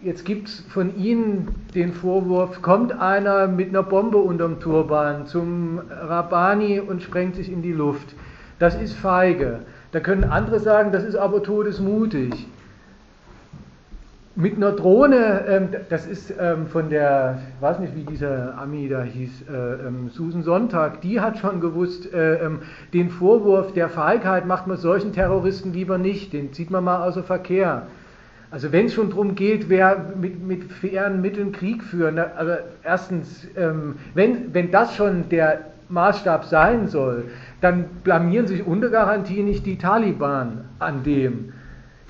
jetzt gibt es von Ihnen den Vorwurf, kommt einer mit einer Bombe unterm Turban zum Rabbani und sprengt sich in die Luft. Das ist feige. Da können andere sagen, das ist aber todesmutig mit einer Drohne, ähm, das ist ähm, von der, ich weiß nicht, wie dieser Ami da hieß, äh, ähm, Susan Sonntag, die hat schon gewusst, äh, ähm, den Vorwurf der Feigheit macht man solchen Terroristen lieber nicht, den zieht man mal außer Verkehr. Also wenn es schon darum geht, wer mit, mit fairen Mitteln Krieg führen, also erstens, ähm, wenn, wenn das schon der Maßstab sein soll, dann blamieren sich unter Garantie nicht die Taliban an dem.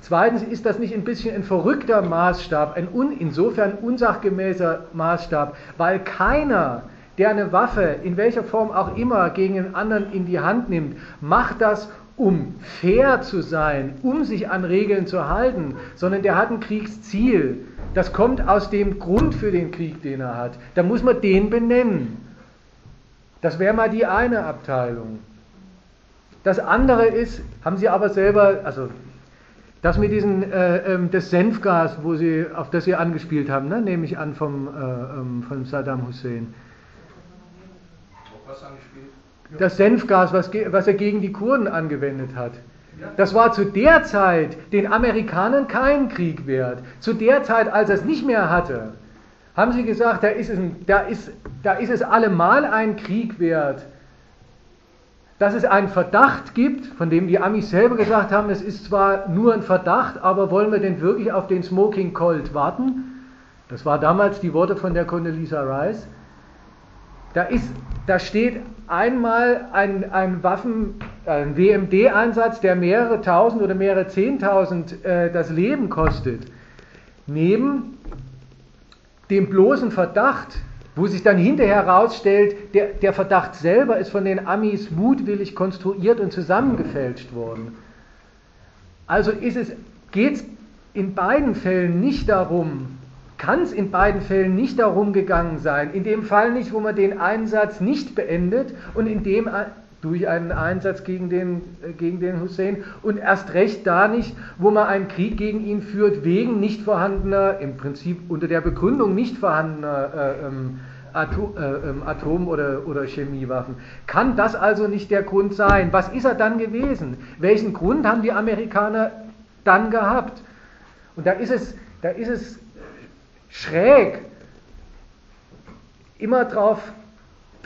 Zweitens ist das nicht ein bisschen ein verrückter Maßstab, ein un, insofern unsachgemäßer Maßstab, weil keiner, der eine Waffe in welcher Form auch immer gegen einen anderen in die Hand nimmt, macht das, um fair zu sein, um sich an Regeln zu halten, sondern der hat ein Kriegsziel. Das kommt aus dem Grund für den Krieg, den er hat. Da muss man den benennen. Das wäre mal die eine Abteilung. Das andere ist, haben Sie aber selber, also das mit diesem äh, ähm, das Senfgas, wo sie, auf das Sie angespielt haben, ne, nehme ich an vom, äh, ähm, von Saddam Hussein. Das Senfgas, was, was er gegen die Kurden angewendet hat. Das war zu der Zeit den Amerikanern kein Krieg wert. Zu der Zeit, als er es nicht mehr hatte, haben sie gesagt, da ist es, da ist, da ist es allemal ein Krieg wert, dass es einen Verdacht gibt, von dem die Amis selber gesagt haben, es ist zwar nur ein Verdacht, aber wollen wir denn wirklich auf den Smoking Colt warten? Das war damals die Worte von der Condoleezza Rice. Da, ist, da steht einmal ein, ein Waffen, ein WMD-Einsatz, der mehrere tausend oder mehrere zehntausend äh, das Leben kostet, neben dem bloßen Verdacht, wo sich dann hinterher herausstellt, der, der Verdacht selber ist von den Amis mutwillig konstruiert und zusammengefälscht worden. Also geht es in beiden Fällen nicht darum, kann es in beiden Fällen nicht darum gegangen sein, in dem Fall nicht, wo man den Einsatz nicht beendet und in dem durch einen Einsatz gegen den, äh, gegen den Hussein und erst recht da nicht, wo man einen Krieg gegen ihn führt, wegen nicht vorhandener, im Prinzip unter der Begründung nicht vorhandener äh, ähm, Atom, äh, ähm, Atom- oder, oder Chemiewaffen. Kann das also nicht der Grund sein? Was ist er dann gewesen? Welchen Grund haben die Amerikaner dann gehabt? Und da ist es, da ist es schräg, immer drauf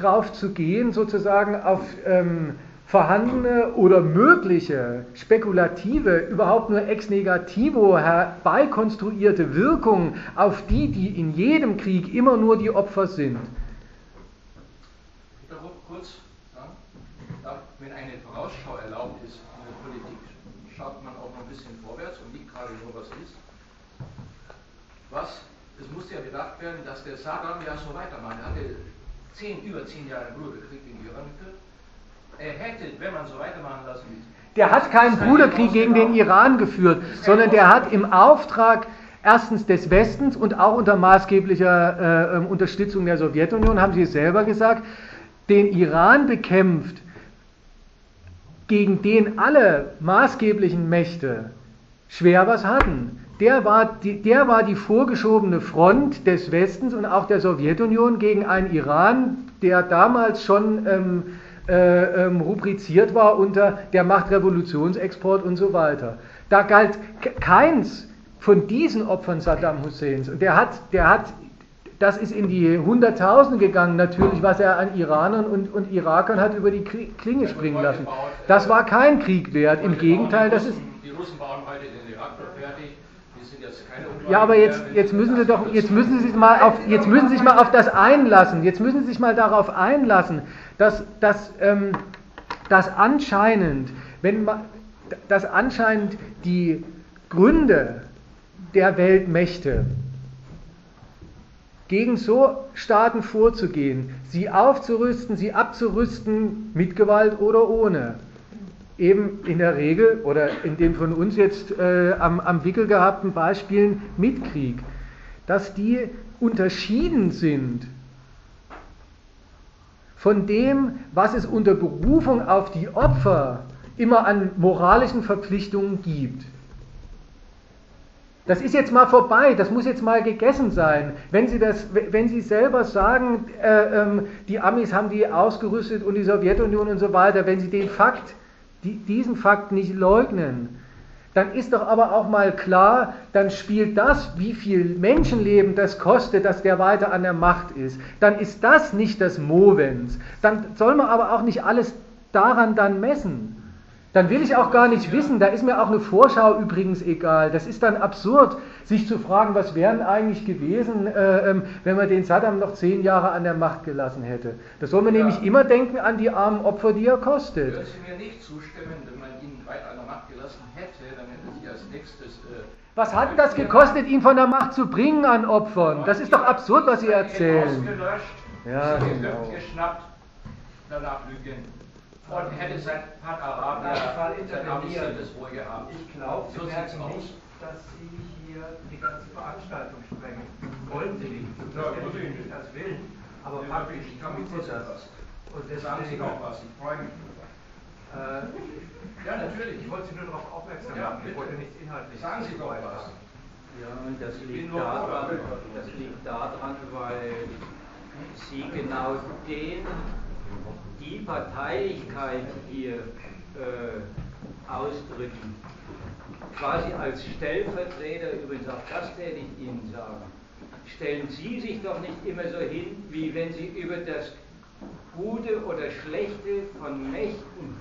drauf zu gehen, sozusagen auf ähm, vorhandene oder mögliche spekulative, überhaupt nur ex negativo herbeikonstruierte Wirkung auf die, die in jedem Krieg immer nur die Opfer sind. Kurz, ja, wenn eine Vorausschau erlaubt ist in der Politik, schaut man auch noch ein bisschen vorwärts und nicht gerade nur was ist. Was? Es muss ja gedacht werden, dass der Saddam ja so weitermacht. Er hatte zehn, über zehn Jahre Bruderkrieg gegen Iran geführt. Er hätte, wenn man so weitermachen lassen der hat keinen Bruderkrieg gegen den Iran geführt, sondern der hat im Auftrag erstens des Westens und auch unter maßgeblicher äh, ähm, Unterstützung der Sowjetunion, haben Sie es selber gesagt, den Iran bekämpft, gegen den alle maßgeblichen Mächte schwer was hatten der war, die, der war die vorgeschobene Front des Westens und auch der Sowjetunion gegen einen Iran, der damals schon ähm, äh, ähm, rubriziert war unter der macht Revolutionsexport und so weiter. da galt keins von diesen Opfern Saddam Husseins. Und der hat, der hat, das ist in die Hunderttausende gegangen, natürlich, was er an Iranern und, und Irakern hat über die Klinge springen lassen. Das war kein Krieg wert. Im Gegenteil, das ist. Die Russen bauen heute den Reaktor fertig. Die sind jetzt keine Ja, aber jetzt, jetzt müssen Sie doch, jetzt müssen Sie sich mal auf, jetzt müssen Sie sich mal auf das einlassen. Jetzt müssen Sie sich mal darauf einlassen, dass, dass, ähm, dass anscheinend, wenn man, dass anscheinend die Gründe der Weltmächte gegen so Staaten vorzugehen, sie aufzurüsten, sie abzurüsten, mit Gewalt oder ohne, eben in der Regel oder in den von uns jetzt äh, am, am Wickel gehabten Beispielen mit Krieg, dass die unterschieden sind von dem, was es unter Berufung auf die Opfer immer an moralischen Verpflichtungen gibt. Das ist jetzt mal vorbei, das muss jetzt mal gegessen sein. Wenn Sie, das, wenn Sie selber sagen, äh, ähm, die Amis haben die ausgerüstet und die Sowjetunion und so weiter, wenn Sie den Fakt, die, diesen Fakt nicht leugnen, dann ist doch aber auch mal klar, dann spielt das, wie viel Menschenleben das kostet, dass der weiter an der Macht ist, dann ist das nicht das Movens. Dann soll man aber auch nicht alles daran dann messen. Dann will ich auch gar nicht wissen, da ist mir auch eine Vorschau übrigens egal. Das ist dann absurd, sich zu fragen, was wären eigentlich gewesen, äh, ähm, wenn man den Saddam noch zehn Jahre an der Macht gelassen hätte. Da soll man ja. nämlich immer denken an die armen Opfer, die er kostet. Würden Sie mir nicht zustimmen, wenn man ihn weiter an der Macht gelassen hätte, dann hätte Sie als nächstes... Äh, was hat das gekostet, ihn von der Macht zu bringen an Opfern? Das ist doch absurd, was Sie erzählen. Ausgelöscht, ja, genau. geschnappt, danach lügen und hätte sein Part Arabier Fall interveniert. Wohl gehabt. Ich glaube, Sie so merken nicht, dass Sie hier die ganze Veranstaltung sprengen. Wollen Sie nicht. Ja, muss ich nicht. als Willen. Aber ja, faktisch ich kann mich das. Und deswegen, Sagen Sie noch was, ich freue mich äh, ja, natürlich. Ich wollte Sie nur darauf aufmerksam ja, machen. Ich wollte nichts inhaltlich Sagen Sie doch was. Ja, und das liegt, daran, das liegt daran, weil Sie genau den die Parteilichkeit hier äh, ausdrücken, quasi als Stellvertreter, übrigens auch das werde ich Ihnen sagen, stellen Sie sich doch nicht immer so hin, wie wenn Sie über das Gute oder Schlechte von Mächten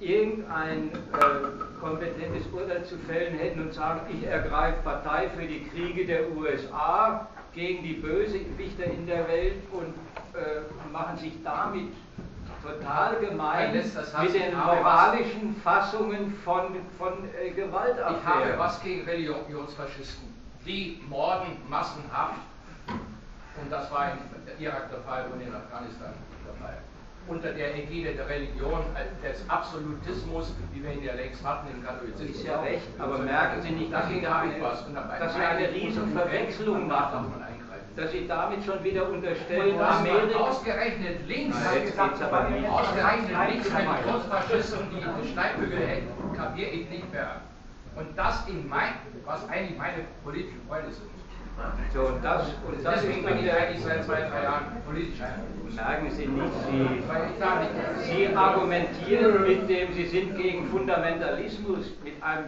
irgendein äh, kompetentes Urteil zu fällen hätten und sagen, ich ergreife Partei für die Kriege der USA gegen die Bösewichter in der Welt und äh, machen sich damit total gemein mit den moralischen Fassungen von, von äh, Gewaltaffären. Ich habe was gegen Religionsfaschisten. Die morden massenhaft. Und das war in Irak der Fall und in Afghanistan der Fall. Unter der Ägide der Religion, äh, des Absolutismus, wie wir ihn ja längst hatten im Katholizismus. Ist ja recht, aber merken Sie nicht, dass Sie eine, dass Sie eine Riesenverwechslung machen dass Sie damit schon wieder unterstellen, dass Amerika... Ausgerechnet links, ausgerechnet links eine Großfaschisten, die in den Steinbügel hält, kapiere ich nicht mehr. Und das in mein, was eigentlich meine politischen Freunde sind. So, und das, und das Deswegen bin ich eigentlich seit zwei, drei Jahren politisch Merken Sie nicht, Sie, Sie argumentieren mit dem, Sie sind gegen Fundamentalismus, mit einem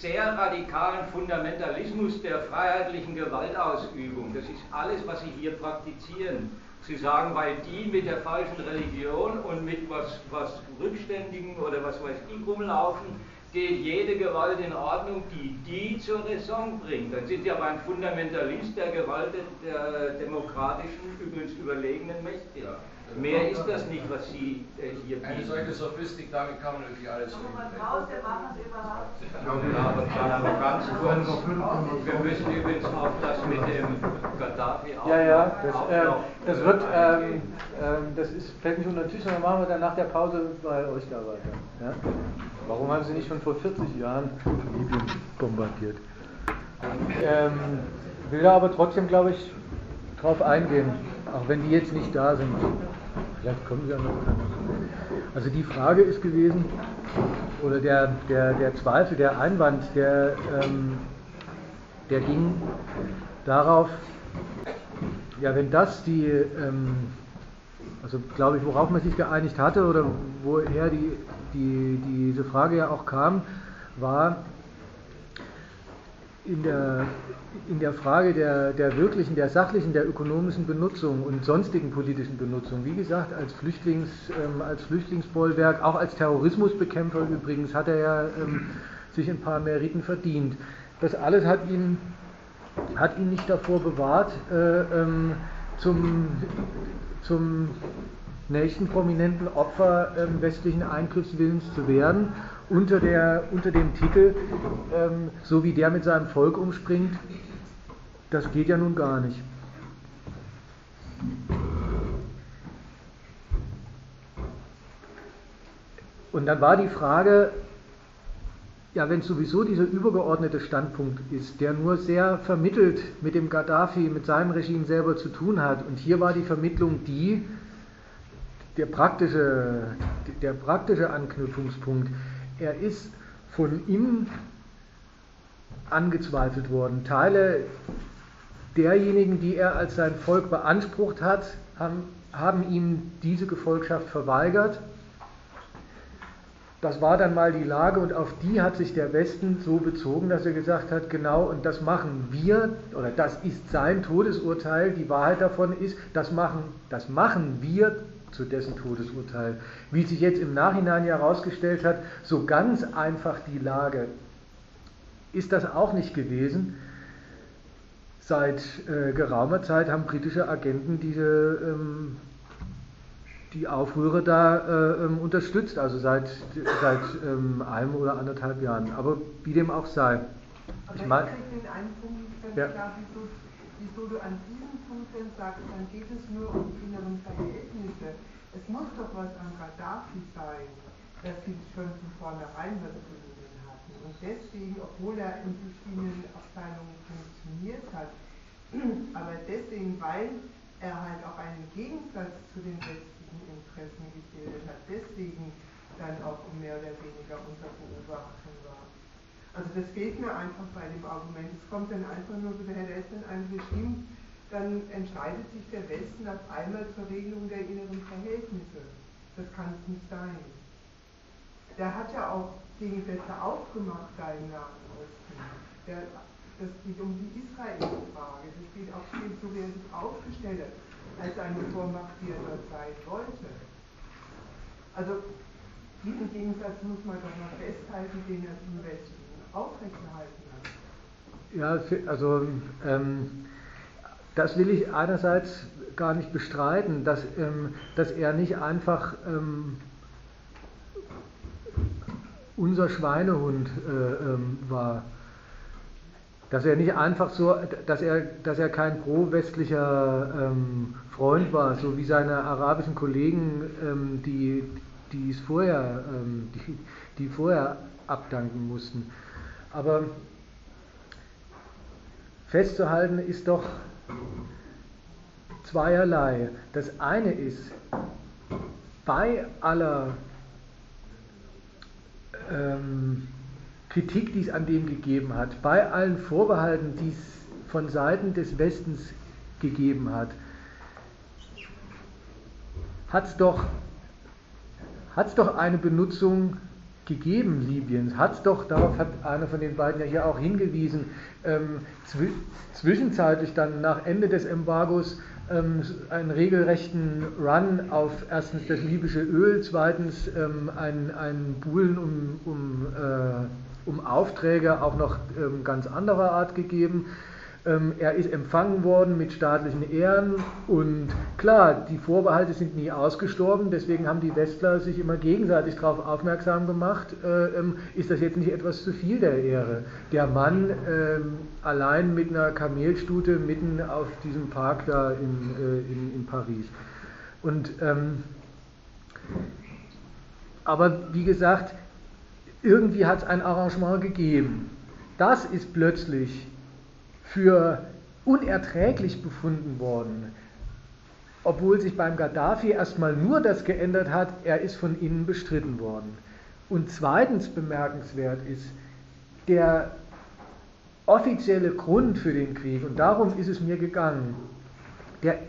sehr radikalen Fundamentalismus der freiheitlichen Gewaltausübung. Das ist alles, was Sie hier praktizieren. Sie sagen, weil die mit der falschen Religion und mit was, was Rückständigen oder was weiß ich rumlaufen, geht jede Gewalt in Ordnung, die die zur Raison bringt. Dann sind Sie aber ein Fundamentalist der Gewalt der demokratischen, übrigens überlegenen Mächte. Mehr ist das nicht, was Sie äh, hier bieten. Eine solche Sophistik, damit kann man irgendwie alles machen es überhaupt. Ja, aber, aber ganz kurz, wir müssen übrigens auch das mit dem Gaddafi auch Ja, ja, das, äh, das wird, ähm, ähm, das ist, fällt nicht unter den Tisch, sondern machen wir dann nach der Pause bei euch da weiter. Ja? Warum haben Sie nicht schon vor 40 Jahren Libyen bombardiert? Ähm, will da aber trotzdem, glaube ich, drauf eingehen, auch wenn die jetzt nicht da sind. Vielleicht kommen Sie auch noch. Also die Frage ist gewesen, oder der, der, der Zweifel, der Einwand, der, ähm, der ging darauf, ja, wenn das die, ähm, also glaube ich, worauf man sich geeinigt hatte oder woher die, die, diese Frage ja auch kam, war, in der, in der Frage der, der wirklichen, der sachlichen, der ökonomischen Benutzung und sonstigen politischen Benutzung, wie gesagt, als, Flüchtlings, ähm, als Flüchtlingsbollwerk, auch als Terrorismusbekämpfer übrigens, hat er ja ähm, sich ein paar Meriten verdient. Das alles hat ihn, hat ihn nicht davor bewahrt, äh, ähm, zum, zum nächsten prominenten Opfer ähm, westlichen Eingriffswillens zu werden unter, der, unter dem Titel, ähm, so wie der mit seinem Volk umspringt, das geht ja nun gar nicht. Und dann war die Frage, ja, wenn sowieso dieser übergeordnete Standpunkt ist, der nur sehr vermittelt mit dem Gaddafi, mit seinem Regime selber zu tun hat, und hier war die Vermittlung die, der praktische, der praktische Anknüpfungspunkt, er ist von ihm angezweifelt worden. Teile derjenigen, die er als sein Volk beansprucht hat, haben, haben ihm diese Gefolgschaft verweigert. Das war dann mal die Lage und auf die hat sich der Westen so bezogen, dass er gesagt hat, genau, und das machen wir, oder das ist sein Todesurteil, die Wahrheit davon ist, das machen, das machen wir zu dessen Todesurteil. Wie sich jetzt im Nachhinein herausgestellt hat, so ganz einfach die Lage ist das auch nicht gewesen. Seit äh, geraumer Zeit haben britische Agenten diese, ähm, die Aufrührer da äh, ähm, unterstützt, also seit, seit ähm, einem oder anderthalb Jahren. Aber wie dem auch sei. Aber ich meine, einen Punkt ganz ja. klar, wieso, wieso du an diesem Punkt dann sagst, dann geht es nur um inneren Verhältnisse. Es muss doch was an Gaddafi sein, dass sie schon von vornherein was Gründen hatten. Und deswegen, obwohl er in verschiedenen Abteilungen funktioniert hat, aber deswegen, weil er halt auch einen Gegensatz zu den westlichen Interessen gebildet hat, deswegen dann auch mehr oder weniger unter Beobachtung war. Also das fehlt mir einfach bei dem Argument. Es kommt dann einfach nur, der Herr ist in einem Regime dann entscheidet sich der Westen auf einmal zur Regelung der inneren Verhältnisse. Das kann es nicht sein. Der hat ja auch Gegensätze aufgemacht da im Nahen Osten. Der, das geht um die Israel-Frage. Das geht auch steht so, wie er sich aufgestellt hat, als eine Vormacht, die er dort sein wollte. Also diesen Gegensatz muss man doch mal festhalten, den er im Westen aufrechterhalten hat. Ja, also ähm, das will ich einerseits gar nicht bestreiten, dass, ähm, dass er nicht einfach ähm, unser Schweinehund äh, ähm, war. Dass er nicht einfach so, dass er, dass er kein pro-westlicher ähm, Freund war, so wie seine arabischen Kollegen, ähm, die, die es vorher, ähm, die, die vorher abdanken mussten. Aber festzuhalten ist doch, zweierlei. Das eine ist, bei aller ähm, Kritik, die es an dem gegeben hat, bei allen Vorbehalten, die es von Seiten des Westens gegeben hat, hat es doch, doch eine Benutzung gegeben Libyens, hat doch, darauf hat einer von den beiden ja hier auch hingewiesen, ähm, zw zwischenzeitlich dann nach Ende des Embargos ähm, einen regelrechten Run auf erstens das libysche Öl, zweitens ähm, ein, ein Buhlen um, um, äh, um Aufträge auch noch ähm, ganz anderer Art gegeben. Ähm, er ist empfangen worden mit staatlichen Ehren und klar, die Vorbehalte sind nie ausgestorben, deswegen haben die Westler sich immer gegenseitig darauf aufmerksam gemacht, äh, ähm, ist das jetzt nicht etwas zu viel der Ehre? Der Mann äh, allein mit einer Kamelstute mitten auf diesem Park da in, äh, in, in Paris. Und, ähm, aber wie gesagt, irgendwie hat es ein Arrangement gegeben. Das ist plötzlich für unerträglich befunden worden, obwohl sich beim Gaddafi erstmal nur das geändert hat, er ist von innen bestritten worden. Und zweitens bemerkenswert ist, der offizielle Grund für den Krieg, und darum ist es mir gegangen, der,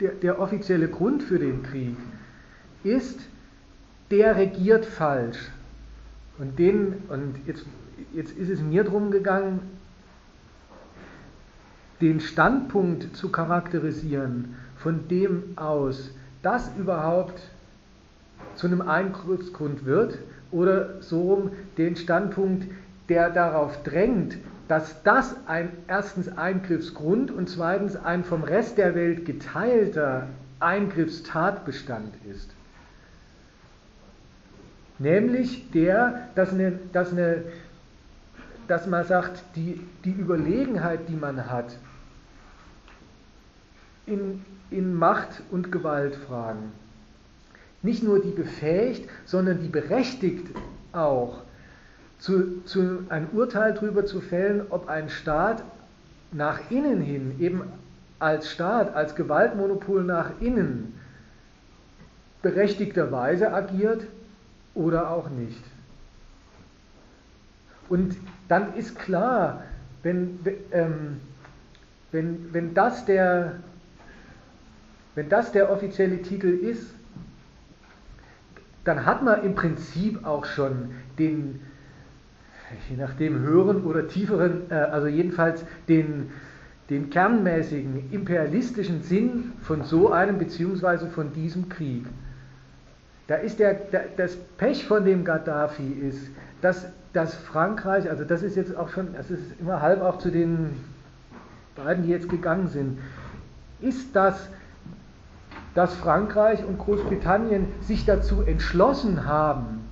der, der offizielle Grund für den Krieg ist, der regiert falsch. Und, den, und jetzt, jetzt ist es mir darum gegangen, den Standpunkt zu charakterisieren, von dem aus das überhaupt zu einem Eingriffsgrund wird, oder so rum den Standpunkt, der darauf drängt, dass das ein erstens Eingriffsgrund und zweitens ein vom Rest der Welt geteilter Eingriffstatbestand ist. Nämlich der, dass, eine, dass, eine, dass man sagt, die, die Überlegenheit, die man hat in, in Macht- und Gewaltfragen, nicht nur die befähigt, sondern die berechtigt auch, zu, zu ein Urteil darüber zu fällen, ob ein Staat nach innen hin, eben als Staat, als Gewaltmonopol nach innen, berechtigterweise agiert oder auch nicht. Und dann ist klar, wenn, ähm, wenn, wenn, das der, wenn das der offizielle Titel ist, dann hat man im Prinzip auch schon den, je nachdem höheren oder tieferen, äh, also jedenfalls den, den kernmäßigen imperialistischen Sinn von so einem beziehungsweise von diesem Krieg. Da ist der, das Pech von dem Gaddafi ist, dass, dass Frankreich, also das ist jetzt auch schon, das ist immer halb auch zu den beiden, die jetzt gegangen sind, ist das, dass Frankreich und Großbritannien sich dazu entschlossen haben,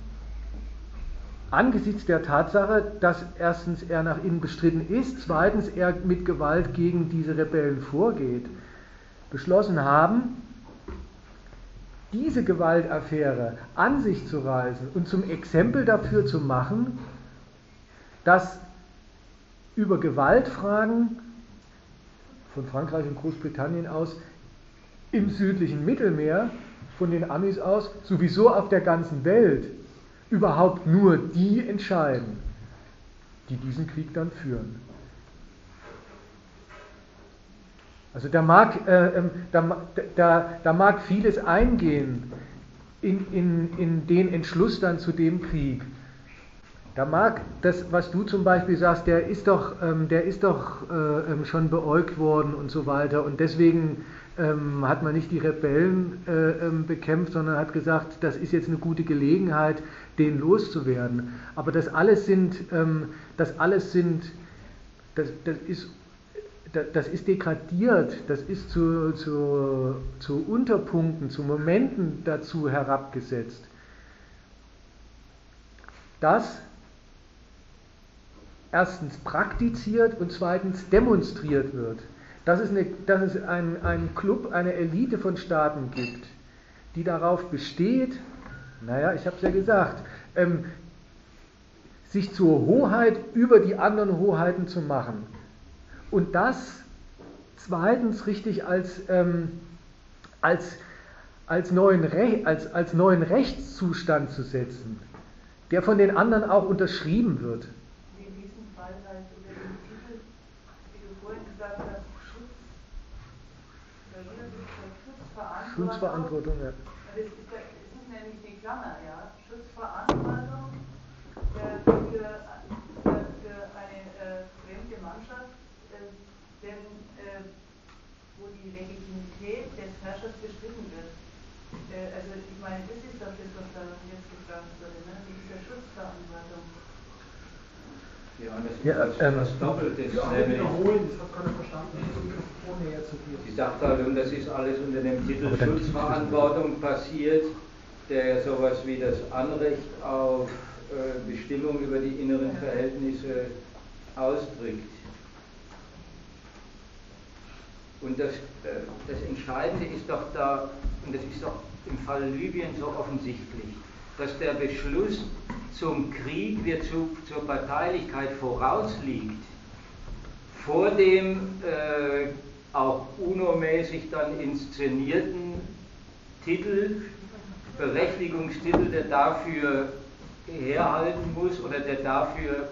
angesichts der Tatsache, dass erstens er nach innen bestritten ist, zweitens er mit Gewalt gegen diese Rebellen vorgeht, beschlossen haben, diese Gewaltaffäre an sich zu reißen und zum Exempel dafür zu machen, dass über Gewaltfragen von Frankreich und Großbritannien aus im südlichen Mittelmeer von den Amis aus sowieso auf der ganzen Welt überhaupt nur die entscheiden, die diesen Krieg dann führen. Also da mag, äh, ähm, da, da, da mag vieles eingehen in, in, in den Entschluss dann zu dem Krieg. Da mag das, was du zum Beispiel sagst, der ist doch, ähm, der ist doch äh, ähm, schon beäugt worden und so weiter und deswegen ähm, hat man nicht die Rebellen äh, ähm, bekämpft, sondern hat gesagt, das ist jetzt eine gute Gelegenheit, den loszuwerden. Aber das alles sind, ähm, das alles sind, das, das ist das ist degradiert, das ist zu, zu, zu Unterpunkten, zu Momenten dazu herabgesetzt. Das erstens praktiziert und zweitens demonstriert wird dass es, eine, dass es ein, ein Club, eine Elite von Staaten gibt, die darauf besteht, naja, ich habe es ja gesagt, ähm, sich zur Hoheit über die anderen Hoheiten zu machen. Und das zweitens richtig als, ähm, als, als, neuen als, als neuen Rechtszustand zu setzen, der von den anderen auch unterschrieben wird. Schutzverantwortung, ja. Das ist, das ist nämlich die Klammer, ja. Schutzverantwortung äh, für, für, für eine äh, fremde Mannschaft, äh, denn, äh, wo die Legitimität des Herrschers bestritten wird. Äh, also ich meine, das ist doch das, was da jetzt gefragt wurde, ne? diese Schutzverantwortung. Ja, das ist ja, was, ähm, was Doppeltes. Ja, wiederholen, das hat keiner verstanden. Halt, und das ist alles unter dem Titel Schutzverantwortung passiert, der sowas wie das Anrecht auf äh, Bestimmung über die inneren Verhältnisse ausdrückt. Und das, äh, das Entscheidende ist doch da, und das ist doch im Fall Libyen so offensichtlich, dass der Beschluss zum Krieg, der zu, zur Parteilichkeit vorausliegt, vor dem äh, auch UNO-mäßig dann inszenierten Titel, Berechtigungstitel, der dafür herhalten muss oder der dafür,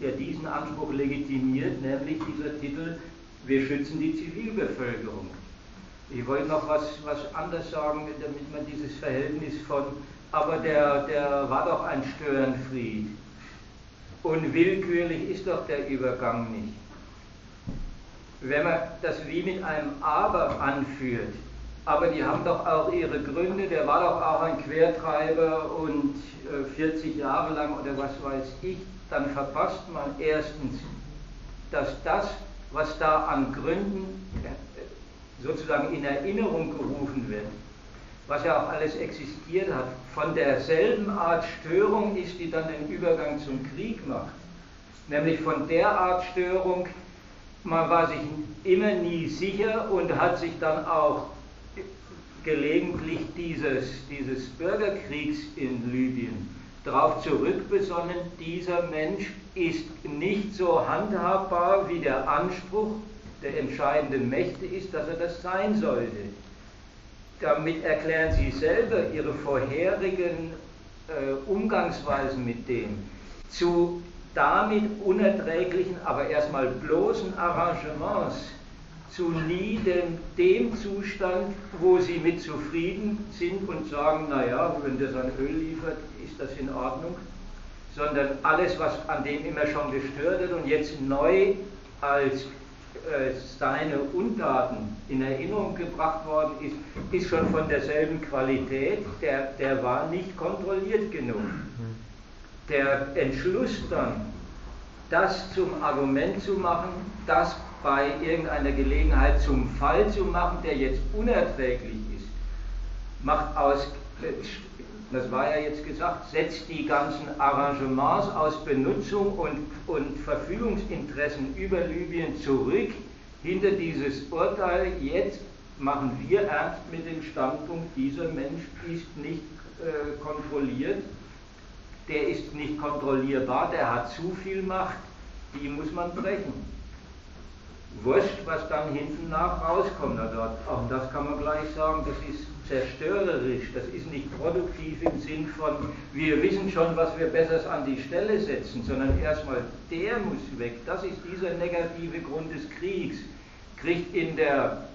der diesen Anspruch legitimiert, nämlich dieser Titel, wir schützen die Zivilbevölkerung. Ich wollte noch was, was anderes sagen, damit man dieses Verhältnis von aber der, der war doch ein wenn man das wie mit einem Aber anführt, aber die haben doch auch ihre Gründe, der war doch auch ein Quertreiber und 40 äh, Jahre lang oder was weiß ich, dann verpasst man erstens, dass das, was da an Gründen äh, sozusagen in Erinnerung gerufen wird, was ja auch alles existiert hat, von derselben Art Störung ist, die dann den Übergang zum Krieg macht. Nämlich von der Art Störung, man war sich immer nie sicher und hat sich dann auch gelegentlich dieses, dieses Bürgerkriegs in Libyen darauf zurückbesonnen, dieser Mensch ist nicht so handhabbar, wie der Anspruch der entscheidenden Mächte ist, dass er das sein sollte. Damit erklären Sie selber Ihre vorherigen äh, Umgangsweisen mit dem. Zu damit unerträglichen, aber erstmal bloßen Arrangements zu nie dem, dem Zustand, wo sie mit zufrieden sind und sagen, naja, wenn das an Öl liefert, ist das in Ordnung, sondern alles, was an dem immer schon gestört wird und jetzt neu als seine Untaten in Erinnerung gebracht worden ist, ist schon von derselben Qualität, der, der war nicht kontrolliert genug. Der Entschluss dann, das zum Argument zu machen, das bei irgendeiner Gelegenheit zum Fall zu machen, der jetzt unerträglich ist, macht aus, das war ja jetzt gesagt, setzt die ganzen Arrangements aus Benutzung und, und Verfügungsinteressen über Libyen zurück. Hinter dieses Urteil, jetzt machen wir ernst mit dem Standpunkt, dieser Mensch ist nicht äh, kontrolliert, der ist nicht kontrollierbar, der hat zu viel Macht, die muss man brechen. Wurscht, was dann hinten nach rauskommt. Auch das kann man gleich sagen, das ist zerstörerisch, das ist nicht produktiv im Sinn von, wir wissen schon, was wir Besseres an die Stelle setzen, sondern erstmal der muss weg. Das ist dieser negative Grund des Kriegs. Kriegt in der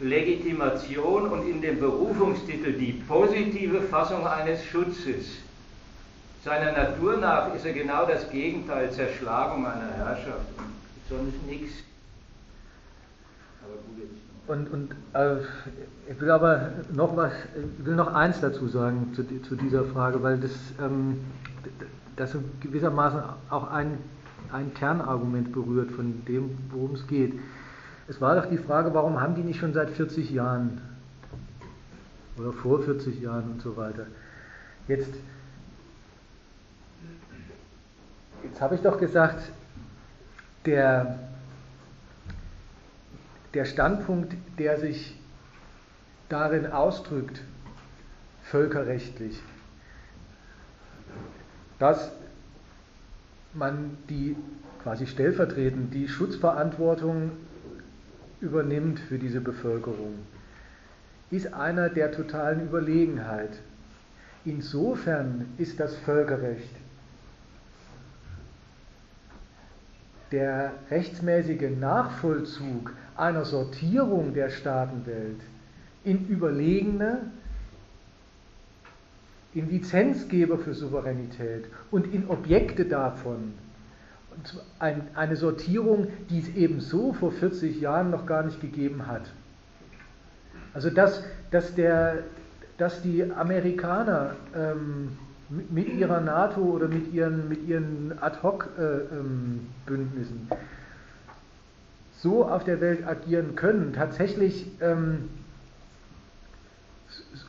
Legitimation und in dem Berufungstitel die positive Fassung eines Schutzes. Seiner Natur nach ist er genau das Gegenteil, Zerschlagung einer Herrschaft. Sonst nichts. Und, und äh, ich will aber noch was, ich will noch eins dazu sagen zu, zu dieser Frage, weil das, ähm, das gewissermaßen auch ein, ein Kernargument berührt von dem, worum es geht. Es war doch die Frage, warum haben die nicht schon seit 40 Jahren oder vor 40 Jahren und so weiter. Jetzt, jetzt habe ich doch gesagt, der der Standpunkt, der sich darin ausdrückt, völkerrechtlich, dass man die quasi stellvertretend die Schutzverantwortung übernimmt für diese Bevölkerung, ist einer der totalen Überlegenheit. Insofern ist das Völkerrecht der rechtsmäßige Nachvollzug einer Sortierung der Staatenwelt in Überlegene, in Lizenzgeber für Souveränität und in Objekte davon. Eine Sortierung, die es ebenso vor 40 Jahren noch gar nicht gegeben hat. Also dass, dass, der, dass die Amerikaner ähm, mit ihrer NATO oder mit ihren, mit ihren Ad-Hoc-Bündnissen äh, ähm, so auf der Welt agieren können, tatsächlich ähm,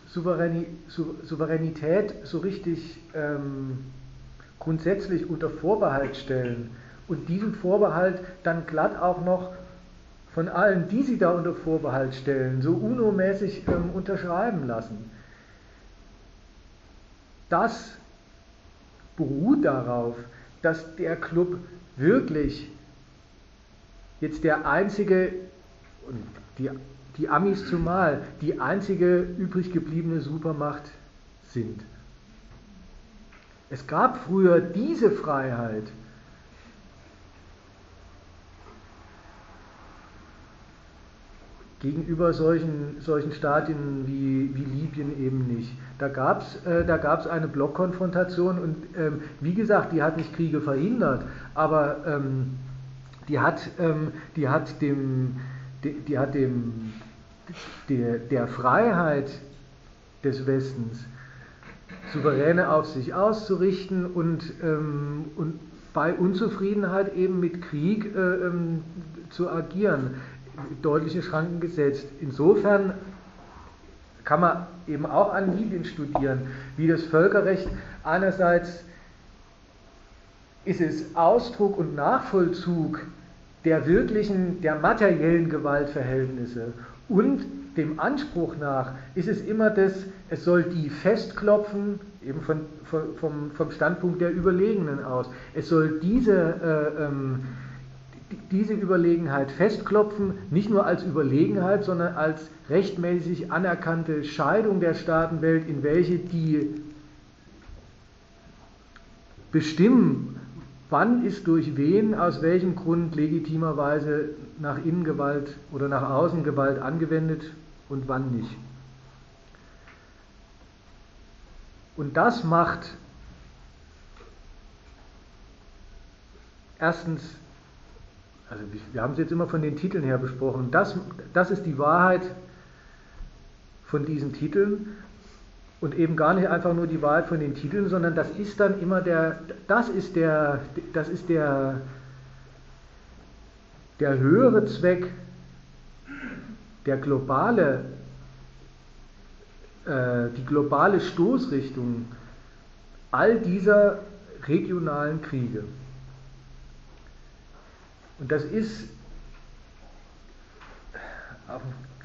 Souveränität so richtig ähm, grundsätzlich unter Vorbehalt stellen und diesen Vorbehalt dann glatt auch noch von allen, die sie da unter Vorbehalt stellen, so UNO-mäßig ähm, unterschreiben lassen. Das beruht darauf, dass der Club wirklich jetzt der einzige, die, die Amis zumal, die einzige übrig gebliebene Supermacht sind. Es gab früher diese Freiheit. Gegenüber solchen, solchen Staaten wie, wie Libyen eben nicht. Da gab es äh, eine Blockkonfrontation und ähm, wie gesagt, die hat nicht Kriege verhindert, aber ähm, die hat, ähm, die hat dem, die, die hat dem der, der Freiheit des Westens souveräne auf sich auszurichten und, ähm, und bei Unzufriedenheit eben mit Krieg äh, ähm, zu agieren, deutliche Schranken gesetzt. Insofern kann man eben auch an Libyen studieren, wie das Völkerrecht einerseits ist es Ausdruck und Nachvollzug der wirklichen, der materiellen Gewaltverhältnisse und dem Anspruch nach ist es immer das, es soll die festklopfen, eben von, vom, vom Standpunkt der Überlegenen aus. Es soll diese, äh, ähm, diese Überlegenheit festklopfen, nicht nur als Überlegenheit, sondern als rechtmäßig anerkannte Scheidung der Staatenwelt, in welche die bestimmen, wann ist durch wen, aus welchem Grund legitimerweise nach innen Gewalt oder nach außen Gewalt angewendet und wann nicht. Und das macht erstens, also wir haben es jetzt immer von den Titeln her besprochen, das, das ist die Wahrheit von diesen Titeln und eben gar nicht einfach nur die Wahrheit von den Titeln, sondern das ist dann immer der, das ist der, das ist der, der höhere Zweck, der globale, äh, die globale Stoßrichtung all dieser regionalen Kriege. Und das ist auf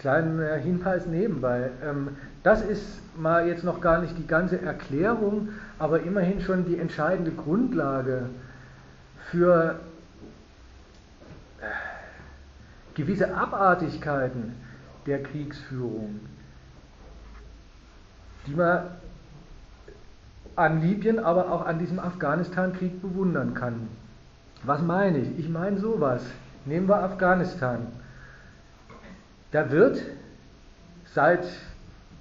einen kleinen Hinweis nebenbei. Ähm, das ist mal jetzt noch gar nicht die ganze Erklärung, aber immerhin schon die entscheidende Grundlage für gewisse Abartigkeiten der Kriegsführung, die man an Libyen, aber auch an diesem Afghanistan-Krieg bewundern kann. Was meine ich? Ich meine sowas. Nehmen wir Afghanistan. Da wird seit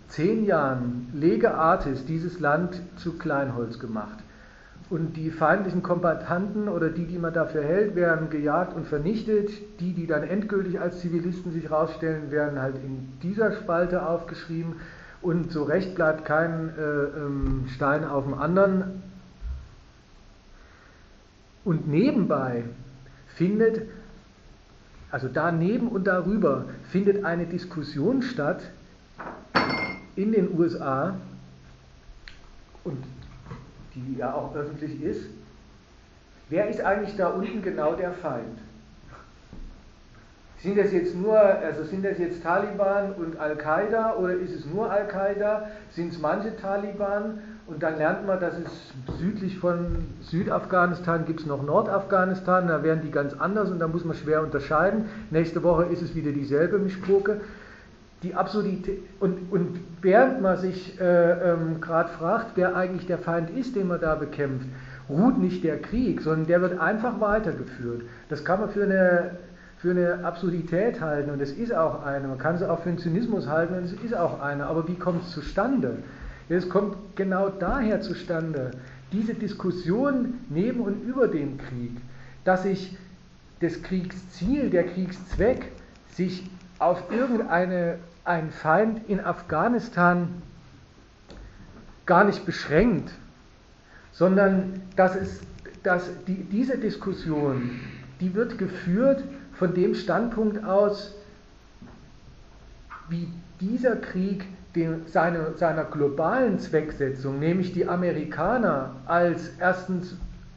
zehn Jahren lege artis dieses Land zu Kleinholz gemacht. Und die feindlichen Kombattanten oder die, die man dafür hält, werden gejagt und vernichtet. Die, die dann endgültig als Zivilisten sich rausstellen, werden halt in dieser Spalte aufgeschrieben. Und so recht bleibt kein äh, ähm, Stein auf dem anderen. Und nebenbei findet, also daneben und darüber, findet eine Diskussion statt in den USA. Und die ja auch öffentlich ist, wer ist eigentlich da unten genau der Feind? Sind das jetzt nur, also sind das jetzt Taliban und Al-Qaida oder ist es nur Al-Qaida? Sind es manche Taliban? Und dann lernt man, dass es südlich von Südafghanistan gibt es noch Nordafghanistan, da werden die ganz anders und da muss man schwer unterscheiden. Nächste Woche ist es wieder dieselbe Mischpoke die Absurdität, und, und während man sich äh, ähm, gerade fragt, wer eigentlich der Feind ist, den man da bekämpft, ruht nicht der Krieg, sondern der wird einfach weitergeführt. Das kann man für eine, für eine Absurdität halten und es ist auch eine. Man kann es auch für einen Zynismus halten und es ist auch eine. Aber wie kommt es zustande? Es kommt genau daher zustande, diese Diskussion neben und über dem Krieg, dass sich das Kriegsziel, der Kriegszweck sich auf irgendeine ein Feind in Afghanistan gar nicht beschränkt, sondern dass es, dass die, diese Diskussion, die wird geführt von dem Standpunkt aus, wie dieser Krieg den, seine, seiner globalen Zwecksetzung, nämlich die Amerikaner als erstens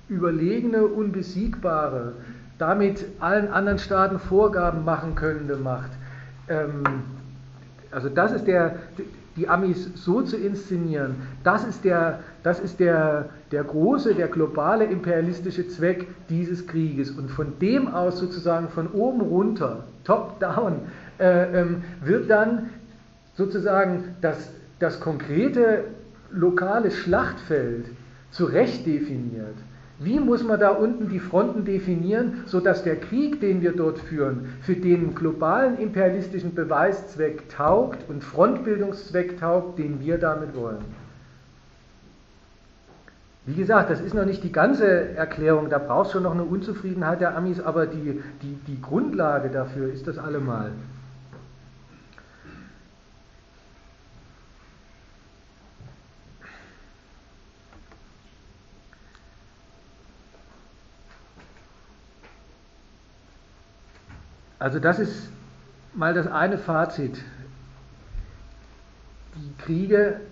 überlegene, unbesiegbare, damit allen anderen Staaten Vorgaben machen könnte, macht. Ähm, also das ist der, die Amis so zu inszenieren, das ist der, das ist der, der große, der globale imperialistische Zweck dieses Krieges. Und von dem aus sozusagen von oben runter, top-down, äh, ähm, wird dann sozusagen das, das konkrete lokale Schlachtfeld zu Recht definiert. Wie muss man da unten die Fronten definieren, sodass der Krieg, den wir dort führen, für den globalen imperialistischen Beweiszweck taugt und Frontbildungszweck taugt, den wir damit wollen? Wie gesagt, das ist noch nicht die ganze Erklärung, da braucht es schon noch eine Unzufriedenheit der Amis, aber die, die, die Grundlage dafür ist das allemal. Also das ist mal das eine Fazit. Die Kriege,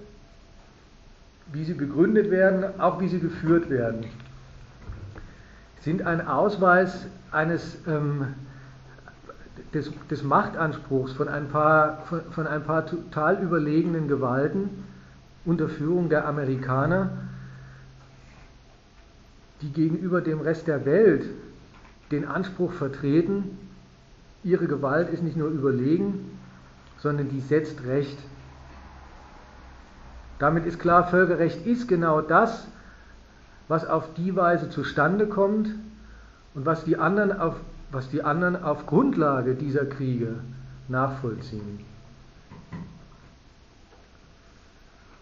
wie sie begründet werden, auch wie sie geführt werden, sind ein Ausweis eines ähm, des, des, Machtanspruchs von ein, paar, von, von ein paar total überlegenen Gewalten unter Führung der Amerikaner, die gegenüber dem Rest der Welt den Anspruch vertreten, Ihre Gewalt ist nicht nur überlegen, sondern die setzt Recht. Damit ist klar, Völkerrecht ist genau das, was auf die Weise zustande kommt und was die anderen auf, was die anderen auf Grundlage dieser Kriege nachvollziehen.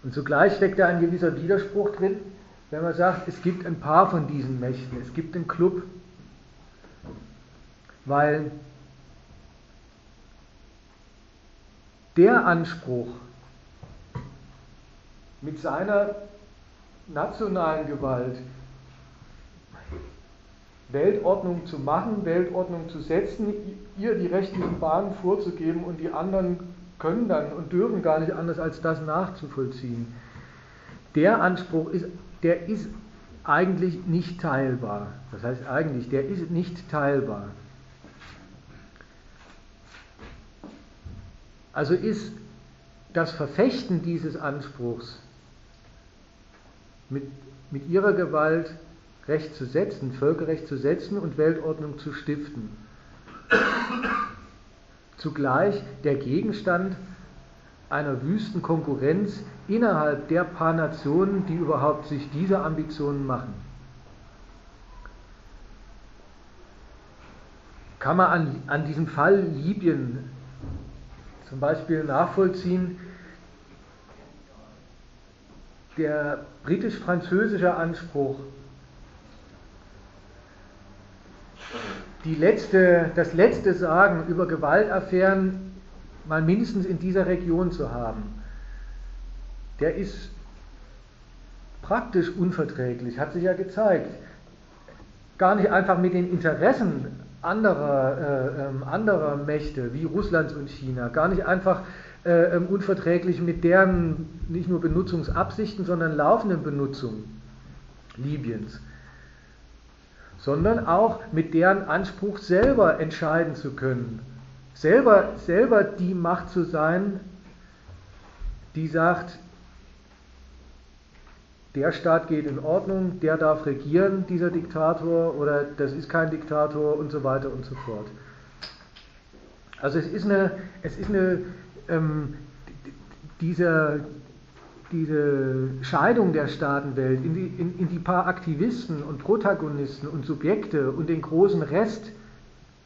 Und zugleich steckt da ein gewisser Widerspruch drin, wenn man sagt, es gibt ein paar von diesen Mächten, es gibt einen Club, weil der Anspruch, mit seiner nationalen Gewalt Weltordnung zu machen, Weltordnung zu setzen, ihr die rechtlichen Bahnen vorzugeben und die anderen können dann und dürfen gar nicht anders als das nachzuvollziehen. Der Anspruch ist, der ist eigentlich nicht teilbar. Das heißt eigentlich, der ist nicht teilbar. Also ist das Verfechten dieses Anspruchs mit, mit ihrer Gewalt Recht zu setzen, Völkerrecht zu setzen und Weltordnung zu stiften. Zugleich der Gegenstand einer wüsten Konkurrenz innerhalb der paar Nationen, die überhaupt sich diese Ambitionen machen. Kann man an, an diesem Fall Libyen zum Beispiel nachvollziehen, der britisch-französische Anspruch, die letzte, das letzte Sagen über Gewaltaffären mal mindestens in dieser Region zu haben, der ist praktisch unverträglich, hat sich ja gezeigt. Gar nicht einfach mit den Interessen anderer, äh, ähm, anderer Mächte wie Russlands und China gar nicht einfach äh, ähm, unverträglich mit deren nicht nur Benutzungsabsichten, sondern laufenden Benutzung Libyens, sondern auch mit deren Anspruch selber entscheiden zu können, selber, selber die Macht zu sein, die sagt, der Staat geht in Ordnung, der darf regieren, dieser Diktator, oder das ist kein Diktator und so weiter und so fort. Also es ist eine, es ist eine ähm, diese, diese Scheidung der Staatenwelt in die, in, in die paar Aktivisten und Protagonisten und Subjekte und den großen Rest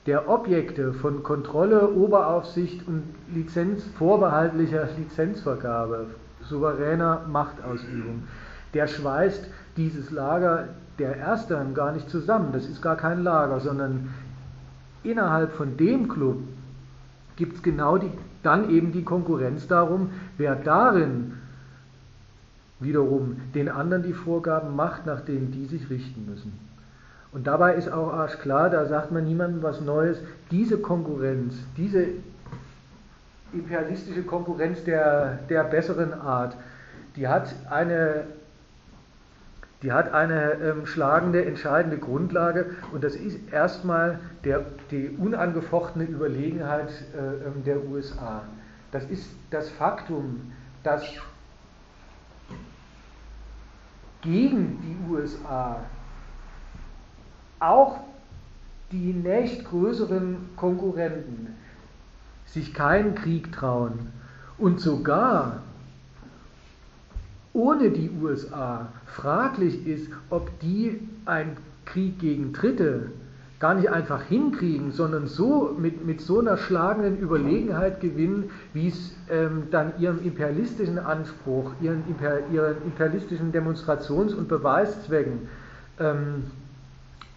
der Objekte von Kontrolle, Oberaufsicht und Lizenz, vorbehaltlicher Lizenzvergabe, souveräner Machtausübung der schweißt dieses Lager der Ersteren gar nicht zusammen. Das ist gar kein Lager, sondern innerhalb von dem Club gibt es genau die, dann eben die Konkurrenz darum, wer darin wiederum den anderen die Vorgaben macht, nach denen die sich richten müssen. Und dabei ist auch arschklar, da sagt man niemandem was Neues, diese Konkurrenz, diese imperialistische Konkurrenz der, der besseren Art, die hat eine die hat eine ähm, schlagende, entscheidende Grundlage und das ist erstmal der, die unangefochtene Überlegenheit äh, ähm, der USA. Das ist das Faktum, dass gegen die USA auch die nächstgrößeren Konkurrenten sich keinen Krieg trauen und sogar ohne die USA fraglich ist, ob die einen Krieg gegen Dritte gar nicht einfach hinkriegen, sondern so mit, mit so einer schlagenden Überlegenheit gewinnen, wie es ähm, dann ihrem imperialistischen Anspruch, ihren, Imper, ihren imperialistischen Demonstrations- und Beweiszwecken ähm,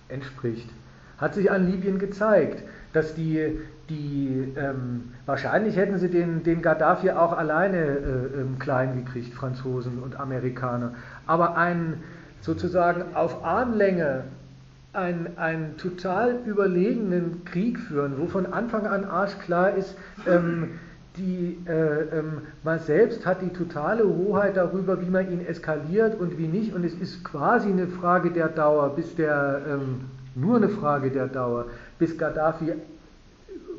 entspricht. Hat sich an Libyen gezeigt, dass die, die ähm, wahrscheinlich hätten sie den, den Gaddafi auch alleine äh, ähm, klein gekriegt, Franzosen und Amerikaner, aber einen sozusagen auf Armlänge einen, einen total überlegenen Krieg führen, wo von Anfang an arschklar ist, ähm, die, äh, ähm, man selbst hat die totale Hoheit darüber, wie man ihn eskaliert und wie nicht. Und es ist quasi eine Frage der Dauer, bis der, ähm, nur eine Frage der Dauer, bis Gaddafi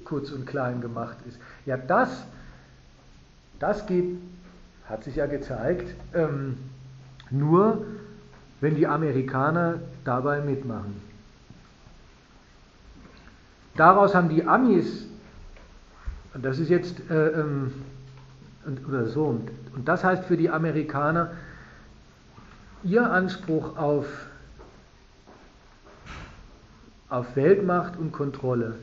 kurz und klein gemacht ist. Ja, das, das geht, hat sich ja gezeigt, ähm, nur wenn die Amerikaner dabei mitmachen. Daraus haben die Amis, und das ist jetzt, äh, ähm, oder so, und das heißt für die Amerikaner, ihr Anspruch auf, auf Weltmacht und Kontrolle,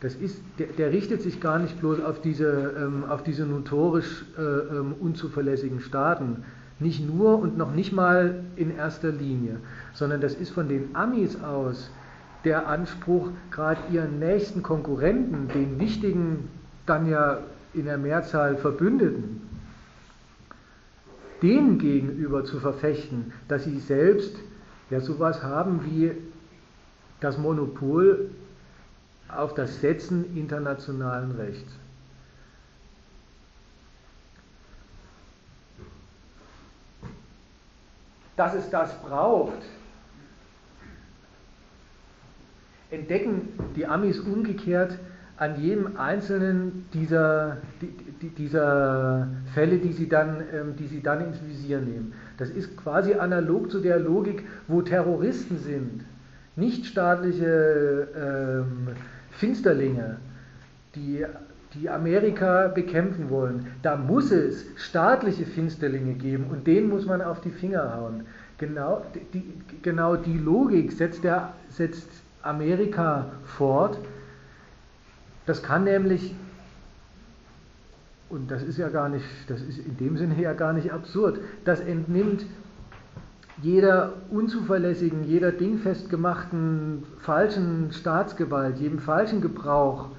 das ist, der, der, richtet sich gar nicht bloß auf diese, ähm, auf diese notorisch äh, ähm, unzuverlässigen Staaten, nicht nur und noch nicht mal in erster Linie, sondern das ist von den Amis aus der Anspruch, gerade ihren nächsten Konkurrenten, den wichtigen, dann ja in der Mehrzahl Verbündeten, denen gegenüber zu verfechten, dass sie selbst ja sowas haben wie das Monopol auf das Setzen internationalen Rechts. Dass es das braucht, entdecken die Amis umgekehrt an jedem einzelnen dieser, dieser Fälle, die sie, dann, ähm, die sie dann ins Visier nehmen. Das ist quasi analog zu der Logik, wo Terroristen sind, nichtstaatliche ähm, Finsterlinge, die, die Amerika bekämpfen wollen. Da muss es staatliche Finsterlinge geben und denen muss man auf die Finger hauen. Genau die, genau die Logik setzt, der, setzt Amerika fort. Das kann nämlich, und das ist ja gar nicht, das ist in dem Sinne ja gar nicht absurd, das entnimmt jeder unzuverlässigen, jeder dingfest gemachten falschen Staatsgewalt, jedem falschen Gebrauch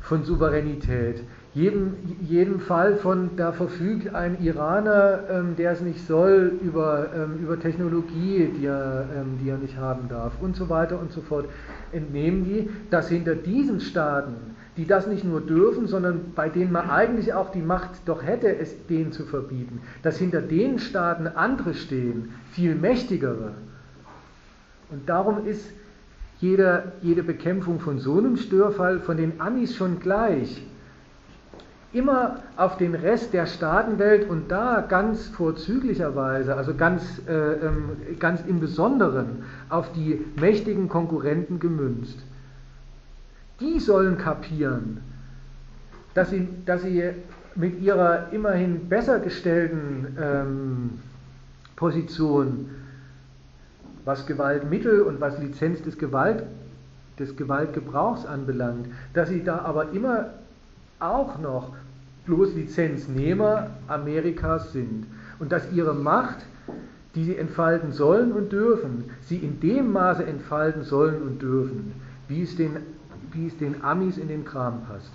von Souveränität, jedem, jedem Fall von, da verfügt ein Iraner, ähm, der es nicht soll, über, ähm, über Technologie, die er, ähm, die er nicht haben darf und so weiter und so fort, entnehmen die, dass hinter diesen Staaten, die das nicht nur dürfen, sondern bei denen man eigentlich auch die Macht doch hätte, es denen zu verbieten, dass hinter den Staaten andere stehen, viel mächtigere. Und darum ist jede, jede Bekämpfung von so einem Störfall von den Amis schon gleich immer auf den Rest der Staatenwelt und da ganz vorzüglicherweise, also ganz, äh, ähm, ganz im Besonderen auf die mächtigen Konkurrenten gemünzt. Die sollen kapieren, dass sie, dass sie mit ihrer immerhin besser gestellten ähm, Position, was Gewaltmittel und was Lizenz des, Gewalt, des Gewaltgebrauchs anbelangt, dass sie da aber immer auch noch bloß Lizenznehmer Amerikas sind und dass ihre Macht, die sie entfalten sollen und dürfen, sie in dem Maße entfalten sollen und dürfen, wie es den, wie es den Amis in den Kram passt.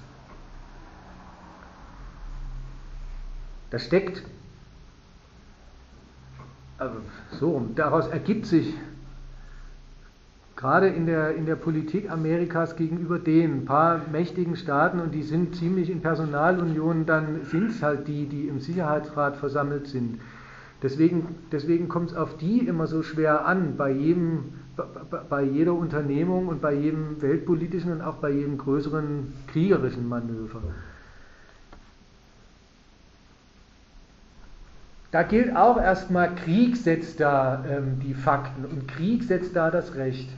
Das steckt, also so, daraus ergibt sich gerade in der, in der Politik Amerikas gegenüber den paar mächtigen Staaten und die sind ziemlich in Personalunion, dann sind es halt die, die im Sicherheitsrat versammelt sind. Deswegen, deswegen kommt es auf die immer so schwer an, bei, jedem, bei jeder Unternehmung und bei jedem weltpolitischen und auch bei jedem größeren kriegerischen Manöver. Da gilt auch erstmal, Krieg setzt da ähm, die Fakten und Krieg setzt da das Recht.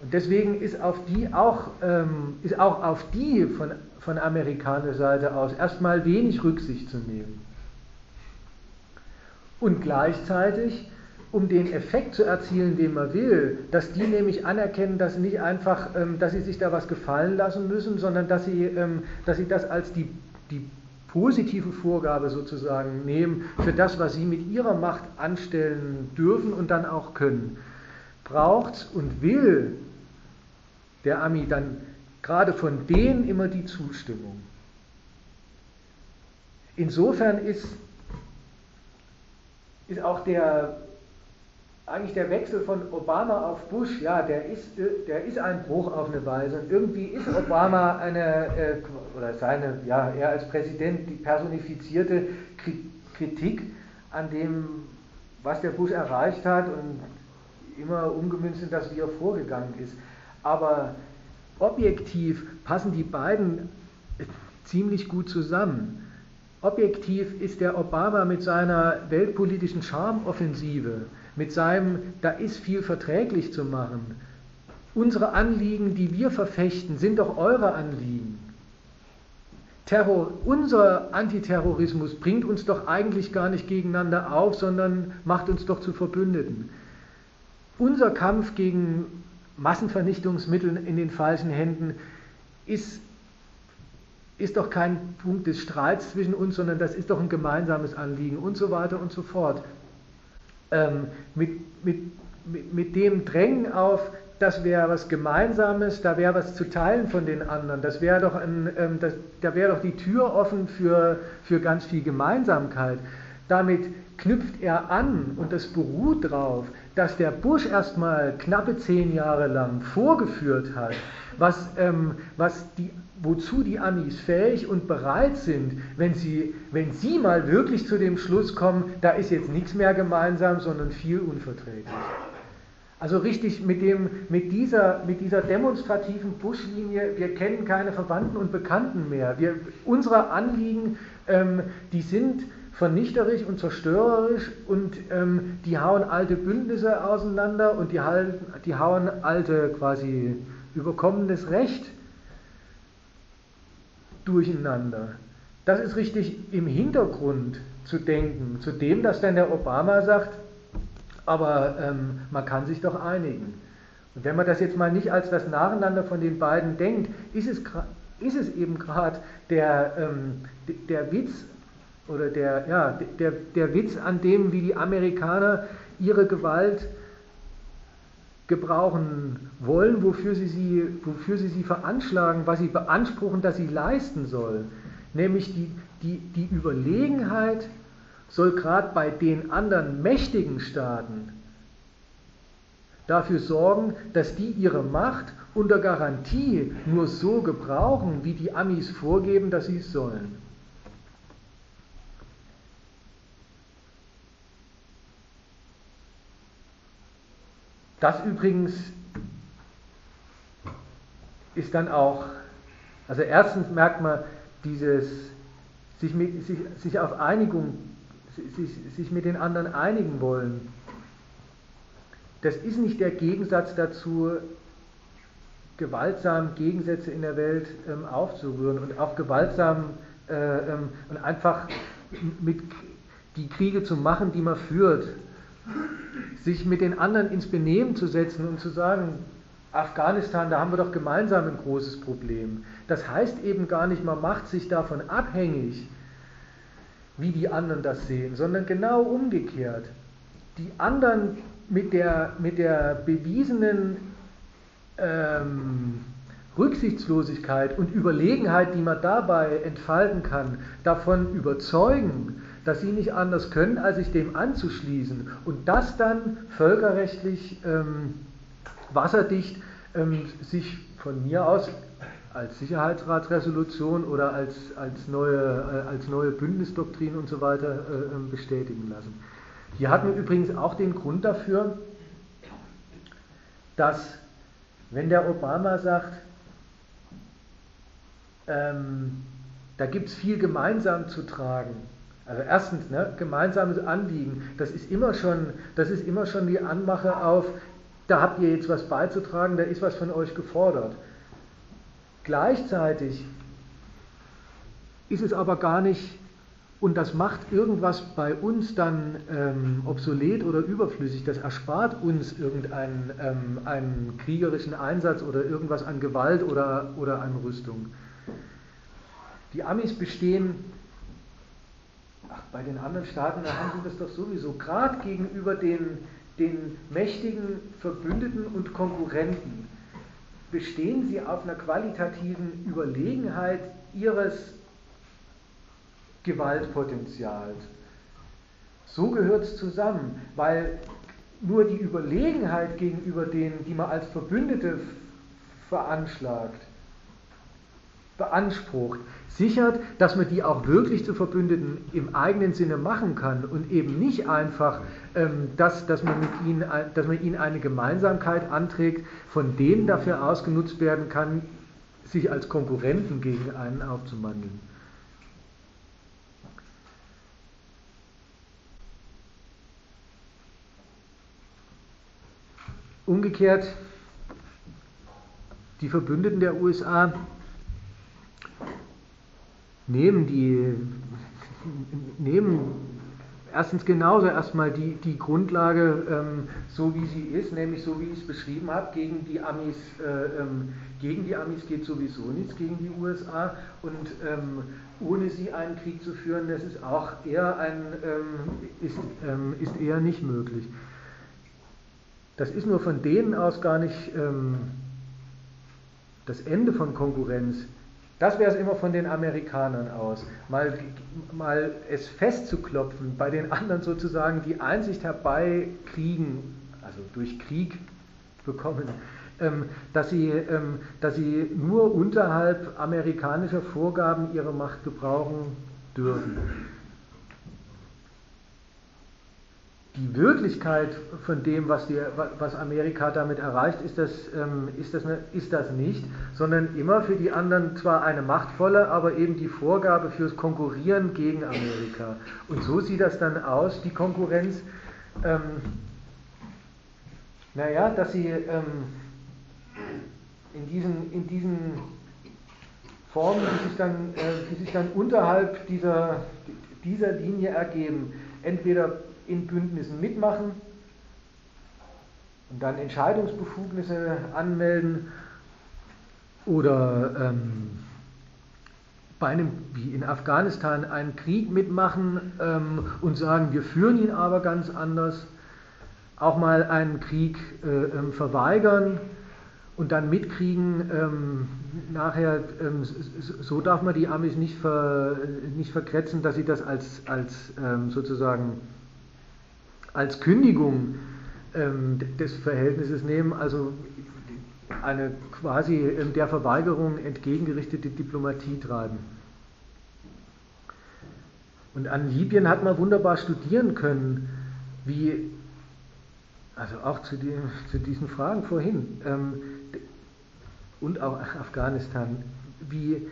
Und deswegen ist auf die auch, ähm, ist auch auf die von, von amerikanischer Seite aus erstmal wenig Rücksicht zu nehmen. Und gleichzeitig um den Effekt zu erzielen, den man will, dass die nämlich anerkennen, dass nicht einfach, ähm, dass sie sich da was gefallen lassen müssen, sondern dass sie, ähm, dass sie das als die, die positive Vorgabe sozusagen nehmen für das, was sie mit ihrer Macht anstellen dürfen und dann auch können. Braucht und will der Ami dann gerade von denen immer die Zustimmung. Insofern ist, ist auch der eigentlich der Wechsel von Obama auf Bush, ja, der ist, der ist ein Bruch auf eine Weise. Und irgendwie ist Obama eine, äh, oder seine, ja, er als Präsident, die personifizierte Kritik an dem, was der Bush erreicht hat und immer umgemünzt in das, wie er vorgegangen ist. Aber objektiv passen die beiden ziemlich gut zusammen. Objektiv ist der Obama mit seiner weltpolitischen Charmoffensive, mit seinem, da ist viel verträglich zu machen. Unsere Anliegen, die wir verfechten, sind doch eure Anliegen. Terror, unser Antiterrorismus bringt uns doch eigentlich gar nicht gegeneinander auf, sondern macht uns doch zu Verbündeten. Unser Kampf gegen Massenvernichtungsmittel in den falschen Händen ist, ist doch kein Punkt des Streits zwischen uns, sondern das ist doch ein gemeinsames Anliegen und so weiter und so fort ähm, mit, mit, mit, dem Drängen auf, das wäre was Gemeinsames, da wäre was zu teilen von den anderen, das wäre doch ein, ähm, das, da wäre doch die Tür offen für, für ganz viel Gemeinsamkeit. Damit knüpft er an und das beruht darauf, dass der Bush erstmal knappe zehn Jahre lang vorgeführt hat, was, ähm, was die wozu die Amis fähig und bereit sind, wenn sie, wenn sie mal wirklich zu dem Schluss kommen, da ist jetzt nichts mehr gemeinsam, sondern viel unverträglich. Also richtig mit, dem, mit, dieser, mit dieser demonstrativen Buschlinie, wir kennen keine Verwandten und Bekannten mehr. Wir, unsere Anliegen, ähm, die sind vernichterisch und zerstörerisch und ähm, die hauen alte Bündnisse auseinander und die, die hauen alte quasi überkommenes Recht durcheinander. Das ist richtig im Hintergrund zu denken, zu dem, dass dann der Obama sagt, aber ähm, man kann sich doch einigen. Und wenn man das jetzt mal nicht als das Nacheinander von den beiden denkt, ist es, ist es eben gerade der, ähm, der Witz oder der, ja, der, der Witz an dem, wie die Amerikaner ihre Gewalt gebrauchen wollen, wofür sie sie, wofür sie, sie veranschlagen, was sie beanspruchen, dass sie leisten soll. Nämlich die, die, die Überlegenheit soll gerade bei den anderen mächtigen Staaten dafür sorgen, dass die ihre Macht unter Garantie nur so gebrauchen, wie die Amis vorgeben, dass sie es sollen. Das übrigens ist dann auch, also erstens merkt man dieses, sich, mit, sich, sich auf Einigung, sich, sich mit den anderen einigen wollen. Das ist nicht der Gegensatz dazu, gewaltsam Gegensätze in der Welt ähm, aufzurühren und auch gewaltsam äh, ähm, und einfach mit die Kriege zu machen, die man führt sich mit den anderen ins Benehmen zu setzen und zu sagen, Afghanistan, da haben wir doch gemeinsam ein großes Problem. Das heißt eben gar nicht, man macht sich davon abhängig, wie die anderen das sehen, sondern genau umgekehrt. Die anderen mit der, mit der bewiesenen ähm, Rücksichtslosigkeit und Überlegenheit, die man dabei entfalten kann, davon überzeugen, dass sie nicht anders können, als sich dem anzuschließen und das dann völkerrechtlich ähm, wasserdicht ähm, sich von mir aus als Sicherheitsratsresolution oder als, als, neue, äh, als neue Bündnisdoktrin und so weiter äh, ähm, bestätigen lassen. Hier hatten wir übrigens auch den Grund dafür, dass wenn der Obama sagt, ähm, da gibt es viel gemeinsam zu tragen, also erstens, ne, gemeinsames Anliegen, das ist, immer schon, das ist immer schon die Anmache auf, da habt ihr jetzt was beizutragen, da ist was von euch gefordert. Gleichzeitig ist es aber gar nicht und das macht irgendwas bei uns dann ähm, obsolet oder überflüssig. Das erspart uns irgendeinen ähm, einen kriegerischen Einsatz oder irgendwas an Gewalt oder, oder an Rüstung. Die Amis bestehen, ach, bei den anderen Staaten, da haben sie das doch sowieso, gerade gegenüber den, den mächtigen Verbündeten und Konkurrenten, bestehen sie auf einer qualitativen Überlegenheit ihres Gewaltpotenzials. So gehört es zusammen, weil nur die Überlegenheit gegenüber denen, die man als Verbündete veranschlagt, beansprucht, sichert, dass man die auch wirklich zu Verbündeten im eigenen Sinne machen kann und eben nicht einfach, ähm, dass, dass, man mit ihnen, dass man ihnen eine Gemeinsamkeit anträgt, von denen dafür ausgenutzt werden kann, sich als Konkurrenten gegen einen aufzumandeln. Umgekehrt, die Verbündeten der USA nehmen die nehmen erstens genauso erstmal die, die Grundlage ähm, so wie sie ist, nämlich so wie ich es beschrieben habe, gegen die Amis, äh, ähm, gegen die Amis geht sowieso nichts gegen die USA und ähm, ohne sie einen Krieg zu führen, das ist auch eher ein ähm, ist, ähm, ist eher nicht möglich. Das ist nur von denen aus gar nicht ähm, das Ende von Konkurrenz. Das wäre es immer von den Amerikanern aus. Mal, mal es festzuklopfen, bei den anderen sozusagen die Einsicht herbeikriegen, also durch Krieg bekommen, ähm, dass, sie, ähm, dass sie nur unterhalb amerikanischer Vorgaben ihre Macht gebrauchen dürfen. Die Wirklichkeit von dem, was, die, was Amerika damit erreicht, ist das, ähm, ist, das, ist das nicht, sondern immer für die anderen zwar eine machtvolle, aber eben die Vorgabe fürs Konkurrieren gegen Amerika. Und so sieht das dann aus, die Konkurrenz. Ähm, naja, dass sie ähm, in, diesen, in diesen Formen, die sich dann, äh, die sich dann unterhalb dieser, dieser Linie ergeben, entweder in Bündnissen mitmachen und dann Entscheidungsbefugnisse anmelden oder ähm, bei einem, wie in Afghanistan, einen Krieg mitmachen ähm, und sagen, wir führen ihn aber ganz anders, auch mal einen Krieg äh, ähm, verweigern und dann mitkriegen, ähm, nachher, ähm, so darf man die Amis nicht, ver, nicht verkretzen, dass sie das als, als ähm, sozusagen als Kündigung ähm, des Verhältnisses nehmen, also eine quasi ähm, der Verweigerung entgegengerichtete Diplomatie treiben. Und an Libyen hat man wunderbar studieren können, wie, also auch zu, die, zu diesen Fragen vorhin, ähm, und auch Afghanistan, wie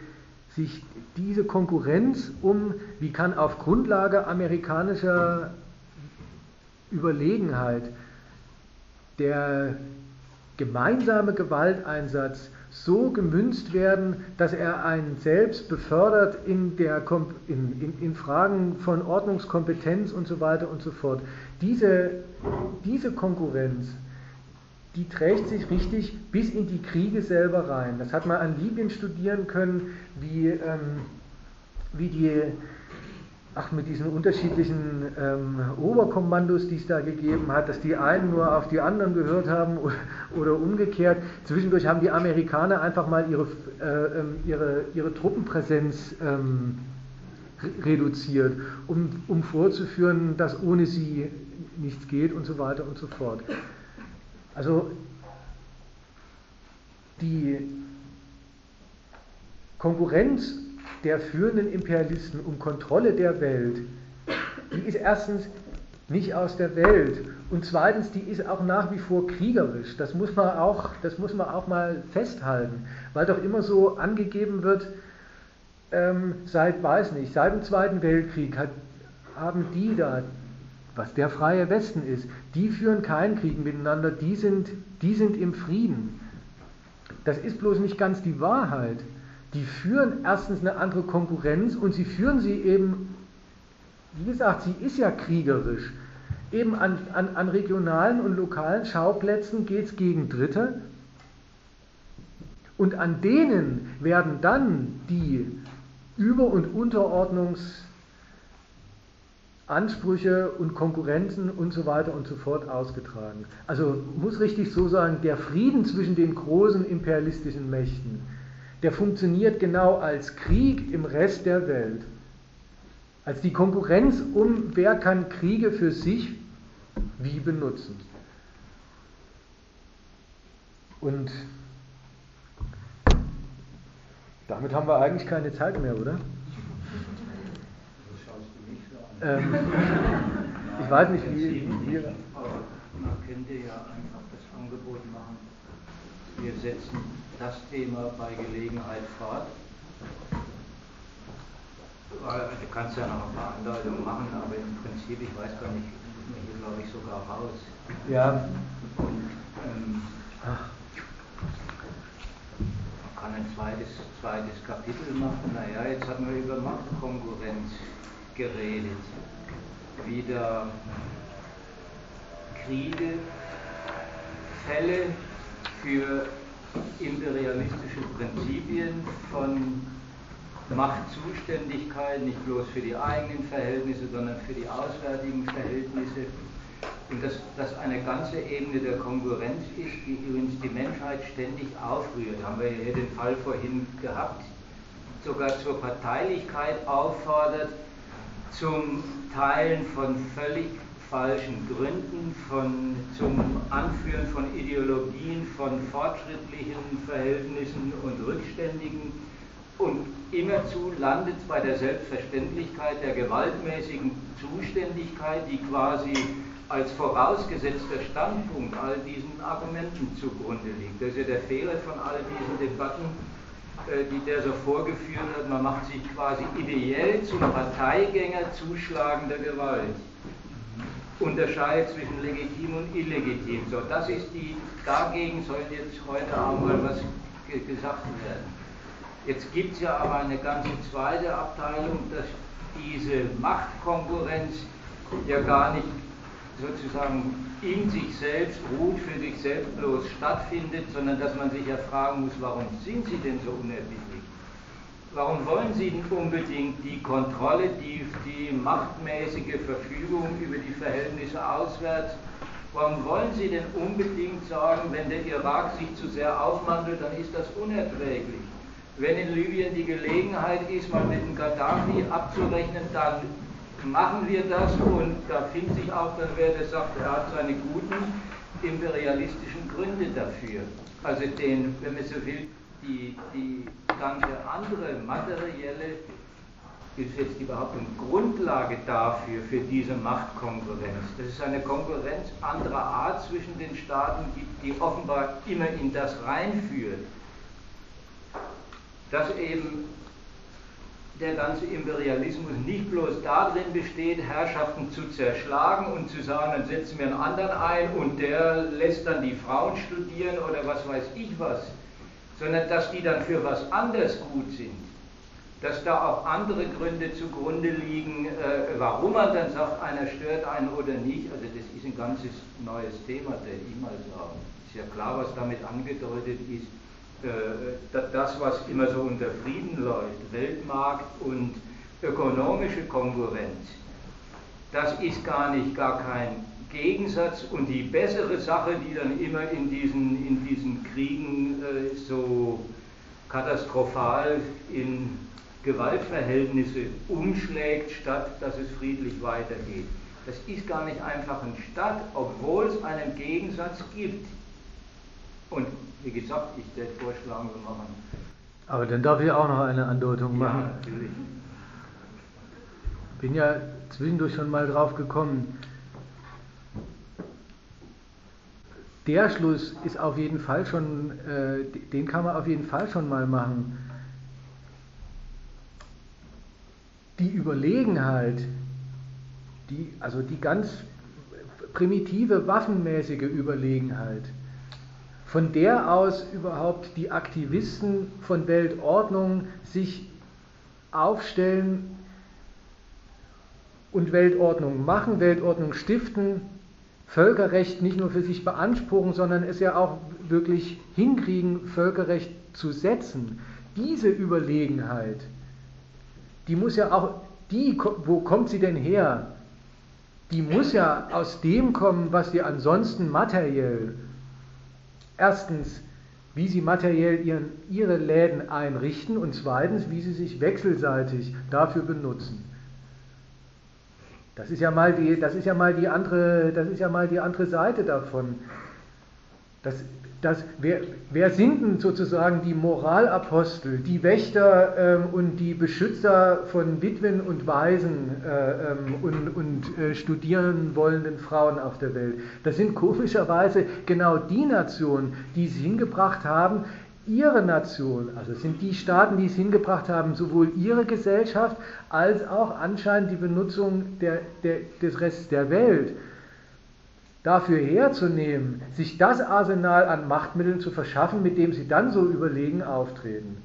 sich diese Konkurrenz um, wie kann auf Grundlage amerikanischer Überlegenheit, der gemeinsame Gewalteinsatz so gemünzt werden, dass er einen selbst befördert in, der, in, in, in, Fragen von Ordnungskompetenz und so weiter und so fort. Diese, diese Konkurrenz, die trägt sich richtig bis in die Kriege selber rein. Das hat man an Libyen studieren können, wie, ähm, wie die ach, mit diesen unterschiedlichen ähm, Oberkommandos, die es da gegeben hat, dass die einen nur auf die anderen gehört haben oder, umgekehrt. Zwischendurch haben die Amerikaner einfach mal ihre, äh, ähm, ihre, ihre Truppenpräsenz ähm, reduziert, um, um vorzuführen, dass ohne sie nichts geht und so weiter und so fort. Also die Konkurrenz der führenden Imperialisten um Kontrolle der Welt, die ist erstens nicht aus der Welt und zweitens, die ist auch nach wie vor kriegerisch. Das muss man auch, das muss man auch mal festhalten, weil doch immer so angegeben wird, ähm, seit, weiß nicht, seit dem Zweiten Weltkrieg hat, haben die da, was der freie Westen ist, die führen keinen Krieg miteinander, die sind, die sind im Frieden. Das ist bloß nicht ganz die Wahrheit die führen erstens eine andere Konkurrenz und sie führen sie eben wie gesagt, sie ist ja kriegerisch. Eben an, an, an regionalen und lokalen Schauplätzen geht es gegen Dritte. Und an denen werden dann die Über- und Unterordnungsansprüche und Konkurrenzen und so weiter und so fort ausgetragen. Also muss richtig so sagen, der Frieden zwischen den großen imperialistischen Mächten, der funktioniert genau als Krieg im Rest der Welt. Als die Konkurrenz um, wer kann Kriege für sich wie benutzen. Und damit haben wir eigentlich keine Zeit mehr, oder? Ähm, ich weiß nicht, wie. wie Aber man könnte ja einfach das Angebot machen. Wir setzen das Thema bei Gelegenheit fort. Du kannst ja noch ein paar Andeutungen machen, aber im Prinzip, ich weiß gar nicht, mir hier glaube ich sogar raus. Ja. Und ähm, man kann ein zweites, zweites Kapitel machen. Naja, jetzt haben wir über Machtkonkurrenz geredet. Wieder Kriege, Fälle für imperialistische Prinzipien von Machtzuständigkeit, nicht bloß für die eigenen Verhältnisse, sondern für die auswärtigen Verhältnisse. Und dass das eine ganze Ebene der Konkurrenz ist, die übrigens die Menschheit ständig aufrührt. Haben wir hier den Fall vorhin gehabt, sogar zur Parteilichkeit auffordert, zum Teilen von völlig falschen Gründen, von, zum Anführen von Ideologien, von fortschrittlichen Verhältnissen und rückständigen und immerzu landet bei der Selbstverständlichkeit der gewaltmäßigen Zuständigkeit, die quasi als vorausgesetzter Standpunkt all diesen Argumenten zugrunde liegt. Das ist ja der Fehler von all diesen Debatten, äh, die der so vorgeführt hat. Man macht sich quasi ideell zum Parteigänger zuschlagender Gewalt. Unterscheidet zwischen legitim und illegitim. So, das ist die, dagegen soll jetzt heute auch mal was gesagt werden. Jetzt gibt es ja aber eine ganze zweite Abteilung, dass diese Machtkonkurrenz ja gar nicht sozusagen in sich selbst ruht, für sich selbst bloß stattfindet, sondern dass man sich ja fragen muss, warum sind sie denn so unerbittlich? Warum wollen sie denn unbedingt die Kontrolle, die, die machtmäßige Verfügung über die Verhältnisse auswärts? Warum wollen sie denn unbedingt sagen, wenn der Irak sich zu sehr aufmantelt, dann ist das unerträglich? wenn in Libyen die Gelegenheit ist, mal mit dem Gaddafi abzurechnen, dann machen wir das und da findet sich auch dann, wer das sagt, er hat seine guten imperialistischen Gründe dafür. Also den, wenn man so will, die, die ganze andere materielle ist jetzt überhaupt eine Grundlage dafür, für diese Machtkonkurrenz. Dass es eine Konkurrenz anderer Art zwischen den Staaten gibt, die offenbar immer in das reinführt dass eben der ganze Imperialismus nicht bloß darin besteht, Herrschaften zu zerschlagen und zu sagen, dann setzen wir einen anderen ein und der lässt dann die Frauen studieren oder was weiß ich was, sondern dass die dann für was anderes gut sind. Dass da auch andere Gründe zugrunde liegen, äh, warum man dann sagt, einer stört einen oder nicht. Also das ist ein ganzes neues Thema, der ich mal sagen. Ist ja klar, was damit angedeutet ist äh, das, was immer so unter Frieden läuft, Weltmarkt und ökonomische Konkurrenz, das ist gar nicht gar kein Gegensatz und die bessere Sache, die dann immer in diesen, in diesen Kriegen äh, so katastrophal in Gewaltverhältnisse umschlägt, statt dass es friedlich weitergeht. Das ist gar nicht einfach ein Stadt, obwohl es einen Gegensatz gibt. Und wie gesagt, ich werde vorschlagen, wir machen. Aber dann darf ich auch noch eine Andeutung machen. Ja, natürlich. Bin ja zwischendurch schon mal drauf gekommen. Der Schluss ist auf jeden Fall schon, äh, den kann man auf jeden Fall schon mal machen. Die Überlegenheit, die, also die ganz primitive waffenmäßige Überlegenheit, von der aus überhaupt die Aktivisten von Weltordnung sich aufstellen und Weltordnung machen, Weltordnung stiften, Völkerrecht nicht nur für sich beanspruchen, sondern es ja auch wirklich hinkriegen, Völkerrecht zu setzen. Diese Überlegenheit, die muss ja auch, die, wo kommt sie denn her? Die muss ja aus dem kommen, was wir ansonsten materiell, erstens, wie sie materiell ihren, ihre Läden einrichten und zweitens, wie sie sich wechselseitig dafür benutzen. Das ist ja mal die, das ist ja mal die andere, das ist ja mal die andere Seite davon. Das, das, wer, wer sind denn sozusagen die Moralapostel, die Wächter ähm, und die Beschützer von Witwen und Waisen äh, ähm, und, und äh, studieren wollenden Frauen auf der Welt? Das sind komischerweise genau die Nationen, die es hingebracht haben, ihre Nation, also sind die Staaten, die es hingebracht haben, sowohl ihre Gesellschaft als auch anscheinend die Benutzung der, der, des Restes der Welt dafür herzunehmen, sich das Arsenal an Machtmitteln zu verschaffen, mit dem sie dann so überlegen auftreten.